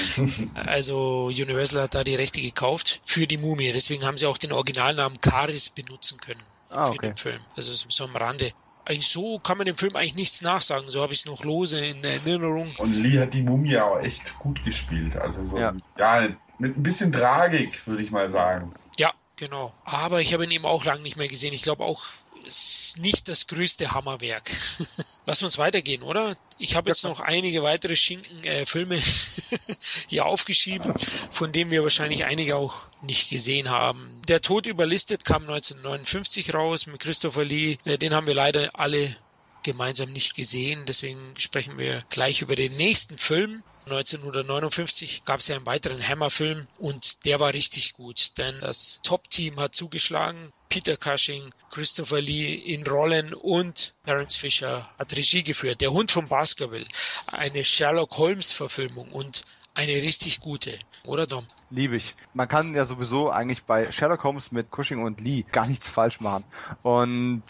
also Universal hat da die Rechte gekauft für die Mumie. Deswegen haben sie auch den Originalnamen Karis benutzen können Ah, für okay. den Film. Also so am Rande. Eigentlich so kann man dem Film eigentlich nichts nachsagen. So habe ich es noch lose in Erinnerung. Und Lee hat die Mumie auch echt gut gespielt. Also so, Ja. ja, mit ein bisschen Tragik, würde ich mal sagen. Ja, genau. Aber ich habe ihn eben auch lange nicht mehr gesehen. Ich glaube auch, es ist nicht das größte Hammerwerk. Lass uns weitergehen, oder? Ich habe jetzt noch einige weitere Schinken, äh, Filme hier aufgeschrieben, von denen wir wahrscheinlich einige auch nicht gesehen haben. Der Tod überlistet kam 1959 raus mit Christopher Lee. Äh, den haben wir leider alle gemeinsam nicht gesehen. Deswegen sprechen wir gleich über den nächsten Film. 1959 gab es ja einen weiteren Hammer-Film und der war richtig gut, denn das Top-Team hat zugeschlagen. Peter Cushing, Christopher Lee in Rollen und Terence Fisher hat Regie geführt. Der Hund von Baskerville, eine Sherlock Holmes Verfilmung und eine richtig gute, oder Dom? Liebe ich. Man kann ja sowieso eigentlich bei Sherlock Holmes mit Cushing und Lee gar nichts falsch machen. Und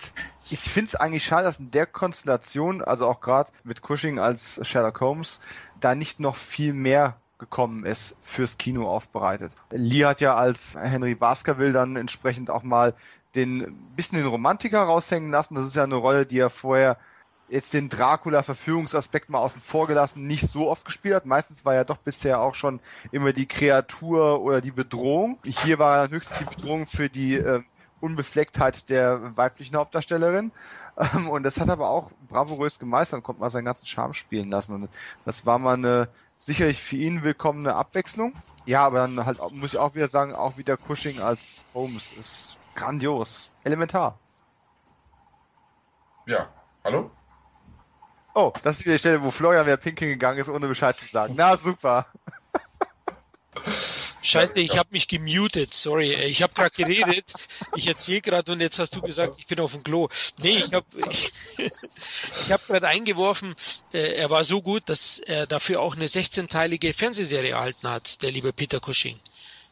ich finde es eigentlich schade, dass in der Konstellation, also auch gerade mit Cushing als Sherlock Holmes, da nicht noch viel mehr gekommen ist, fürs Kino aufbereitet. Lee hat ja als Henry Baskerville dann entsprechend auch mal den bisschen den Romantiker raushängen lassen. Das ist ja eine Rolle, die er vorher jetzt den Dracula-Verführungsaspekt mal außen vor gelassen, nicht so oft gespielt hat. Meistens war er doch bisher auch schon immer die Kreatur oder die Bedrohung. Hier war höchstens die Bedrohung für die äh, Unbeflecktheit der weiblichen Hauptdarstellerin. Ähm, und das hat aber auch bravourös gemeistert und konnte mal seinen ganzen Charme spielen lassen. Und das war mal eine sicherlich für ihn willkommene Abwechslung. Ja, aber dann halt muss ich auch wieder sagen, auch wieder Cushing als Holmes ist grandios. Elementar. Ja, hallo? Oh, das ist wieder die Stelle, wo Florian wieder pinkeln gegangen ist, ohne Bescheid zu sagen. Na, super. Scheiße, ich habe mich gemutet, sorry. Ich habe gerade geredet, ich erzähle gerade und jetzt hast du gesagt, ich bin auf dem Klo. Nee, ich habe ich, ich hab gerade eingeworfen, äh, er war so gut, dass er dafür auch eine 16-teilige Fernsehserie erhalten hat, der liebe Peter Cushing.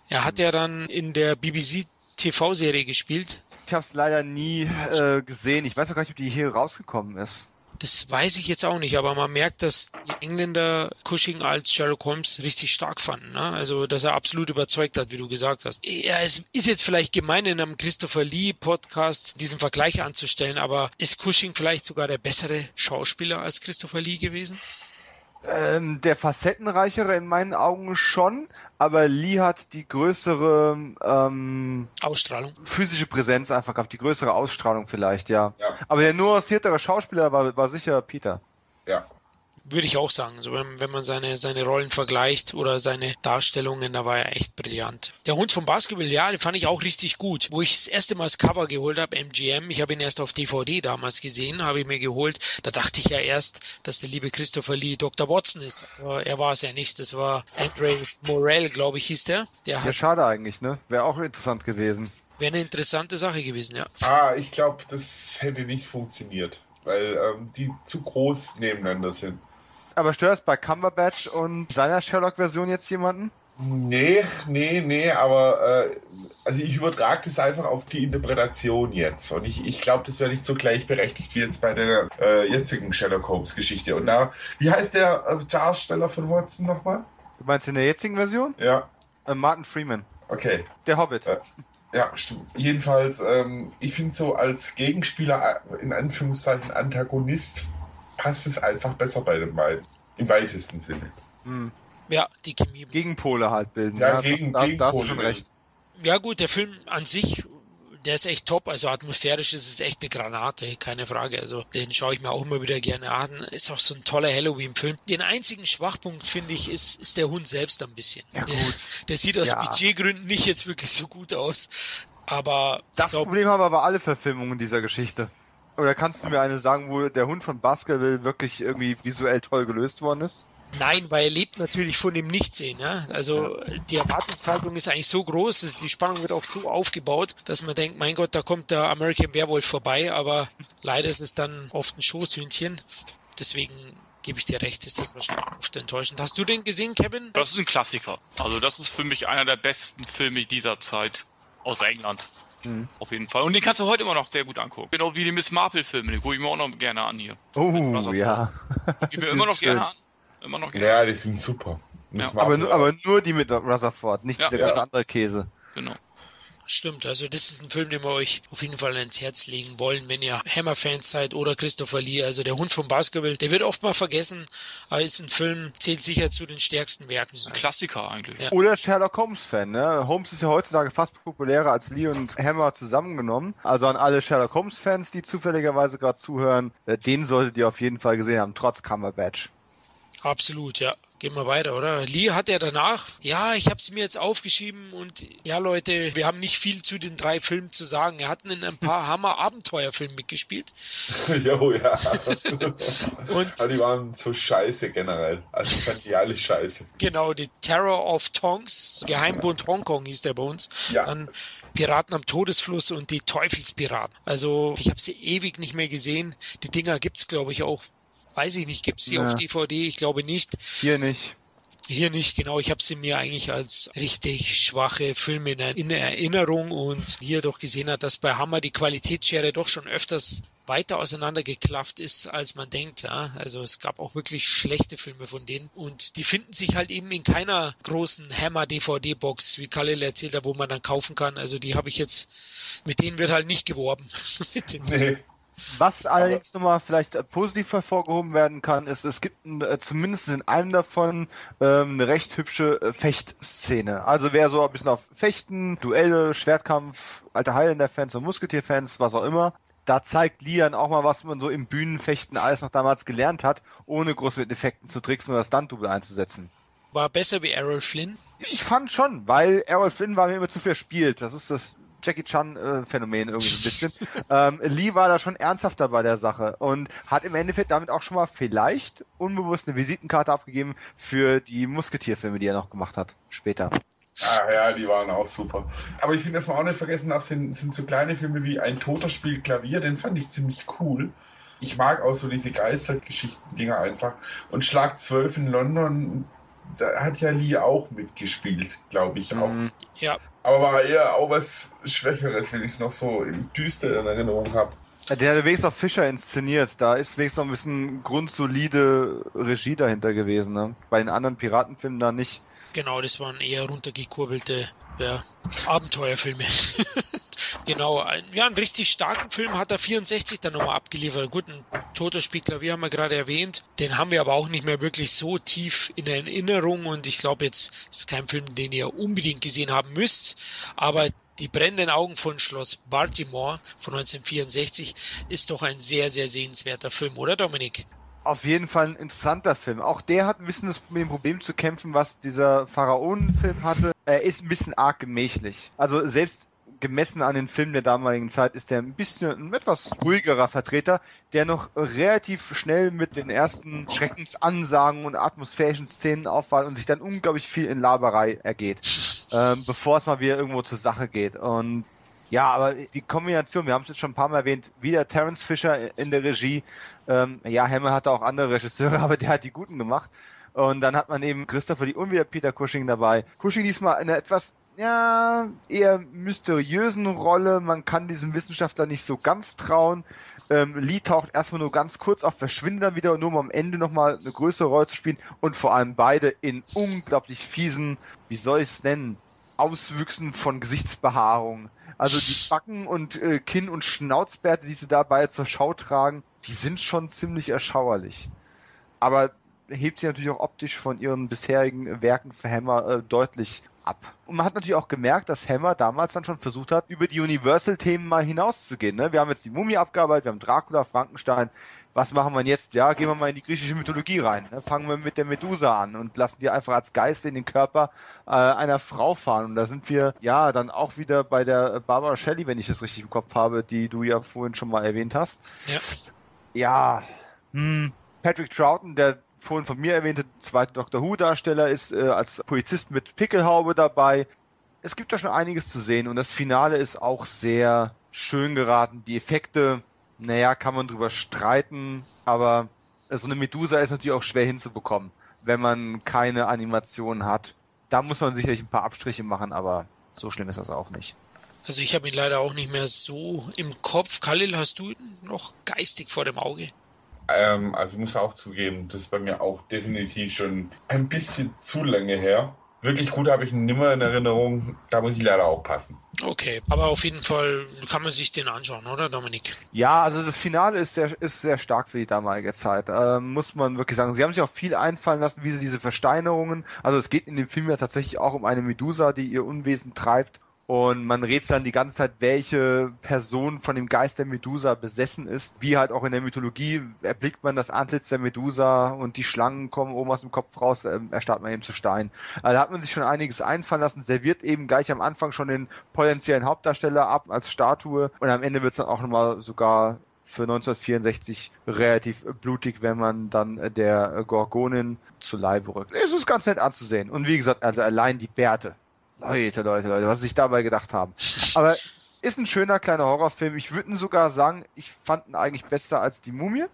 Er hat ja dann in der BBC TV-Serie gespielt. Ich habe es leider nie äh, gesehen. Ich weiß auch gar nicht, ob die hier rausgekommen ist. Das weiß ich jetzt auch nicht, aber man merkt, dass die Engländer Cushing als Sherlock Holmes richtig stark fanden. Ne? Also, dass er absolut überzeugt hat, wie du gesagt hast. Ja, es ist jetzt vielleicht gemein, in einem Christopher Lee Podcast diesen Vergleich anzustellen, aber ist Cushing vielleicht sogar der bessere Schauspieler als Christopher Lee gewesen? Ähm, der facettenreichere in meinen Augen schon, aber Lee hat die größere ähm, Ausstrahlung. physische Präsenz einfach gehabt, die größere Ausstrahlung vielleicht, ja. Ja. Aber der nuanciertere Schauspieler war, war sicher Peter. Ja. Würde ich auch sagen. So, wenn, wenn man seine, seine Rollen vergleicht oder seine Darstellungen, da war er echt brillant. Der Hund vom Basketball, ja, den fand ich auch richtig gut. Wo ich das erste Mal das Cover geholt habe, MGM, ich habe ihn erst auf DVD damals gesehen, habe ich mir geholt. Da dachte ich ja erst, dass der liebe Christopher Lee Dr. Watson ist. Aber er war es ja nicht. Das war Andre Morell, glaube ich, hieß der. Der Ja, hat, schade eigentlich, ne? Wäre auch interessant gewesen. wäre eine interessante Sache gewesen, ja. Ah, ich glaube, das hätte nicht funktioniert, weil ähm, die zu groß nebeneinander sind. Aber stört es bei Cumberbatch und seiner Sherlock-Version jetzt jemanden? Nee, nee, nee, aber äh, also ich übertrage das einfach auf die Interpretation jetzt. Und ich, ich glaube, das wäre nicht so gleichberechtigt wie jetzt bei der äh, jetzigen Sherlock Holmes Geschichte. Und da, wie heißt der äh, Darsteller von Watson nochmal? Du meinst in der jetzigen Version? Ja, Äh, Martin Freeman, okay. der Hobbit. Äh, Ja, stimmt. Jedenfalls, ähm, ich finde so als Gegenspieler, äh, in Anführungszeichen Antagonist, passt es einfach besser bei den beiden. Im weitesten Sinne. Hm. Ja, die Chemie. Gegenpole halt bilden. Ja, Ja, gegen- da, da hast du schon recht. Ja gut, der Film an sich, der ist echt top. Also atmosphärisch ist es echt eine Granate, keine Frage. Also den schaue ich mir auch immer wieder gerne an. Ist auch so ein toller Halloween-Film. Den einzigen Schwachpunkt, finde ich, ist, ist der Hund selbst ein bisschen. Ja, Der, gut. der sieht aus Ja. Budgetgründen nicht jetzt wirklich so gut aus. Aber Das glaub, Problem haben aber alle Verfilmungen dieser Geschichte. Oder kannst du mir eine sagen, wo der Hund von Baskerville wirklich irgendwie visuell toll gelöst worden ist? Nein, weil er lebt natürlich von dem Nichtsehen. Ja? Also die Erwartungshaltung ist eigentlich so groß, dass die Spannung wird oft so aufgebaut, dass man denkt, mein Gott, da kommt der American Werewolf vorbei, aber leider ist es dann oft ein Schoßhündchen. Deswegen gebe ich dir recht, ist das wahrscheinlich oft enttäuschend. Hast du den gesehen, Kevin? Das ist ein Klassiker. Also das ist für mich einer der besten Filme dieser Zeit aus England. Hm. Auf jeden Fall. Und den kannst du heute immer noch sehr gut angucken. Genau wie die Miss Marple-Filme, den gucke ich mir auch noch gerne an hier. Oh, ja. Ich mir immer noch ist gerne schön. an. Immer noch gerne. Ja, die sind super. Ja. Aber, nur- aber nur die mit Rutherford, nicht Ja. dieser Ja. ganze andere Käse. Genau. Stimmt, also das ist ein Film, den wir euch auf jeden Fall ins Herz legen wollen, wenn ihr Hammer-Fans seid oder Christopher Lee. Also der Hund vom Basketball, der wird oft mal vergessen, aber ist ein Film, zählt sicher zu den stärksten Werken. Ein Klassiker eigentlich. Ja. Oder Sherlock Holmes-Fan, ne? Holmes ist ja heutzutage fast populärer als Lee und Hammer zusammengenommen. Also an alle Sherlock Holmes-Fans, die zufälligerweise gerade zuhören, äh, den solltet ihr auf jeden Fall gesehen haben, trotz Cumberbatch. Absolut, ja. Gehen wir weiter, oder? Lee hat ja danach, ja, ich habe es mir jetzt aufgeschrieben und ja, Leute, wir haben nicht viel zu den drei Filmen zu sagen. Er hat in ein paar Hammer-Abenteuerfilmen mitgespielt. Jo, ja. Und Aber die waren so scheiße generell. Also ich fand die alle scheiße. genau, die Terror of Tongs, Geheimbund Hongkong hieß der bei uns. Ja. Dann Piraten am Todesfluss und die Teufelspiraten. Also ich habe sie ewig nicht mehr gesehen. Die Dinger gibt's, glaube ich, auch. Weiß ich nicht, gibt's die Ja. auf DVD? Ich glaube nicht. Hier nicht. Hier nicht, genau. Ich habe sie mir eigentlich als richtig schwache Filme in Erinnerung und hier doch gesehen hat, dass bei Hammer die Qualitätsschere doch schon öfters weiter auseinandergeklafft ist, als man denkt. Ja? Also es gab auch wirklich schlechte Filme von denen und die finden sich halt eben in keiner großen Hammer DVD Box, wie Khalil erzählt hat, wo man dann kaufen kann. Also die habe ich jetzt, mit denen wird halt nicht geworben. nee. Was allerdings nochmal vielleicht äh, positiv hervorgehoben werden kann, ist, es gibt äh, zumindest in einem davon ähm, eine recht hübsche äh, Fechtszene. Also wer so ein bisschen auf Fechten, Duelle, Schwertkampf, alte Highlander-Fans und Musketier-Fans, was auch immer, da zeigt Lian auch mal, was man so im Bühnenfechten alles noch damals gelernt hat, ohne groß mit Effekten zu tricksen oder Stunt-Double einzusetzen. War besser wie Errol Flynn? Ich fand schon, weil Errol Flynn war mir immer zu verspielt. Das ist das Jackie Chan-Phänomen äh, irgendwie so ein bisschen. ähm, Lee war da schon ernsthafter bei der Sache und hat im Endeffekt damit auch schon mal vielleicht unbewusst eine Visitenkarte abgegeben für die Musketierfilme, die er noch gemacht hat, später. Ah ja, die waren auch super. Aber ich finde, dass man auch nicht vergessen darf, sind, sind so kleine Filme wie Ein Toter spielt Klavier, den fand ich ziemlich cool. Ich mag auch so diese Geistergeschichten-Dinger einfach. Und Schlag 12 in London, da hat ja Lee auch mitgespielt, glaube ich. Auch. Mhm. Ja. Aber war eher auch was Schwächeres, wenn ich es noch so in düster in Erinnerung habe. Der hat wenigstens noch Fischer inszeniert. Da ist wenigstens noch ein bisschen grundsolide Regie dahinter gewesen. Ne? Bei den anderen Piratenfilmen da nicht. Genau, das waren eher runtergekurbelte ja, Abenteuerfilme. genau, ja, einen richtig starken Film hat er 64 dann nochmal abgeliefert. Gut, ein toter Spiegler, wie haben wir gerade erwähnt. Den haben wir aber auch nicht mehr wirklich so tief in Erinnerung und ich glaube jetzt ist kein Film, den ihr unbedingt gesehen haben müsst, aber die brennenden Augen von Schloss Baltimore von 1964 ist doch ein sehr, sehr sehenswerter Film, oder Dominik? auf jeden Fall ein interessanter Film. Auch der hat ein bisschen das, mit dem Problem zu kämpfen, was dieser Pharaonenfilm hatte. Er ist ein bisschen arg gemächlich. Also selbst gemessen an den Filmen der damaligen Zeit ist er ein bisschen ein etwas ruhigerer Vertreter, der noch relativ schnell mit den ersten Schreckensansagen und atmosphärischen Szenen auffällt und sich dann unglaublich viel in Laberei ergeht, ähm, bevor es mal wieder irgendwo zur Sache geht. Und ja, aber die Kombination, wir haben es jetzt schon ein paar Mal erwähnt, wieder Terence Fisher in der Regie. Ähm, ja, Hammer hatte auch andere Regisseure, aber der hat die guten gemacht. Und dann hat man eben Christopher Lee und wieder Peter Cushing dabei. Cushing diesmal in einer etwas ja, eher mysteriösen Rolle. Man kann diesem Wissenschaftler nicht so ganz trauen. Ähm, Lee taucht erstmal nur ganz kurz auf, verschwindet dann wieder, nur um am Ende nochmal eine größere Rolle zu spielen. Und vor allem beide in unglaublich fiesen, wie soll ich es nennen, Auswüchsen von Gesichtsbehaarung. Also die Backen und äh, Kinn- und Schnauzbärte, die sie dabei zur Schau tragen, die sind schon ziemlich erschauerlich. Aber hebt sie natürlich auch optisch von ihren bisherigen Werken für Hammer äh, deutlich ab. Und man hat natürlich auch gemerkt, dass Hammer damals dann schon versucht hat, über die Universal-Themen mal hinauszugehen. Ne? Wir haben jetzt die Mumie abgearbeitet, wir haben Dracula, Frankenstein. Was machen wir jetzt? Ja, gehen wir mal in die griechische Mythologie rein. Ne? Fangen wir mit der Medusa an und lassen die einfach als Geist in den Körper äh, einer Frau fahren. Und da sind wir ja dann auch wieder bei der Barbara Shelley, wenn ich das richtig im Kopf habe, die du ja vorhin schon mal erwähnt hast. Ja. Ja. Hm. Patrick Troughton, der vorhin von mir erwähnte zweite Doctor Who-Darsteller ist äh, als Polizist mit Pickelhaube dabei. Es gibt da schon einiges zu sehen und das Finale ist auch sehr schön geraten. Die Effekte, naja, kann man drüber streiten, aber so eine Medusa ist natürlich auch schwer hinzubekommen, wenn man keine Animation hat. Da muss man sicherlich ein paar Abstriche machen, aber so schlimm ist das auch nicht. Also ich habe ihn leider auch nicht mehr so im Kopf. Khalil, hast du ihn noch geistig vor dem Auge? Ähm, also muss auch zugeben, das ist bei mir auch definitiv schon ein bisschen zu lange her. Wirklich gut habe ich ihn nimmer in Erinnerung. Da muss ich leider auch passen. Okay, aber auf jeden Fall kann man sich den anschauen, oder Dominik? Ja, also das Finale ist sehr, ist sehr stark für die damalige Zeit. Ähm, muss man wirklich sagen. Sie haben sich auch viel einfallen lassen, wie sie diese Versteinerungen. Also es geht in dem Film ja tatsächlich auch um eine Medusa, die ihr Unwesen treibt und man rätselt dann die ganze Zeit, welche Person von dem Geist der Medusa besessen ist. Wie halt auch in der Mythologie erblickt man das Antlitz der Medusa und die Schlangen kommen oben aus dem Kopf raus, äh, erstarrt man eben zu Stein. Also da hat man sich schon einiges einfallen lassen, serviert eben gleich am Anfang schon den potenziellen Hauptdarsteller ab als Statue und am Ende wird es dann auch nochmal sogar für 1964 relativ blutig, wenn man dann der Gorgonin zu Leibe rückt. Es ist ganz nett anzusehen. Und wie gesagt, also allein die Bärte Leute, Leute, Leute, was sich dabei gedacht haben. Aber ist ein schöner kleiner Horrorfilm. Ich würde sogar sagen, ich fand ihn eigentlich besser als die Mumie.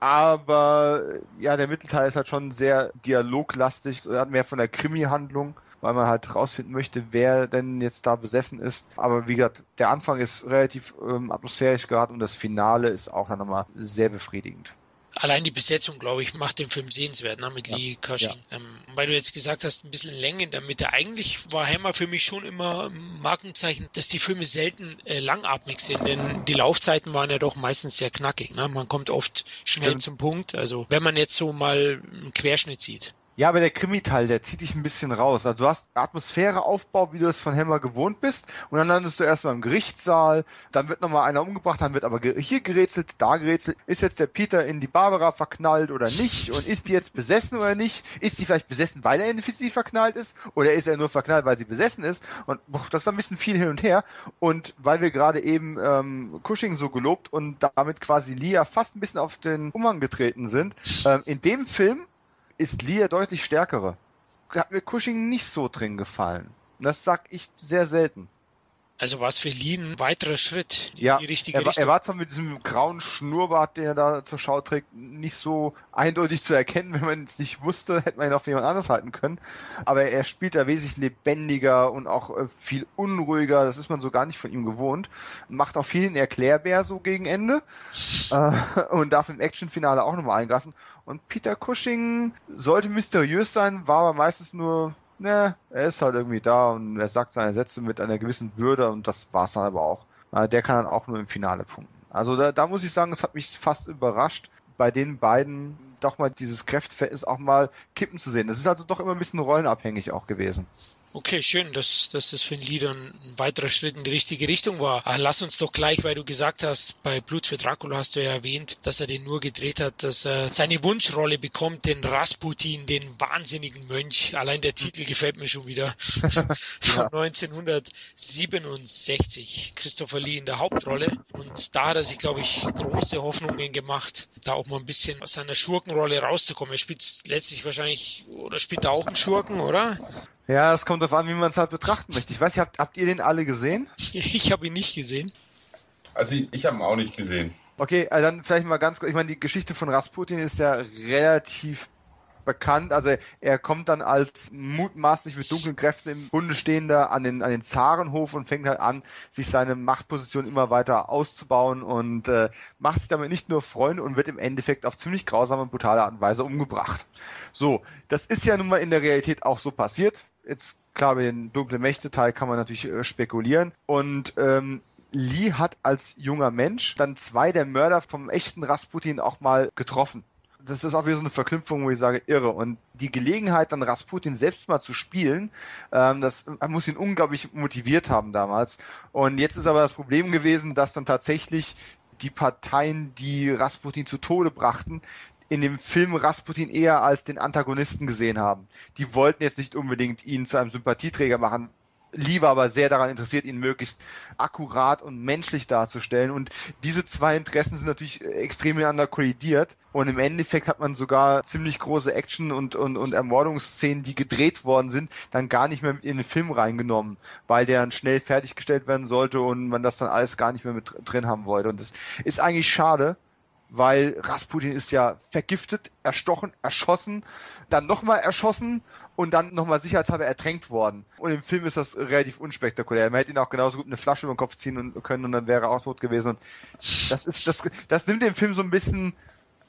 aber ja, der Mittelteil ist halt schon sehr dialoglastig, er hat mehr von der Krimi-Handlung weil man halt rausfinden möchte, wer denn jetzt da besessen ist. Aber wie gesagt, der Anfang ist relativ ähm, atmosphärisch gerade und das Finale ist auch dann nochmal sehr befriedigend. Allein die Besetzung, glaube ich, macht den Film sehenswert, ne, mit ja. Lee Cushing. Ja. Ähm, weil du jetzt gesagt hast, ein bisschen Länge in der Mitte. Eigentlich war Hammer für mich schon immer ein Markenzeichen, dass die Filme selten äh, langatmig sind, denn die Laufzeiten waren ja doch meistens sehr knackig. Ne? Man kommt oft schnell Stimmt. zum Punkt. Also wenn man jetzt so mal einen Querschnitt sieht. Ja, aber der Krimi-Teil, der zieht dich ein bisschen raus. Also du hast Atmosphäreaufbau, wie du es von Hammer gewohnt bist, und dann landest du erstmal im Gerichtssaal, dann wird nochmal einer umgebracht, dann wird aber hier gerätselt, da gerätselt. Ist jetzt der Peter in die Barbara verknallt oder nicht? Und ist die jetzt besessen oder nicht? Ist die vielleicht besessen, weil er in sie verknallt ist? Oder ist er nur verknallt, weil sie besessen ist? Und boah, das ist ein bisschen viel hin und her. Und weil wir gerade eben ähm, Cushing so gelobt und damit quasi Lia fast ein bisschen auf den Umhang getreten sind, ähm, in dem Film ist Lia deutlich stärkere. Hat mir Cushing nicht so drin gefallen. Und das sag ich sehr selten. Also war es für Lee ein weiterer Schritt in ja, die richtige er, Richtung. Er war zwar mit diesem grauen Schnurrbart, den er da zur Schau trägt, nicht so eindeutig zu erkennen. Wenn man es nicht wusste, hätte man ihn auf jemand anders halten können. Aber er spielt da wesentlich lebendiger und auch äh, viel unruhiger. Das ist man so gar nicht von ihm gewohnt. Macht auch viel in Erklärbär so gegen Ende. Äh, und darf im Actionfinale auch nochmal eingreifen. Und Peter Cushing sollte mysteriös sein, war aber meistens nur ne, er ist halt irgendwie da und er sagt seine Sätze mit einer gewissen Würde und das war's dann aber auch. Der kann dann auch nur im Finale punkten. Also da, da muss ich sagen, es hat mich fast überrascht, bei den beiden doch mal dieses Kräfteverhältnis auch mal kippen zu sehen. Das ist also doch immer ein bisschen rollenabhängig auch gewesen. Okay, schön, dass, dass das für den Lieder ein weiterer Schritt in die richtige Richtung war. Ah, lass uns doch gleich, weil du gesagt hast, bei Blut für Dracula hast du ja erwähnt, dass er den nur gedreht hat, dass er seine Wunschrolle bekommt, den Rasputin, den wahnsinnigen Mönch. Allein der Titel gefällt mir schon wieder. Von 1967. Christopher Lee in der Hauptrolle. Und da hat er sich, glaube ich, große Hoffnungen gemacht, da auch mal ein bisschen aus seiner Schurkenrolle rauszukommen. Er spielt letztlich wahrscheinlich, oder spielt er auch einen Schurken, oder? Ja, es kommt darauf an, wie man es halt betrachten möchte. Ich weiß nicht, habt, habt ihr den alle gesehen? Ich habe ihn nicht gesehen. Also ich, ich habe ihn auch nicht gesehen. Okay, also dann vielleicht mal ganz kurz. Ich meine, die Geschichte von Rasputin ist ja relativ bekannt. Also er kommt dann als mutmaßlich mit dunklen Kräften im Bunde stehender an den, an den Zarenhof und fängt halt an, sich seine Machtposition immer weiter auszubauen und äh, macht sich damit nicht nur Freunde und wird im Endeffekt auf ziemlich grausame und brutale Art und Weise umgebracht. So, das ist ja nun mal in der Realität auch so passiert. Jetzt klar, bei den dunklen Mächte-Teil kann man natürlich äh, spekulieren. Und ähm, Lee hat als junger Mensch dann zwei der Mörder vom echten Rasputin auch mal getroffen. Das ist auch wieder so eine Verknüpfung, wo ich sage, irre. Und die Gelegenheit, dann Rasputin selbst mal zu spielen, ähm, das muss ihn unglaublich motiviert haben damals. Und jetzt ist aber das Problem gewesen, dass dann tatsächlich die Parteien, die Rasputin zu Tode brachten, in dem Film Rasputin eher als den Antagonisten gesehen haben. Die wollten jetzt nicht unbedingt ihn zu einem Sympathieträger machen, Lee war aber sehr daran interessiert, ihn möglichst akkurat und menschlich darzustellen. Und diese zwei Interessen sind natürlich extrem miteinander kollidiert. Und im Endeffekt hat man sogar ziemlich große Action- und, und, und Ermordungsszenen, die gedreht worden sind, dann gar nicht mehr mit in den Film reingenommen, weil der dann schnell fertiggestellt werden sollte und man das dann alles gar nicht mehr mit drin haben wollte. Und das ist eigentlich schade, weil Rasputin ist ja vergiftet, erstochen, erschossen, dann nochmal erschossen und dann nochmal sicherheitshalber ertränkt worden. Und im Film ist das relativ unspektakulär. Man hätte ihn auch genauso gut eine Flasche über den Kopf ziehen können und dann wäre er auch tot gewesen. Das ist, das, das nimmt dem Film so ein bisschen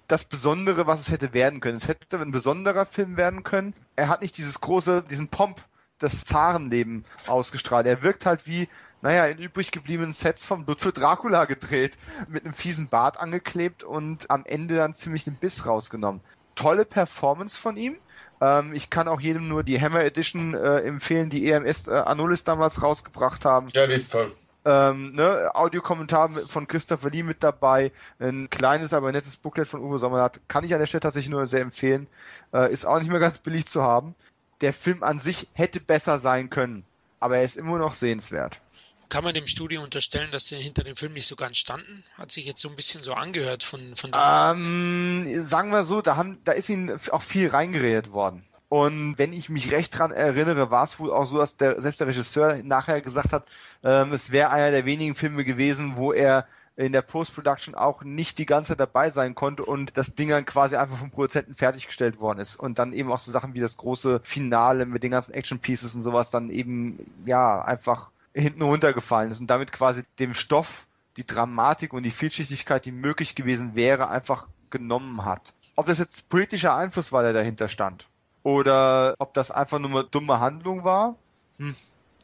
das Besondere, was es hätte werden können. Es hätte ein besonderer Film werden können. Er hat nicht dieses große, diesen Pomp, das Zarenleben ausgestrahlt. Er wirkt halt wie naja, in übrig gebliebenen Sets vom Blut für Dracula gedreht, mit einem fiesen Bart angeklebt und am Ende dann ziemlich den Biss rausgenommen. Tolle Performance von ihm. Ähm, ich kann auch jedem nur die Hammer Edition äh, empfehlen, die EMS äh, Anulis damals rausgebracht haben. Ja, die ist toll. Ähm, ne, Audiokommentar von Christopher Lee mit dabei, ein kleines, aber nettes Booklet von Uwe Sommerlath, kann ich an der Stelle tatsächlich nur sehr empfehlen. Äh, ist auch nicht mehr ganz billig zu haben. Der Film an sich hätte besser sein können, aber er ist immer noch sehenswert. Kann man dem Studio unterstellen, dass sie hinter dem Film nicht so ganz standen? Hat sich jetzt so ein bisschen so angehört von, von ähm, Sagen wir so, da, haben, da ist ihnen auch viel reingeredet worden. Und wenn ich mich recht dran erinnere, war es wohl auch so, dass der, selbst der Regisseur nachher gesagt hat, ähm, es wäre einer der wenigen Filme gewesen, wo er in der Post-Production auch nicht die ganze Zeit dabei sein konnte und das Ding dann quasi einfach vom Produzenten fertiggestellt worden ist. Und dann eben auch so Sachen wie das große Finale mit den ganzen Action-Pieces und sowas dann eben, ja, einfach hinten runtergefallen ist und damit quasi dem Stoff die Dramatik und die Vielschichtigkeit, die möglich gewesen wäre, einfach genommen hat. Ob das jetzt politischer Einfluss war, der dahinter stand, oder ob das einfach nur eine dumme Handlung war, hm.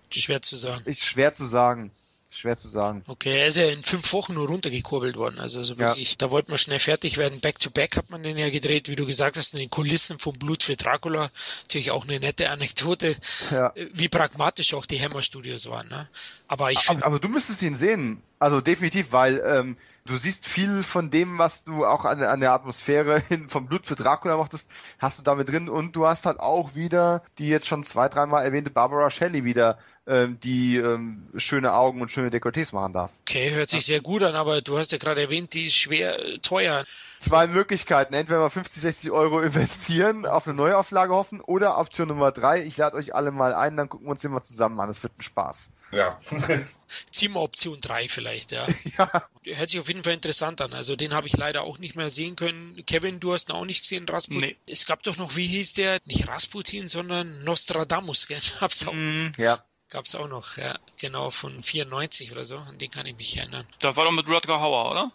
schwer zu sagen. Ist schwer zu sagen. Schwer zu sagen. Okay, er ist ja in fünf Wochen nur runtergekurbelt worden. Also, also wirklich, ja. da wollte man schnell fertig werden. Back to back hat man den ja gedreht, wie du gesagt hast, in den Kulissen vom Blut für Dracula. Natürlich auch eine nette Anekdote, ja. wie pragmatisch auch die Hammer Studios waren. Ne? Aber ich finde. Aber, aber, du müsstest ihn sehen. Also definitiv, weil ähm, du siehst viel von dem, was du auch an, an der Atmosphäre hin, vom Blut für Dracula machtest, hast du damit drin und du hast halt auch wieder die jetzt schon zwei, dreimal erwähnte Barbara Shelley wieder, ähm, die ähm, schöne Augen und schöne Dekolletés machen darf. Okay, hört sich sehr gut an, aber du hast ja gerade erwähnt, die ist schwer äh, teuer zwei Möglichkeiten. Entweder mal 50, 60 Euro investieren, auf eine Neuauflage hoffen oder Option Nummer drei, ich lade euch alle mal ein, dann gucken wir uns den mal zusammen an. Das wird ein Spaß. Ja. Ziehen wir Option 3 vielleicht, ja. ja. Hört sich auf jeden Fall interessant an. Also den habe ich leider auch nicht mehr sehen können. Kevin, du hast ihn auch nicht gesehen, Rasputin. Nee. Es gab doch noch, wie hieß der? Nicht Rasputin, sondern Nostradamus, gell? Hab's auch. Mm, ja gab's auch noch, ja, genau, von 94 oder so, an den kann ich mich erinnern. Da war doch mit Rutger Hauer, oder?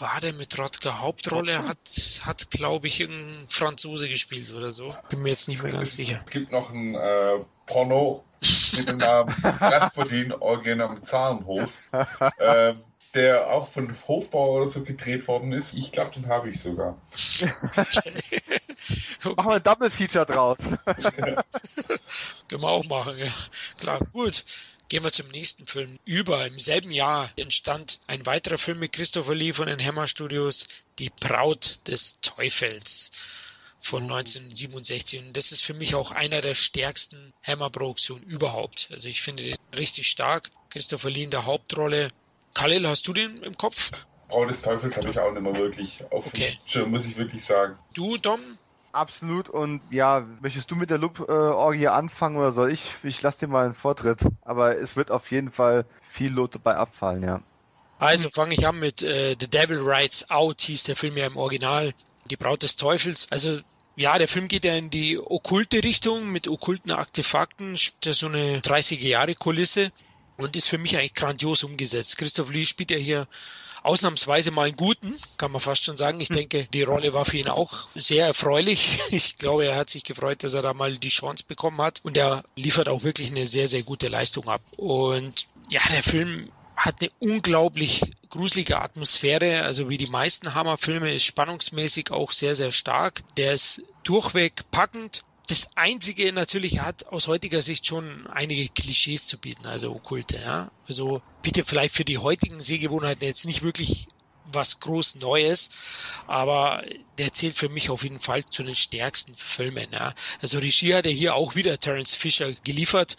War der mit Rodger Hauptrolle? Hat, hat glaube ich, irgendein Franzose gespielt oder so. Bin mir jetzt nicht mehr ganz sicher. Es gibt noch ein äh, Porno mit dem Namen Rasputin, Orgien am Zahnhof. äh, der auch von Hofbauer oder so gedreht worden ist. Ich glaube, den habe ich sogar. okay. Machen wir ein Double Feature draus. Können wir auch machen, ja. Klar, gut. Gehen wir zum nächsten Film. Über im selben Jahr entstand ein weiterer Film mit Christopher Lee von den Hammer Studios, Die Braut des Teufels von 1967. Und das ist für mich auch einer der stärksten Hammer-Produktionen überhaupt. Also ich finde den richtig stark. Christopher Lee in der Hauptrolle. Khalil, hast du den im Kopf? Braut des Teufels habe ich auch nicht mehr wirklich auf okay. Schirm, muss ich wirklich sagen. Du, Dom? Absolut. Und ja, möchtest du mit der Loop-Orgie anfangen oder soll ich? Ich lasse dir mal einen Vortritt. Aber es wird auf jeden Fall viel Lot dabei abfallen, ja. Also fange ich an mit äh, The Devil Rides Out, hieß der Film ja im Original. Die Braut des Teufels. Also ja, der Film geht ja in die okkulte Richtung mit okkulten Artefakten, so eine 30er Jahre Kulisse und ist für mich eigentlich grandios umgesetzt. Christoph Lee spielt ja hier ausnahmsweise mal einen guten, kann man fast schon sagen. Ich hm. denke, die Rolle war für ihn auch sehr erfreulich. Ich glaube, er hat sich gefreut, dass er da mal die Chance bekommen hat und er liefert auch wirklich eine sehr, sehr gute Leistung ab. Und ja, der Film hat eine unglaublich gruselige Atmosphäre, also wie die meisten Hammerfilme ist spannungsmäßig auch sehr, sehr stark. Der ist durchweg packend das Einzige natürlich hat aus heutiger Sicht schon einige Klischees zu bieten, also okkulte, ja. Also bitte vielleicht für die heutigen Sehgewohnheiten jetzt nicht wirklich was groß Neues, aber der zählt für mich auf jeden Fall zu den stärksten Filmen. Ja. Also Regie hat er hier auch wieder Terence Fisher geliefert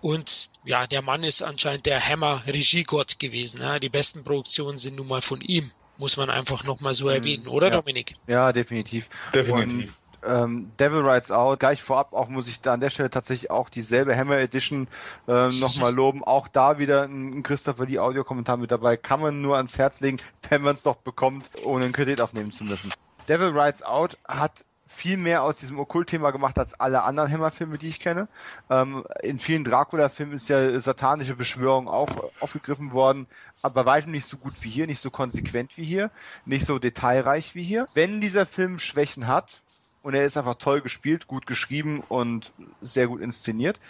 und ja, der Mann ist anscheinend der Hammer-Regiegott gewesen. Ja. Die besten Produktionen sind nun mal von ihm, muss man einfach nochmal so mhm. erwähnen, oder ja. Dominik? Ja, definitiv. Definitiv. Und ähm, Devil Rides Out, gleich vorab auch muss ich da an der Stelle tatsächlich auch dieselbe Hammer Edition ähm, nochmal loben. Auch da wieder ein Christopher Lee Audiokommentar mit dabei. Kann man nur ans Herz legen, wenn man es doch bekommt, ohne einen Kredit aufnehmen zu müssen. Devil Rides Out hat viel mehr aus diesem Okkult-Thema gemacht als alle anderen Hammer-Filme, die ich kenne. Ähm, in vielen Dracula-Filmen ist ja satanische Beschwörung auch aufgegriffen worden, aber weitem nicht so gut wie hier, nicht so konsequent wie hier, nicht so detailreich wie hier. Wenn dieser Film Schwächen hat, und er ist einfach toll gespielt, gut geschrieben und sehr gut inszeniert.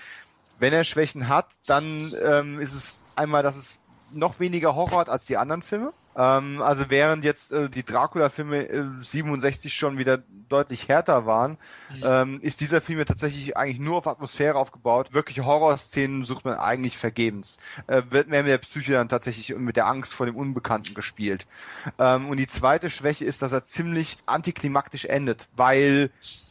Wenn er Schwächen hat, dann ähm, ist es einmal, dass es noch weniger Horror hat als die anderen Filme. Ähm, also während jetzt äh, die Dracula-Filme äh, 67 schon wieder deutlich härter waren, mhm. ähm, ist dieser Film ja tatsächlich eigentlich nur auf Atmosphäre aufgebaut. Wirkliche Horrorszenen sucht man eigentlich vergebens. Äh, wird mehr mit der Psyche dann tatsächlich und mit der Angst vor dem Unbekannten gespielt. Ähm, und die zweite Schwäche ist, dass er ziemlich antiklimaktisch endet, weil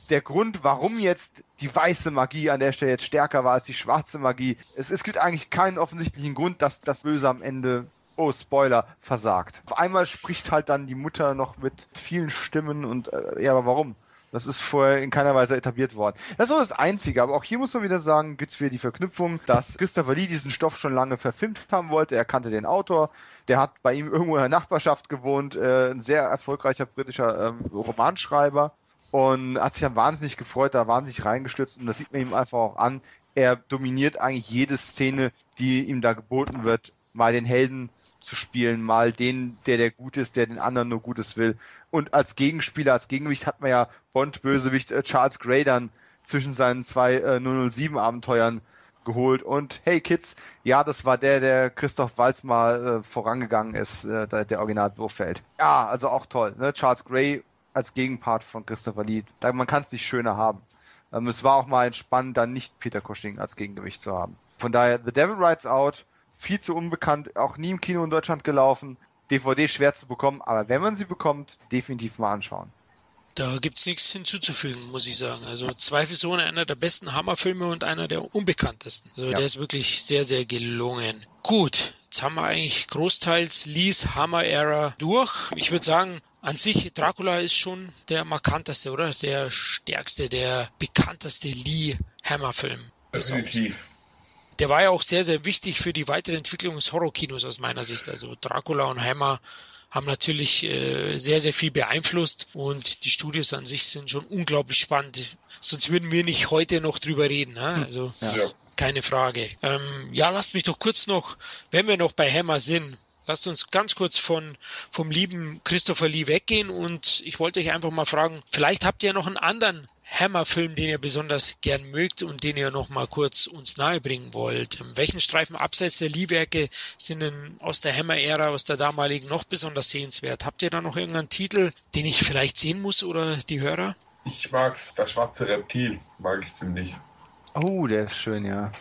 der Grund, warum jetzt die weiße Magie an der Stelle jetzt stärker war als die schwarze Magie. Es, es gibt eigentlich keinen offensichtlichen Grund, dass das Böse am Ende oh Spoiler, versagt. Auf einmal spricht halt dann die Mutter noch mit vielen Stimmen und äh, ja, aber warum? Das ist vorher in keiner Weise etabliert worden. Das ist auch das Einzige, aber auch hier muss man wieder sagen, gibt's wieder die Verknüpfung, dass Christopher Lee diesen Stoff schon lange verfilmt haben wollte. Er kannte den Autor, der hat bei ihm irgendwo in der Nachbarschaft gewohnt, äh, ein sehr erfolgreicher britischer ähm, Romanschreiber und hat sich dann wahnsinnig gefreut, da wahnsinnig reingestürzt und das sieht man ihm einfach auch an. Er dominiert eigentlich jede Szene, die ihm da geboten wird, mal den Helden zu spielen, mal den, der der gut ist, der den anderen nur Gutes will. Und als Gegenspieler, als Gegengewicht hat man ja Bond-Bösewicht äh, Charles Gray dann zwischen seinen zwei äh, 007-Abenteuern geholt. Und hey Kids, ja, das war der, der Christoph Walz mal äh, vorangegangen ist, äh, der, der Original Blofeld. Ja, also auch toll. Ne? Charles Gray als Gegenpart von Christopher Lee. Da, man kann es nicht schöner haben. Ähm, es war auch mal spannend, dann nicht Peter Cushing als Gegengewicht zu haben. Von daher, The Devil Rides Out, viel zu unbekannt, auch nie im Kino in Deutschland gelaufen. DVD schwer zu bekommen, aber wenn man sie bekommt, definitiv mal anschauen. Da gibt's nichts hinzuzufügen, muss ich sagen. Also zweifelsohne einer der besten Hammerfilme und einer der unbekanntesten. Also ja. der ist wirklich sehr, sehr gelungen. Gut, jetzt haben wir eigentlich großteils Lees Hammer-Ära durch. Ich würde sagen, an sich, Dracula ist schon der markanteste, oder? Der stärkste, der bekannteste Lee-Hammer-Film. Definitiv der war ja auch sehr, sehr wichtig für die weitere Entwicklung des Horrorkinos aus meiner Sicht. Also Dracula und Hammer haben natürlich äh, sehr, sehr viel beeinflusst und die Studios an sich sind schon unglaublich spannend. Sonst würden wir nicht heute noch drüber reden. Ne? Hm. Also ja. keine Frage. Ähm, ja, lasst mich doch kurz noch, wenn wir noch bei Hammer sind, Lasst uns ganz kurz von, vom lieben Christopher Lee weggehen und ich wollte euch einfach mal fragen, vielleicht habt ihr noch einen anderen Hammer-Film, den ihr besonders gern mögt und den ihr noch mal kurz uns nahebringen wollt? Welchen Streifen abseits der Lee-Werke sind denn aus der Hammer-Ära, aus der damaligen noch besonders sehenswert? Habt ihr da noch irgendeinen Titel, den ich vielleicht sehen muss oder die Hörer? Ich mag's, das schwarze Reptil, mag ich ziemlich. Oh, der ist schön, ja.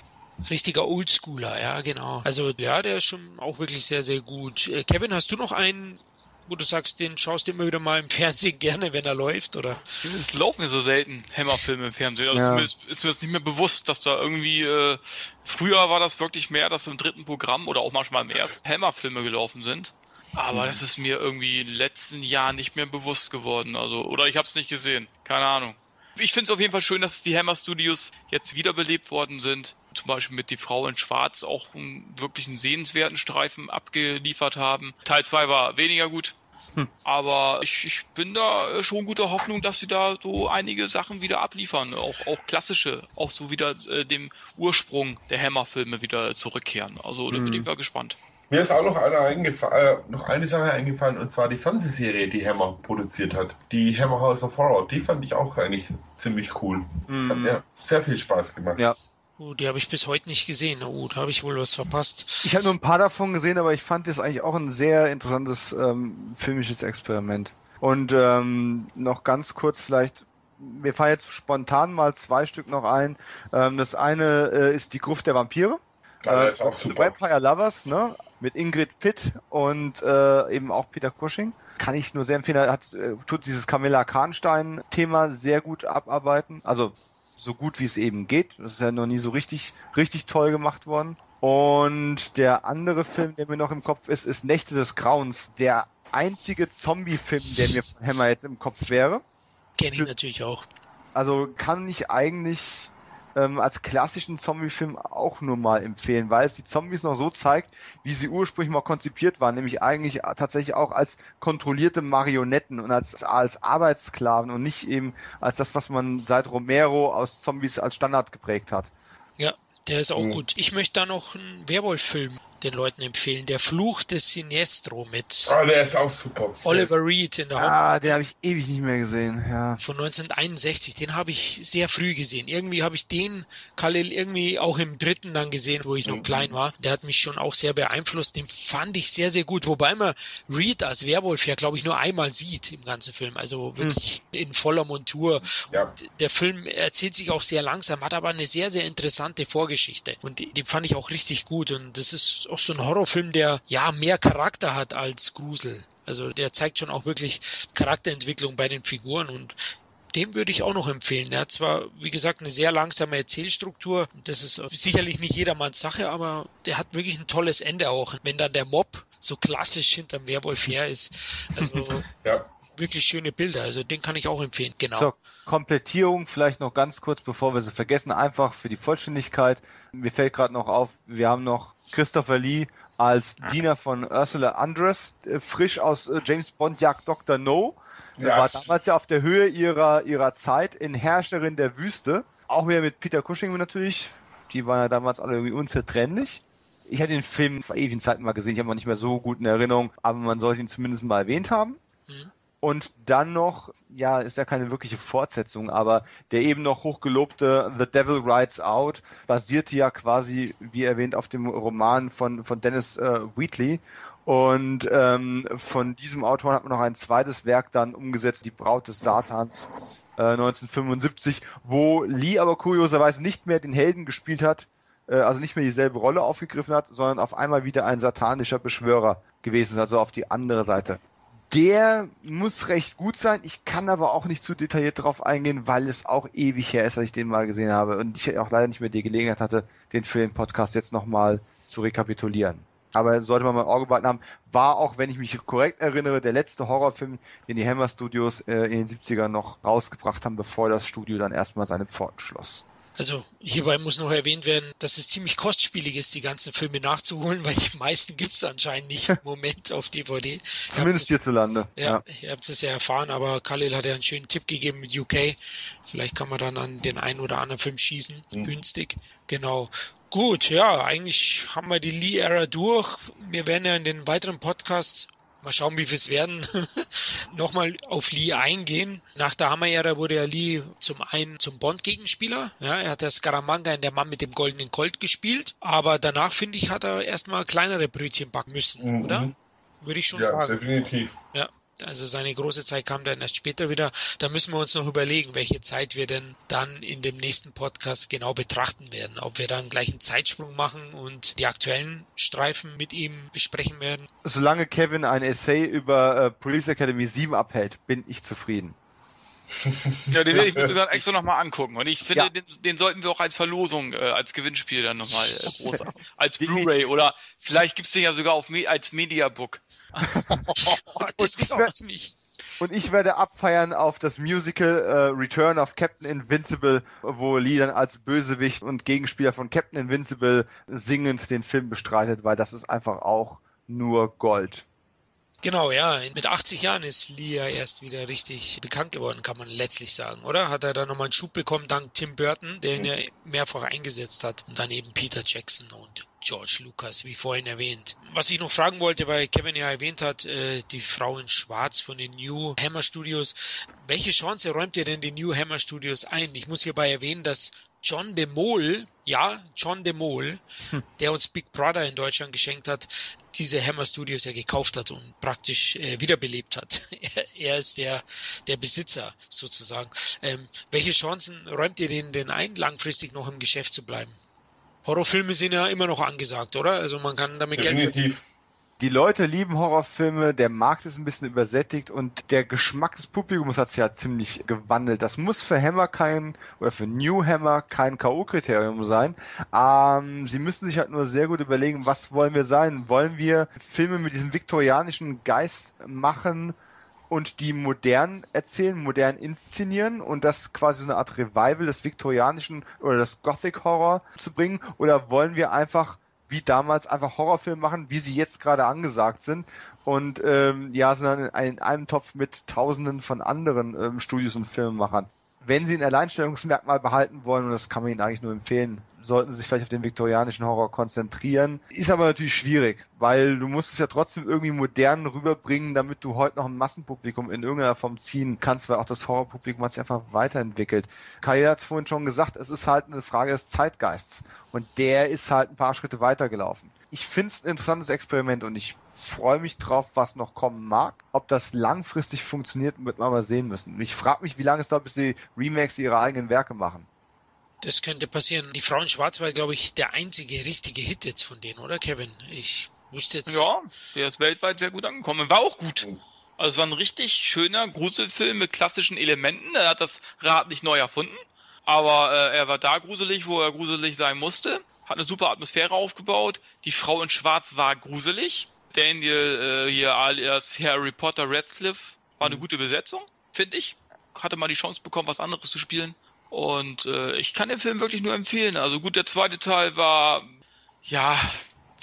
Richtiger Oldschooler, ja, genau. Also ja, der ist schon auch wirklich sehr, sehr gut. Äh, Kevin, hast du noch einen wo du sagst, den schaust du immer wieder mal im Fernsehen gerne, wenn er läuft, oder? Es laufen ja so selten Hammerfilme im Fernsehen. Also ja. ist, ist mir das nicht mehr bewusst, dass da irgendwie, äh, früher war das wirklich mehr, dass im dritten Programm oder auch manchmal im ersten Hammerfilme gelaufen sind. Aber mhm. das ist mir irgendwie in den letzten Jahren nicht mehr bewusst geworden. Also, oder ich habe es nicht gesehen. Keine Ahnung. Ich finde es auf jeden Fall schön, dass die Hammer Studios jetzt wiederbelebt worden sind. Zum Beispiel mit Die Frau in Schwarz auch einen wirklich einen sehenswerten Streifen abgeliefert haben. Teil 2 war weniger gut. Hm. Aber ich, ich bin da schon guter Hoffnung, dass sie da so einige Sachen wieder abliefern. Auch, auch klassische, auch so wieder äh, dem Ursprung der Hammer-Filme wieder zurückkehren. Also da bin ich hm. mal gespannt. Mir ist auch noch eine, äh, noch eine Sache eingefallen, und zwar die Fernsehserie, die Hammer produziert hat. Die Hammer House of Horror. Die fand ich auch eigentlich ziemlich cool. Mm. Hat mir sehr viel Spaß gemacht. Ja. Oh, die habe ich bis heute nicht gesehen. Oh, da habe ich wohl was verpasst. Ich habe nur ein paar davon gesehen, aber ich fand das eigentlich auch ein sehr interessantes ähm, filmisches Experiment. Und ähm, noch ganz kurz vielleicht mir fallen jetzt spontan mal zwei Stück noch ein. Ähm, das eine äh, ist die Gruft der Vampire. Ja, ist auch super. Vampire Lovers, ne? Mit Ingrid Pitt und äh, eben auch Peter Cushing. Kann ich nur sehr empfehlen. Er hat, äh, tut dieses Camilla Kahnstein-Thema sehr gut abarbeiten. Also so gut wie es eben geht. Das ist ja noch nie so richtig, richtig toll gemacht worden. Und der andere Film, der mir noch im Kopf ist, ist Nächte des Grauens. Der einzige Zombie-Film, der mir von Hammer jetzt im Kopf wäre. Kenne ich natürlich auch. Also kann ich eigentlich ähm, als klassischen Zombie-Film auch nur mal empfehlen, weil es die Zombies noch so zeigt, wie sie ursprünglich mal konzipiert waren, nämlich eigentlich tatsächlich auch als kontrollierte Marionetten und als, als Arbeitssklaven und nicht eben als das, was man seit Romero aus Zombies als Standard geprägt hat. Ja, der ist auch mhm. gut. Ich möchte da noch einen Werwolf-Film den Leuten empfehlen. Der Fluch des Sinestro mit. Ah, oh, der ist auch super. Oliver Reed in der Hauptrolle. Ah, den habe ich ewig nicht mehr gesehen, ja. Von 1961, den habe ich sehr früh gesehen. Irgendwie habe ich den Khalil irgendwie auch im dritten dann gesehen, wo ich noch mhm. klein war. Der hat mich schon auch sehr beeinflusst. Den fand ich sehr, sehr gut. Wobei man Reed als Werwolf ja, glaube ich, nur einmal sieht im ganzen Film. Also wirklich mhm. in voller Montur. Ja. der Film erzählt sich auch sehr langsam, hat aber eine sehr, sehr interessante Vorgeschichte. Und die fand ich auch richtig gut. Und das ist auch so ein Horrorfilm, der ja mehr Charakter hat als Grusel. Also der zeigt schon auch wirklich Charakterentwicklung bei den Figuren und dem würde ich auch noch empfehlen. Er hat zwar, wie gesagt, eine sehr langsame Erzählstruktur. Das ist sicherlich nicht jedermanns Sache, aber der hat wirklich ein tolles Ende auch. Wenn dann der Mob so klassisch hinterm Werwolf her ist. Also ja. Wirklich schöne Bilder. Also den kann ich auch empfehlen. Genau. Zur Komplettierung vielleicht noch ganz kurz, bevor wir sie vergessen, einfach für die Vollständigkeit. Mir fällt gerade noch auf, wir haben noch Christopher Lee als Diener von Ursula Andress, äh, frisch aus äh, James Bond Jagd Dr. No. Ja. War damals ja auf der Höhe ihrer, ihrer Zeit in Herrscherin der Wüste. Auch wieder mit Peter Cushing natürlich. Die waren ja damals alle irgendwie unzertrennlich. Ich hatte den Film vor ewigen Zeiten mal gesehen, ich habe ihn nicht mehr so gut in Erinnerung, aber man sollte ihn zumindest mal erwähnt haben. Mhm. Und dann noch, ja, ist ja keine wirkliche Fortsetzung, aber der eben noch hochgelobte The Devil Rides Out basierte ja quasi, wie erwähnt, auf dem Roman von, von Dennis äh, Wheatley. Und ähm, von diesem Autor hat man noch ein zweites Werk dann umgesetzt, Die Braut des Satans äh, 1975, wo Lee aber kurioserweise nicht mehr den Helden gespielt hat, äh, also nicht mehr dieselbe Rolle aufgegriffen hat, sondern auf einmal wieder ein satanischer Beschwörer gewesen ist, also auf die andere Seite der muss recht gut sein. Ich kann aber auch nicht zu detailliert drauf eingehen, weil es auch ewig her ist, dass ich den mal gesehen habe. Und ich auch leider nicht mehr die Gelegenheit hatte, den für den Podcast jetzt nochmal zu rekapitulieren. Aber sollte man mal im Auge behalten haben, war auch, wenn ich mich korrekt erinnere, der letzte Horrorfilm, den die Hammer Studios äh, in den 70ern noch rausgebracht haben, bevor das Studio dann erstmal seine Pforten schloss. Also hierbei muss noch erwähnt werden, dass es ziemlich kostspielig ist, die ganzen Filme nachzuholen, weil die meisten gibt es anscheinend nicht im Moment auf DVD. Zumindest hierzulande. Ja, ja, ihr habt es ja erfahren, aber Khalil hat ja einen schönen Tipp gegeben mit UK. Vielleicht kann man dann an den einen oder anderen Film schießen, mhm. günstig. Genau. Gut, ja, eigentlich haben wir die Lee-Ära durch. Wir werden ja in den weiteren Podcasts mal schauen, wie viel es werden, nochmal auf Lee eingehen. Nach der Hammer-Ära wurde ja Lee zum einen zum Bond-Gegenspieler. Ja, er hat das Scaramanga in Der Mann mit dem goldenen Colt gespielt. Aber danach, finde ich, hat er erstmal kleinere Brötchen backen müssen, mhm. oder? Würde ich schon ja, sagen. Definitiv. Also seine große Zeit kam dann erst später wieder. Da müssen wir uns noch überlegen, welche Zeit wir denn dann in dem nächsten Podcast genau betrachten werden. Ob wir dann gleich einen Zeitsprung machen und die aktuellen Streifen mit ihm besprechen werden. Solange Kevin ein Essay über äh, Police Academy 7 abhält, bin ich zufrieden. Ja, den werde ich mir sogar extra nochmal angucken. Und ich finde, ja. den, den, sollten wir auch als Verlosung, äh, als Gewinnspiel dann nochmal äh, groß, als Blu-ray oder vielleicht gibt's den ja sogar auf als Mediabook. das glaube ich nicht. Und ich werde abfeiern auf das Musical äh, Return of Captain Invincible, wo Lee dann als Bösewicht und Gegenspieler von Captain Invincible singend den Film bestreitet, weil das ist einfach auch nur Gold. Genau, ja. Mit 80 Jahren ist Lee ja erst wieder richtig bekannt geworden, kann man letztlich sagen, oder? Hat er da nochmal einen Schub bekommen dank Tim Burton, der ihn ja mehrfach eingesetzt hat. Und dann eben Peter Jackson und George Lucas, wie vorhin erwähnt. Was ich noch fragen wollte, weil Kevin ja erwähnt hat, äh, die Frau in Schwarz von den New Hammer Studios. Welche Chance räumt ihr denn den New Hammer Studios ein? Ich muss hierbei erwähnen, dass John de Mol, ja, John de Mol, hm. der uns Big Brother in Deutschland geschenkt hat, diese Hammer Studios ja gekauft hat und praktisch äh, wiederbelebt hat. er, ist der, der Besitzer sozusagen. Ähm, welche Chancen räumt ihr denen denn ein, langfristig noch im Geschäft zu bleiben? Horrorfilme sind ja immer noch angesagt, oder? Also man kann damit Definitiv. Geld verdienen die Leute lieben Horrorfilme, der Markt ist ein bisschen übersättigt und der Geschmack des Publikums hat sich ja ziemlich gewandelt. Das muss für Hammer kein, oder für New Hammer kein K.O.-Kriterium sein. Ähm, sie müssen sich halt nur sehr gut überlegen, was wollen wir sein? Wollen wir Filme mit diesem viktorianischen Geist machen, und die modern erzählen, modern inszenieren und das quasi so eine Art Revival des viktorianischen oder des Gothic Horror zu bringen? Oder wollen wir einfach wie damals einfach Horrorfilme machen, wie sie jetzt gerade angesagt sind und ähm, ja, sondern in einem Topf mit Tausenden von anderen ähm, Studios und Filmemachern. Wenn sie ein Alleinstellungsmerkmal behalten wollen, und das kann man ihnen eigentlich nur empfehlen, sollten sie sich vielleicht auf den viktorianischen Horror konzentrieren. Ist aber natürlich schwierig, weil du musst es ja trotzdem irgendwie modern rüberbringen, damit du heute noch ein Massenpublikum in irgendeiner Form ziehen kannst, weil auch das Horrorpublikum hat sich einfach weiterentwickelt. Kai hat es vorhin schon gesagt, es ist halt eine Frage des Zeitgeists. Und der ist halt ein paar Schritte weitergelaufen. Ich finde es ein interessantes Experiment und ich freue mich drauf, was noch kommen mag. Ob das langfristig funktioniert, wird man mal sehen müssen. Ich frage mich, wie lange es dauert, bis die Remakes ihre eigenen Werke machen. Das könnte passieren. Die Frau in Schwarz war, glaube ich, der einzige richtige Hit jetzt von denen, oder Kevin? Ich wusste jetzt. Ja, der ist weltweit sehr gut angekommen. War auch gut. Also es war ein richtig schöner Gruselfilm mit klassischen Elementen. Er hat das Rad nicht neu erfunden, aber äh, er war da gruselig, wo er gruselig sein musste. Hat eine super Atmosphäre aufgebaut. Die Frau in Schwarz war gruselig. Daniel äh, hier alias Harry Potter Radcliffe war eine gute Besetzung, finde ich. Hatte mal die Chance bekommen, was anderes zu spielen. Und äh, ich kann den Film wirklich nur empfehlen. Also gut, der zweite Teil war, ja,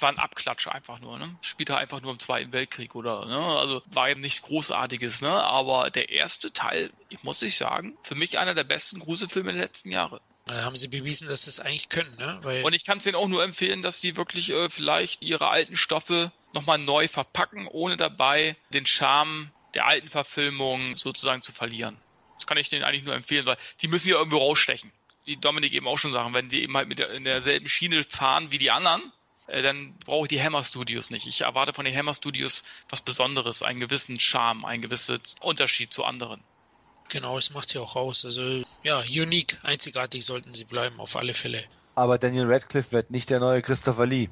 war ein Abklatscher einfach nur, ne? Spielte einfach nur im Zweiten Weltkrieg oder, ne? Also war eben nichts Großartiges, ne? Aber der erste Teil, ich muss ich sagen, für mich einer der besten Gruselfilme der letzten Jahre. Da haben sie bewiesen, dass sie es eigentlich können, ne? Weil und ich kann es denen auch nur empfehlen, dass sie wirklich äh, vielleicht ihre alten Stoffe nochmal neu verpacken, ohne dabei den Charme der alten Verfilmung sozusagen zu verlieren. Das kann ich denen eigentlich nur empfehlen, weil die müssen ja irgendwo rausstechen. Wie Dominik eben auch schon sagen, wenn die eben halt mit der, in derselben Schiene fahren wie die anderen, äh, dann brauche ich die Hammer Studios nicht. Ich erwarte von den Hammer Studios was Besonderes, einen gewissen Charme, einen gewissen Unterschied zu anderen. Genau, das macht sie auch aus. Also ja, unique, einzigartig sollten sie bleiben, auf alle Fälle. Aber Daniel Radcliffe wird nicht der neue Christopher Lee.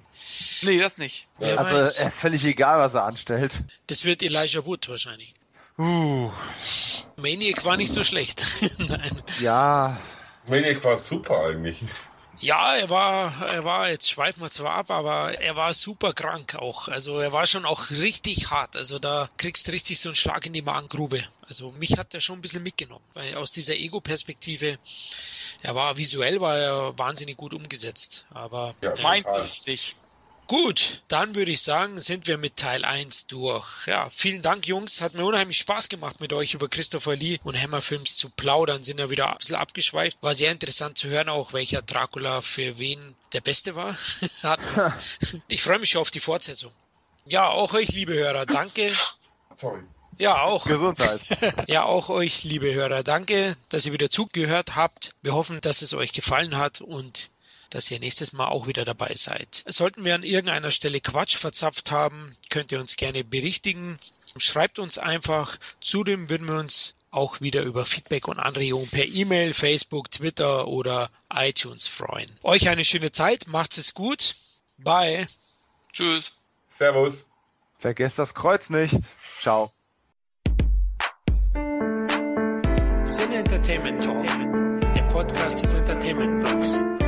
Nee, das nicht. Wer also weiß. Äh, völlig egal, was er anstellt. Das wird Elijah Wood wahrscheinlich. Uh. Maniac war nicht so schlecht. Nein. Ja. Maniac war super eigentlich. Ja, er war, er war, jetzt schweifen wir zwar ab, aber er war super krank auch. Also er war schon auch richtig hart. Also da kriegst du richtig so einen Schlag in die Magengrube. Also mich hat er schon ein bisschen mitgenommen, weil aus dieser Ego-Perspektive, er war visuell, war er wahnsinnig gut umgesetzt. Aber ja, meins richtig. Gut, dann würde ich sagen, sind wir mit Teil 1 durch. Ja, vielen Dank, Jungs. Hat mir unheimlich Spaß gemacht, mit euch über Christopher Lee und Hammerfilms zu plaudern. Sind ja wieder ein bisschen abgeschweift. War sehr interessant zu hören, auch welcher Dracula für wen der beste war. ich freue mich schon auf die Fortsetzung. Ja, auch euch, liebe Hörer, danke. Sorry. Ja, auch. Gesundheit. ja, auch euch, liebe Hörer, danke, dass ihr wieder zugehört habt. Wir hoffen, dass es euch gefallen hat und dass ihr nächstes Mal auch wieder dabei seid. Sollten wir an irgendeiner Stelle Quatsch verzapft haben, könnt ihr uns gerne berichtigen. Schreibt uns einfach. Zudem würden wir uns auch wieder über Feedback und Anregungen per E-Mail, Facebook, Twitter oder iTunes freuen. Euch eine schöne Zeit, macht's es gut. Bye. Tschüss. Servus. Vergesst das Kreuz nicht. Ciao. Sin Entertainment Talk, der Podcast des Entertainment Blogs.